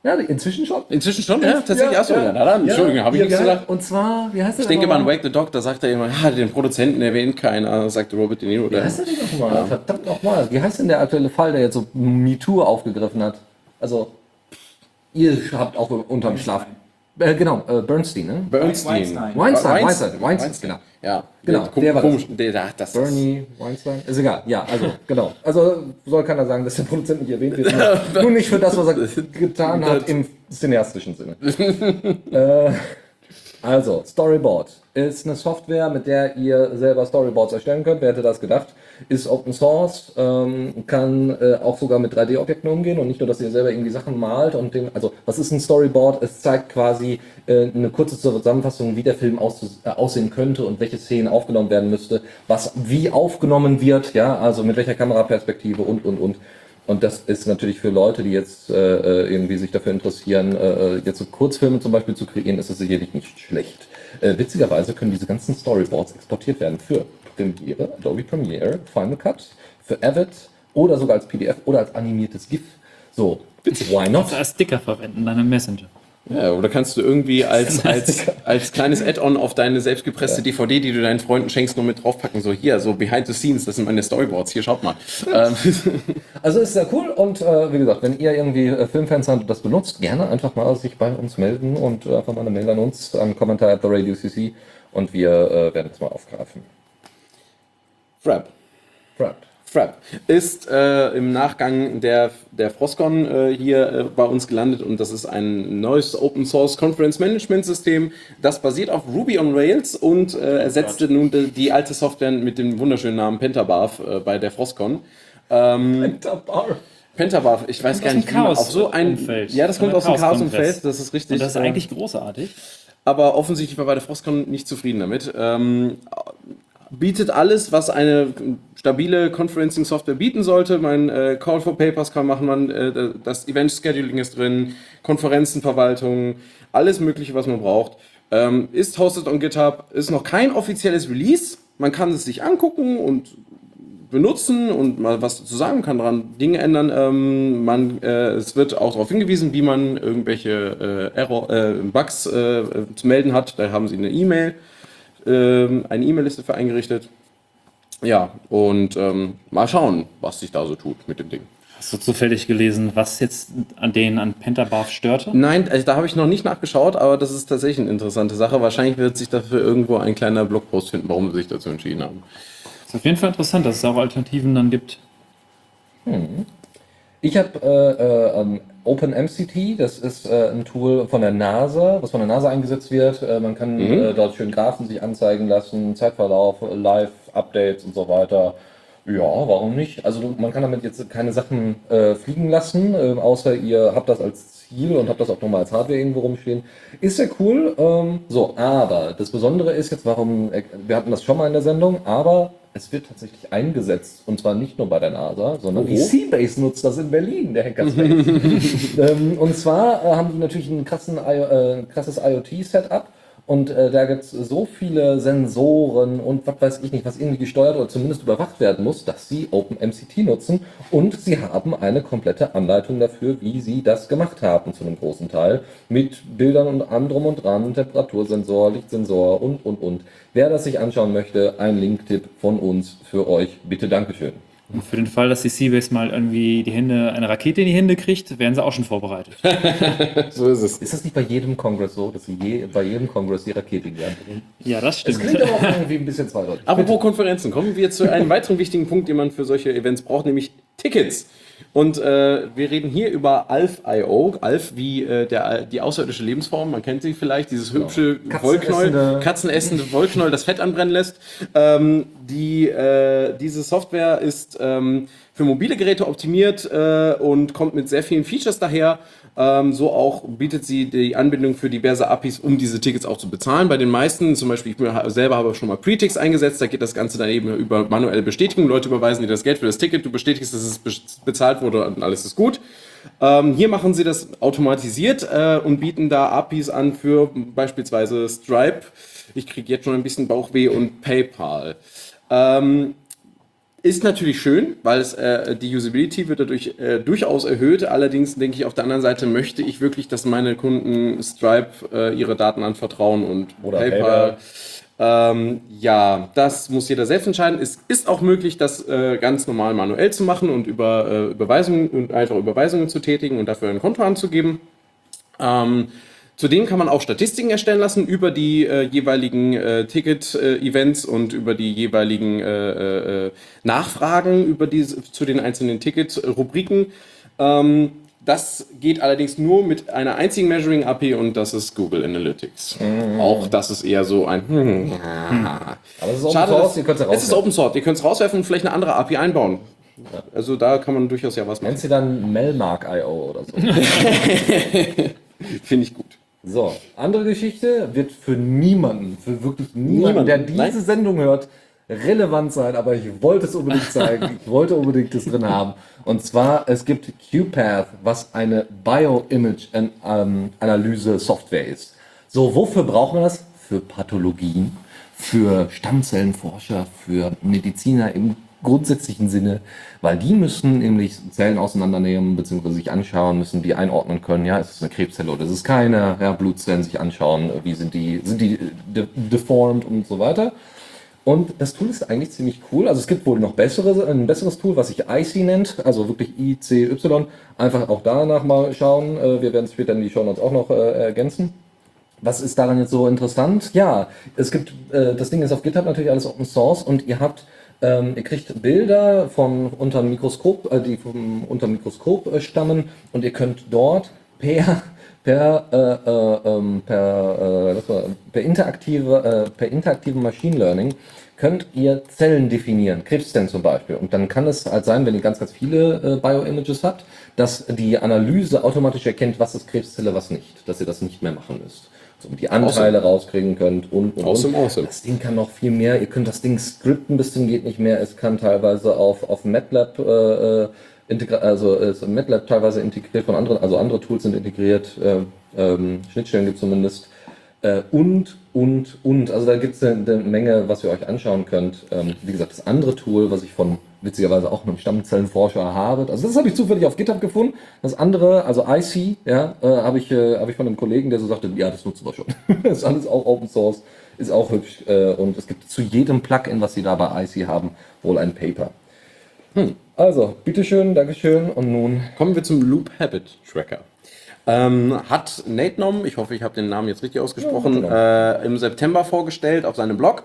ja, inzwischen schon. Inzwischen schon, ja, tatsächlich. Achso, ja, na dann, Entschuldigung, habe ich Ja, nichts gesagt. Und zwar, wie heißt der Ich denke mal an? Wake the Dog, da sagt er immer, ja, den Produzenten erwähnt keiner, sagt Robert De Niro. Wie heißt der denn nochmal? Verdammt nochmal. Wie heißt denn der aktuelle Fall, der jetzt so MeToo aufgegriffen hat? Also, ihr habt auch unterm Schlaf. Äh, genau, äh, Bernstein, ne? Bernstein. Weinstein. Weinstein, Weinstein, Weinstein, genau. Ja, Genau, der, der war komisch, der, der, das Bernie Weinstein? Ist egal, ja, also, genau. Also, soll keiner sagen, dass der Produzent nicht erwähnt wird. Nur, nur nicht für das, was er getan hat im cineastischen Sinne. äh, also, Storyboard ist eine Software, mit der ihr selber Storyboards erstellen könnt. Wer hätte das gedacht? Ist Open Source, ähm, kann äh, auch sogar mit 3D-Objekten umgehen und nicht nur, dass ihr selber irgendwie Sachen malt und dem, also was ist ein Storyboard? Es zeigt quasi äh, eine kurze Zusammenfassung, wie der Film aus, äh, aussehen könnte und welche Szenen aufgenommen werden müsste, was wie aufgenommen wird, ja, also mit welcher Kameraperspektive und und und. Und das ist natürlich für Leute, die jetzt äh, äh, irgendwie sich dafür interessieren, äh, jetzt so Kurzfilme zum Beispiel zu kreieren, ist das sicherlich nicht schlecht. Äh, witzigerweise können diese ganzen Storyboards exportiert werden für Premiere, Adobe Premiere, Final Cut, für Avid oder sogar als PDF oder als animiertes GIF. So, why not? Als Sticker verwenden, deine Messenger. Ja, oder kannst du irgendwie als, als, als kleines Add-on auf deine selbstgepresste DVD, die du deinen Freunden schenkst, noch mit draufpacken. So hier, so behind the scenes, das sind meine Storyboards. Hier, schaut mal. Ähm, Also ist sehr cool und äh, wie gesagt, wenn ihr irgendwie äh, Filmfans seid und das benutzt, gerne einfach mal sich bei uns melden und äh, einfach mal eine Mail an uns, an Kommentar at the Radio CC und wir äh, werden es mal aufgreifen. Frap. Right. Frap ist äh, im Nachgang der, der Frostcon äh, hier äh, bei uns gelandet und das ist ein neues Open Source Conference Management System, das basiert auf Ruby on Rails und äh, ersetzte nun die, die alte Software mit dem wunderschönen Namen Pentabarf äh, bei der Frostcon. Ähm, Pentabarf, ich weiß gar aus nicht, dem wie man auf Chaos- so ein Umfeld. Ja, das kommt aus dem. Chaos-Umfeld, das ist richtig. Und das ist Äh, eigentlich großartig. aber offensichtlich war bei der Frostcon nicht zufrieden damit. Ähm, bietet alles, was eine stabile Conferencing-Software bieten sollte. Mein äh, Call for Papers kann machen, man, äh, das Event-Scheduling ist drin, Konferenzenverwaltung, alles Mögliche, was man braucht. Ähm, ist hosted on GitHub, ist noch kein offizielles Release. Man kann es sich angucken und benutzen und mal was zu sagen, kann daran Dinge ändern. Ähm, man, äh, es wird auch darauf hingewiesen, wie man irgendwelche äh, Error, äh, Bugs äh, zu melden hat. Da haben sie eine E-Mail, ähm, eine E-Mail-Liste für eingerichtet. Ja, und ähm, mal schauen, was sich da so tut mit dem Ding. Hast du zufällig gelesen, was jetzt an denen an Pentabarf störte? Nein, also da habe ich noch nicht nachgeschaut, aber das ist tatsächlich eine interessante Sache. Wahrscheinlich wird sich dafür irgendwo ein kleiner Blogpost finden, warum sie sich dazu entschieden haben. Ist auf jeden Fall interessant, dass es auch Alternativen dann gibt. Ich habe äh, äh, ähm, OpenMCT, das ist äh, ein Tool von der NASA, was von der NASA eingesetzt wird. Äh, man kann äh, dort schön Graphen sich anzeigen lassen, Zeitverlauf, Live-Updates und so weiter. Ja, warum nicht? Also du- man kann damit jetzt keine Sachen äh, fliegen lassen, äh, außer ihr habt das als Ziel und habt das auch nochmal als Hardware irgendwo rumstehen. Ist sehr cool. Ähm, so, aber das Besondere ist jetzt, warum, wir hatten das schon mal in der Sendung, aber es wird tatsächlich eingesetzt und zwar nicht nur bei der NASA, sondern die Seabase nutzt das in Berlin, der Hackerspace. ähm, und zwar äh, haben die natürlich ein, krassen, äh, krasses IoT-Setup und äh, da gibt es so viele Sensoren und was weiß ich nicht, was irgendwie gesteuert oder zumindest überwacht werden muss, dass sie OpenMCT nutzen und sie haben eine komplette Anleitung dafür, wie sie das gemacht haben zu einem großen Teil mit Bildern und anderem und dran, Temperatursensor, Lichtsensor und und und. Wer das sich anschauen möchte, ein Linktipp von uns für euch. Bitte Dankeschön. Und für den Fall, dass die Seabase mal irgendwie die Hände, eine Rakete in die Hände kriegt, werden sie auch schon vorbereitet. So ist es. Ist das nicht bei jedem Kongress so, dass sie je, bei jedem Kongress die Rakete in die Hand nehmen? Ja, das Das stimmt. klingt aber auch irgendwie ein bisschen zweideutig. Apropos Konferenzen, kommen wir zu einem weiteren wichtigen Punkt, den man für solche Events braucht, nämlich Tickets. Und äh, wir reden hier über Alf.io. Alf wie äh, der, die außerirdische Lebensform, man kennt sie vielleicht, dieses hübsche Wollknäuel, Katzenessende- katzenessende Wollknäuel, das Fett anbrennen lässt. Ähm, die, äh, diese Software ist ähm, für mobile Geräte optimiert äh, und kommt mit sehr vielen Features daher. Ähm, so auch bietet sie die Anbindung für diverse APIs, um diese Tickets auch zu bezahlen. Bei den meisten, zum Beispiel, ich selber habe schon mal Pretix eingesetzt, da geht das Ganze dann eben über manuelle Bestätigung. Leute überweisen dir das Geld für das Ticket, du bestätigst, dass es be- bezahlt wurde und alles ist gut. Ähm, hier machen sie das automatisiert äh, und bieten da APIs an für beispielsweise Stripe. Ich kriege jetzt schon ein bisschen Bauchweh und PayPal. Ähm, ist natürlich schön, weil es, äh, die Usability wird dadurch äh, durchaus erhöht. Allerdings denke ich, auf der anderen Seite möchte ich wirklich, dass meine Kunden Stripe äh, ihre Daten anvertrauen und Oder PayPal. Ähm, ja, das muss jeder selbst entscheiden. Es ist auch möglich, das äh, ganz normal manuell zu machen und über äh, Überweisungen und einfach Überweisungen zu tätigen und dafür ein Konto anzugeben. Ähm, zudem kann man auch Statistiken erstellen lassen über die äh, jeweiligen äh, Ticket-Events und über die jeweiligen äh, äh, Nachfragen über diese, zu den einzelnen Ticket-Rubriken. Ähm, das geht allerdings nur mit einer einzigen Measuring API und das ist Google Analytics. Auch das ist eher so ein. Aber es ist Open Schade, Source, dass- ihr könnt es es ist Open Source. Ihr könnt es rauswerfen und vielleicht eine andere API einbauen. Also da kann man durchaus ja was machen. Nennt sie dann Melmark.io oder so. Finde ich gut. So, andere Geschichte wird für niemanden, für wirklich niemanden, Niemanden, der diese nein. Sendung hört, relevant sein, aber ich wollte es unbedingt zeigen. Ich wollte unbedingt das drin haben. Und zwar, es gibt QPath, was eine Bioimage-Analyse-Software ist. So, wofür braucht man das? Für Pathologien, für Stammzellenforscher, für Mediziner im grundsätzlichen Sinne, weil die müssen nämlich Zellen auseinandernehmen bzw. sich anschauen, müssen die einordnen können, ja, ist es eine Krebszelle oder ist es keine, ja, Blutzellen sich anschauen, wie sind die, sind die de deformed und so weiter. Und das Tool ist eigentlich ziemlich cool. Also es gibt wohl noch bessere, ein besseres Tool, was sich IC nennt, also wirklich ICY. Einfach auch danach mal schauen. Äh, wir werden es später in die Show Notes auch noch äh, ergänzen. Was ist daran jetzt so interessant? Ja, es gibt, äh, das Ding ist auf GitHub natürlich alles Open Source und ihr habt ähm, ihr kriegt Bilder von unter Mikroskop, äh, die vom unter Mikroskop äh, stammen und ihr könnt dort per per äh, äh, ähm, per, äh, per interaktive äh, per interaktivem Machine Learning könnt ihr Zellen definieren, Krebszellen zum Beispiel. Und dann kann es halt sein, wenn ihr ganz, ganz viele äh, Bioimages habt, dass die Analyse automatisch erkennt, was ist Krebszelle, was nicht, dass ihr das nicht mehr machen müsst die Anteile awesome. rauskriegen könnt und, und, awesome, und. Awesome. Das Ding kann noch viel mehr. Ihr könnt das Ding scripten bis zum geht nicht mehr. Es kann teilweise auf, auf MATLAB äh, äh also ist MATLAB teilweise integriert von anderen, also andere Tools sind integriert, äh, ähm, Schnittstellen gibt zumindest. Äh, und, und, und. Also da gibt es eine, eine, Menge, was ihr euch anschauen könnt. Ähm, wie gesagt, das andere Tool, was ich von witzigerweise auch einem Stammzellenforscher habe, also das habe ich zufällig auf GitHub gefunden. Das andere, also IC, ja, äh, habe ich, äh, hab ich von einem Kollegen, der so sagte, ja, das nutzen wir schon. das ist alles auch Open Source, ist auch hübsch. Äh, und es gibt zu jedem Plugin, was sie da bei IC haben, wohl ein Paper. Hm. Also, bitteschön, Dankeschön und nun kommen wir zum Loop Habit Tracker. Ähm, hat Nate Nom, ich hoffe, ich habe den Namen jetzt richtig ausgesprochen, ja, äh, im September vorgestellt auf seinem Blog.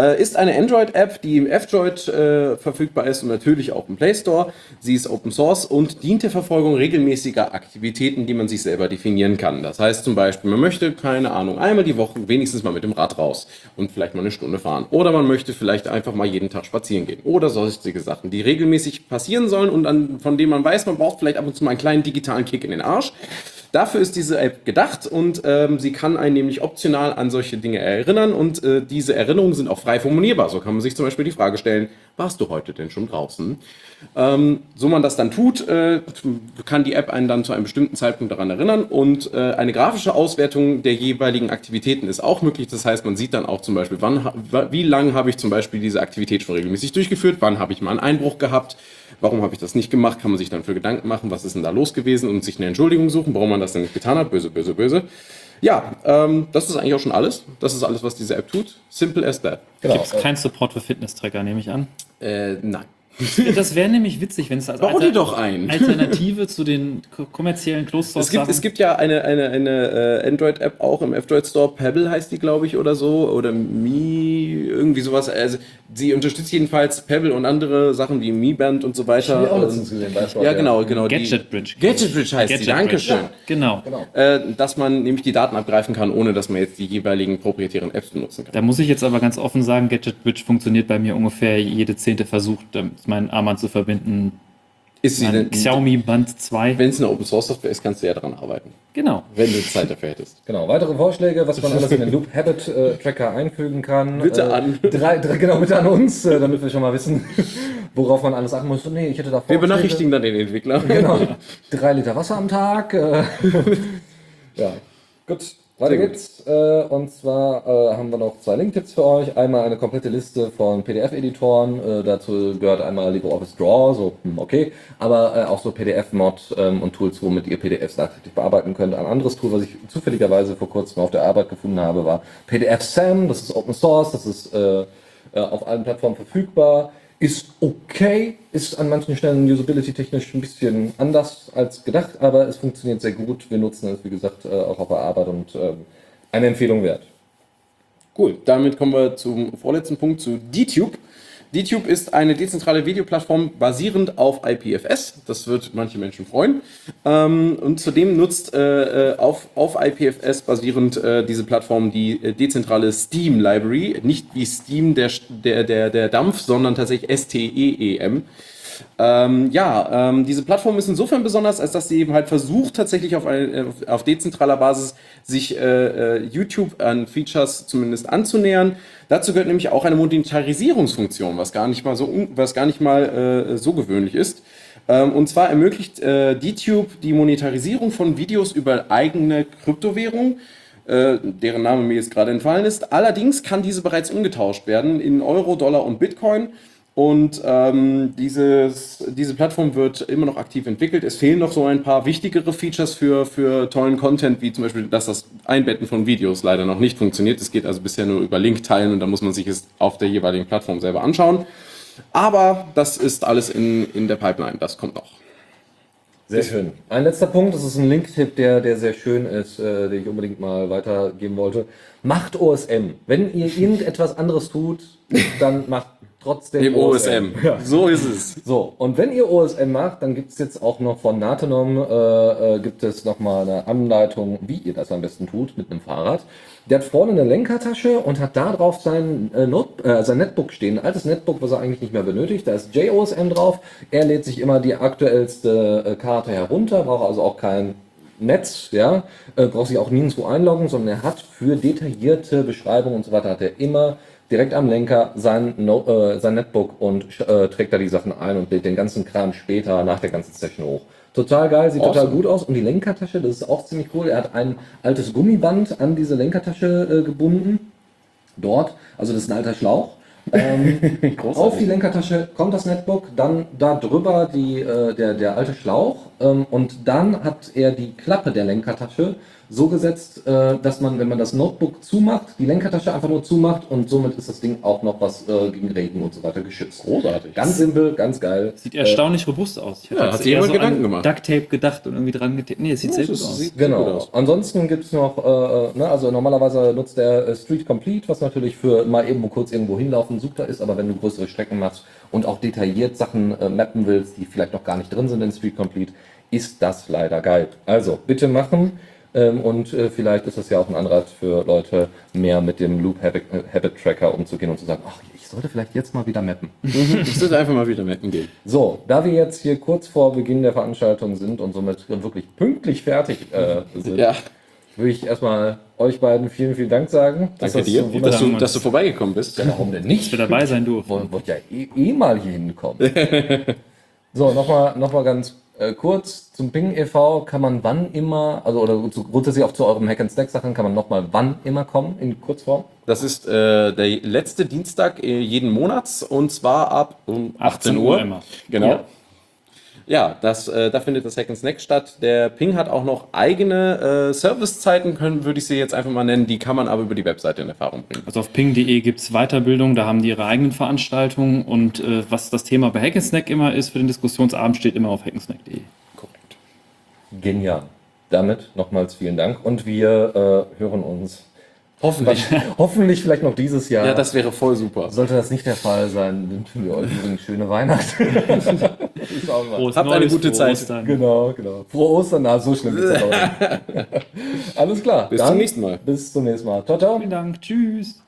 Äh, ist eine Android-App, die im F-Droid äh, verfügbar ist und natürlich auch im Play Store. Sie ist Open Source und dient der Verfolgung regelmäßiger Aktivitäten, die man sich selber definieren kann. Das heißt zum Beispiel, man möchte, keine Ahnung, einmal die Woche wenigstens mal mit dem Rad raus und vielleicht mal eine Stunde fahren. Oder man möchte vielleicht einfach mal jeden Tag spazieren gehen. Oder sonstige Sachen, die regelmäßig passieren sollen und an, von denen man weiß, man braucht vielleicht ab und zu mal einen kleinen digitalen Kick in den Arsch. Dafür ist diese App gedacht und ähm, sie kann einen nämlich optional an solche Dinge erinnern und äh, diese Erinnerungen sind auch frei formulierbar. So kann man sich zum Beispiel die Frage stellen, warst du heute denn schon draußen? Ähm, so man das dann tut, äh, kann die App einen dann zu einem bestimmten Zeitpunkt daran erinnern und äh, eine grafische Auswertung der jeweiligen Aktivitäten ist auch möglich. Das heißt, man sieht dann auch zum Beispiel, wann, wie lange habe ich zum Beispiel diese Aktivität schon regelmäßig durchgeführt, wann habe ich mal einen Einbruch gehabt, warum habe ich das nicht gemacht, kann man sich dann für Gedanken machen, was ist denn da los gewesen und sich eine Entschuldigung suchen, warum man das denn nicht getan hat, böse, böse, böse. Ja, ähm, das ist eigentlich auch schon alles. Das ist alles, was diese App tut. Simple as that. Genau. Gibt es keinen Support für Fitness-Tracker, nehme ich an? Äh, nein. Das wäre nämlich witzig, wenn es als Alter doch ein. Alternative zu den kommerziellen Closed es gibt, es gibt ja eine, eine, eine äh, Android-App auch im F-Droid Store, Pebble heißt die, glaube ich, oder so, oder Mi, irgendwie sowas. Also, sie unterstützt jedenfalls Pebble und andere Sachen wie Mi Band und so weiter. Ich auch letztens gesehen, ja, genau, genau. Gadget Bridge. Gadget Bridge heißt Gadget die, Dankeschön. Ja, genau. genau. Äh, dass man nämlich die Daten abgreifen kann, ohne dass man jetzt die jeweiligen proprietären Apps benutzen kann. Da muss ich jetzt aber ganz offen sagen, Gadget Bridge funktioniert bei mir ungefähr jede zehnte Versuch, meinen Armband zu verbinden. Ist sie denn, Xiaomi Band 2. Wenn es eine Open Source Software ist, kannst du ja daran arbeiten. Genau. Wenn du Zeit dafür hättest. Genau. Weitere Vorschläge, was man alles in den Loop Habit äh, Tracker einfügen kann. Bitte äh, an. Drei, drei, genau, bitte an uns, äh, damit wir schon mal wissen, worauf man alles achten muss. Nee, ich hätte da Wir benachrichtigen dann den Entwickler. Genau. Drei Liter Wasser am Tag. Äh, ja. Gut. Weiter geht's. Äh, und zwar äh, haben wir noch zwei Link-Tipps für euch. Einmal eine komplette Liste von PDF-Editoren. Äh, dazu gehört einmal LibreOffice Draw, so hm, okay, aber äh, auch so PDF-Mod ähm, und Tools, womit ihr PDFs nachträglich bearbeiten könnt. Ein anderes Tool, was ich zufälligerweise vor kurzem auf der Arbeit gefunden habe, war PDF Sam. Das ist Open Source, das ist äh, äh, auf allen Plattformen verfügbar ist okay, ist an manchen Stellen usability-technisch ein bisschen anders als gedacht, aber es funktioniert sehr gut. Wir nutzen es, wie gesagt, äh, auch auf der Arbeit und ähm, eine Empfehlung wert. Cool, damit kommen wir zum vorletzten Punkt, zu DTube. DTube ist eine dezentrale Videoplattform basierend auf IPFS. Das wird manche Menschen freuen. Ähm, und zudem nutzt äh, äh auf, auf IPFS basierend äh, diese Plattform die äh, dezentrale Steam Library. Nicht wie Steam der, der, der, der Dampf, sondern tatsächlich S-T-E-E-M. Ähm, ja, ähm, diese Plattform ist insofern besonders, als dass sie eben halt versucht, tatsächlich auf, ein, auf, auf dezentraler Basis sich äh, äh, YouTube an Features zumindest anzunähern. Dazu gehört nämlich auch eine Monetarisierungsfunktion, was gar nicht mal so, was gar nicht mal äh, so gewöhnlich ist. Ähm, und zwar ermöglicht äh, DTube die Monetarisierung von Videos über eigene Kryptowährung, äh, deren Name mir jetzt gerade entfallen ist. Allerdings kann diese bereits umgetauscht werden in Euro, Dollar und Bitcoin. Und ähm, dieses, diese Plattform wird immer noch aktiv entwickelt. Es fehlen noch so ein paar wichtigere Features für, für tollen Content, wie zum Beispiel, dass das Einbetten von Videos leider noch nicht funktioniert. Es geht also bisher nur über Link teilen und da muss man sich es auf der jeweiligen Plattform selber anschauen. Aber das ist alles in, in der Pipeline. Das kommt noch. Sehr schön. Ein letzter Punkt, das ist ein Link-Tipp, der, der sehr schön ist, äh, den ich unbedingt mal weitergeben wollte. Macht OSM. Wenn ihr irgendetwas anderes tut, dann macht trotzdem Dem OSM. So ist es. So, und wenn ihr OSM macht, dann gibt es jetzt auch noch von Natenom, äh, äh, gibt es nochmal eine Anleitung, wie ihr das am besten tut mit einem Fahrrad. Der hat vorne eine Lenkertasche und hat da drauf sein, äh, Not äh, sein Netbook stehen. Ein altes Netbook, was er eigentlich nicht mehr benötigt. Da ist JOSM drauf. Er lädt sich immer die aktuellste äh, Karte herunter, braucht also auch kein Netz, ja, äh, braucht sich auch nirgendwo einloggen, sondern er hat für detaillierte Beschreibungen und so weiter, hat er immer direkt am Lenker sein, no äh, sein Netbook und äh, trägt da die Sachen ein und lädt den ganzen Kram später nach der ganzen Session hoch. Total geil, sieht total Awesome. gut aus. Und die Lenkertasche, das ist auch ziemlich cool. Er hat ein altes Gummiband an diese Lenkertasche äh, gebunden. Dort, also das ist ein alter Schlauch. Ähm, auf die Lenkertasche kommt das Netbook, dann da drüber die, äh, der, der alte Schlauch ähm, und dann hat er die Klappe der Lenkertasche so gesetzt, äh, dass man, wenn man das Notebook zumacht, die Lenkertasche einfach nur zumacht und somit ist das Ding auch noch was äh, gegen Regen und so weiter geschützt. Großartig. Ganz simpel, ganz geil. Sieht erstaunlich robust aus. Ich Ja, hat sich jemand so Gedanken an gemacht. Duct Tape gedacht und irgendwie dran getippt. Nee, es sieht sehr das gut aus. sieht- sehr gut Genau. aus. Ansonsten gibt es noch, äh, ne, also normalerweise nutzt der äh, Street Complete, was natürlich für mal eben kurz irgendwo hinlaufen super ist, aber wenn du größere Strecken machst und auch detailliert Sachen äh, mappen willst, die vielleicht noch gar nicht drin sind in Street Complete, ist das leider geil. Also bitte machen. Ähm, und äh, vielleicht ist das ja auch ein Anreiz für Leute, mehr mit dem Loop Habit, äh, Habit Tracker umzugehen und zu sagen, ach, ich sollte vielleicht jetzt mal wieder mappen. Ich sollte einfach mal wieder mecken gehen. So, da wir jetzt hier kurz vor Beginn der Veranstaltung sind und somit wirklich pünktlich fertig äh, sind, Ja, würde ich erstmal euch beiden vielen, vielen Dank sagen. dass danke das dir, so dass du, dass du vorbeigekommen bist. Warum denn nicht? Dass wir dabei sein durften. Wollt ja eh, eh mal hier hinkommen. so, nochmal noch mal ganz äh, kurz zum Ping e.V. kann man wann immer, also oder zu, grundsätzlich auch zu eurem Hack and Stack Sachen kann man nochmal wann immer kommen in Kurzform. Das ist äh, der letzte Dienstag äh, jeden Monats und zwar ab um 18, 18 Uhr. Uhr immer. Genau. Ja. Ja, das, äh, da findet das Hack and Snack statt. Der Ping hat auch noch eigene äh, Servicezeiten, können, würde ich sie jetzt einfach mal nennen. Die kann man aber über die Webseite in Erfahrung bringen. Also auf ping.de gibt es Weiterbildung, da haben die ihre eigenen Veranstaltungen und äh, was das Thema bei Hackensnack immer ist für den Diskussionsabend, steht immer auf hackensnack.de. Korrekt. Genial. Damit nochmals vielen Dank und wir äh, hören uns Hoffentlich. hoffentlich vielleicht noch dieses Jahr. ja, das wäre voll super. Sollte das nicht der Fall sein, wünschen wir euch übrigens schöne Weihnachten. Frohes Habt eine gute Zeit. Ostern. Genau, genau. Frohe Ostern, na, so schlimm ist es auch nicht. Alles klar. Bis zum nächsten Mal. Bis zum nächsten Mal. Ciao, ciao. Vielen Dank, tschüss.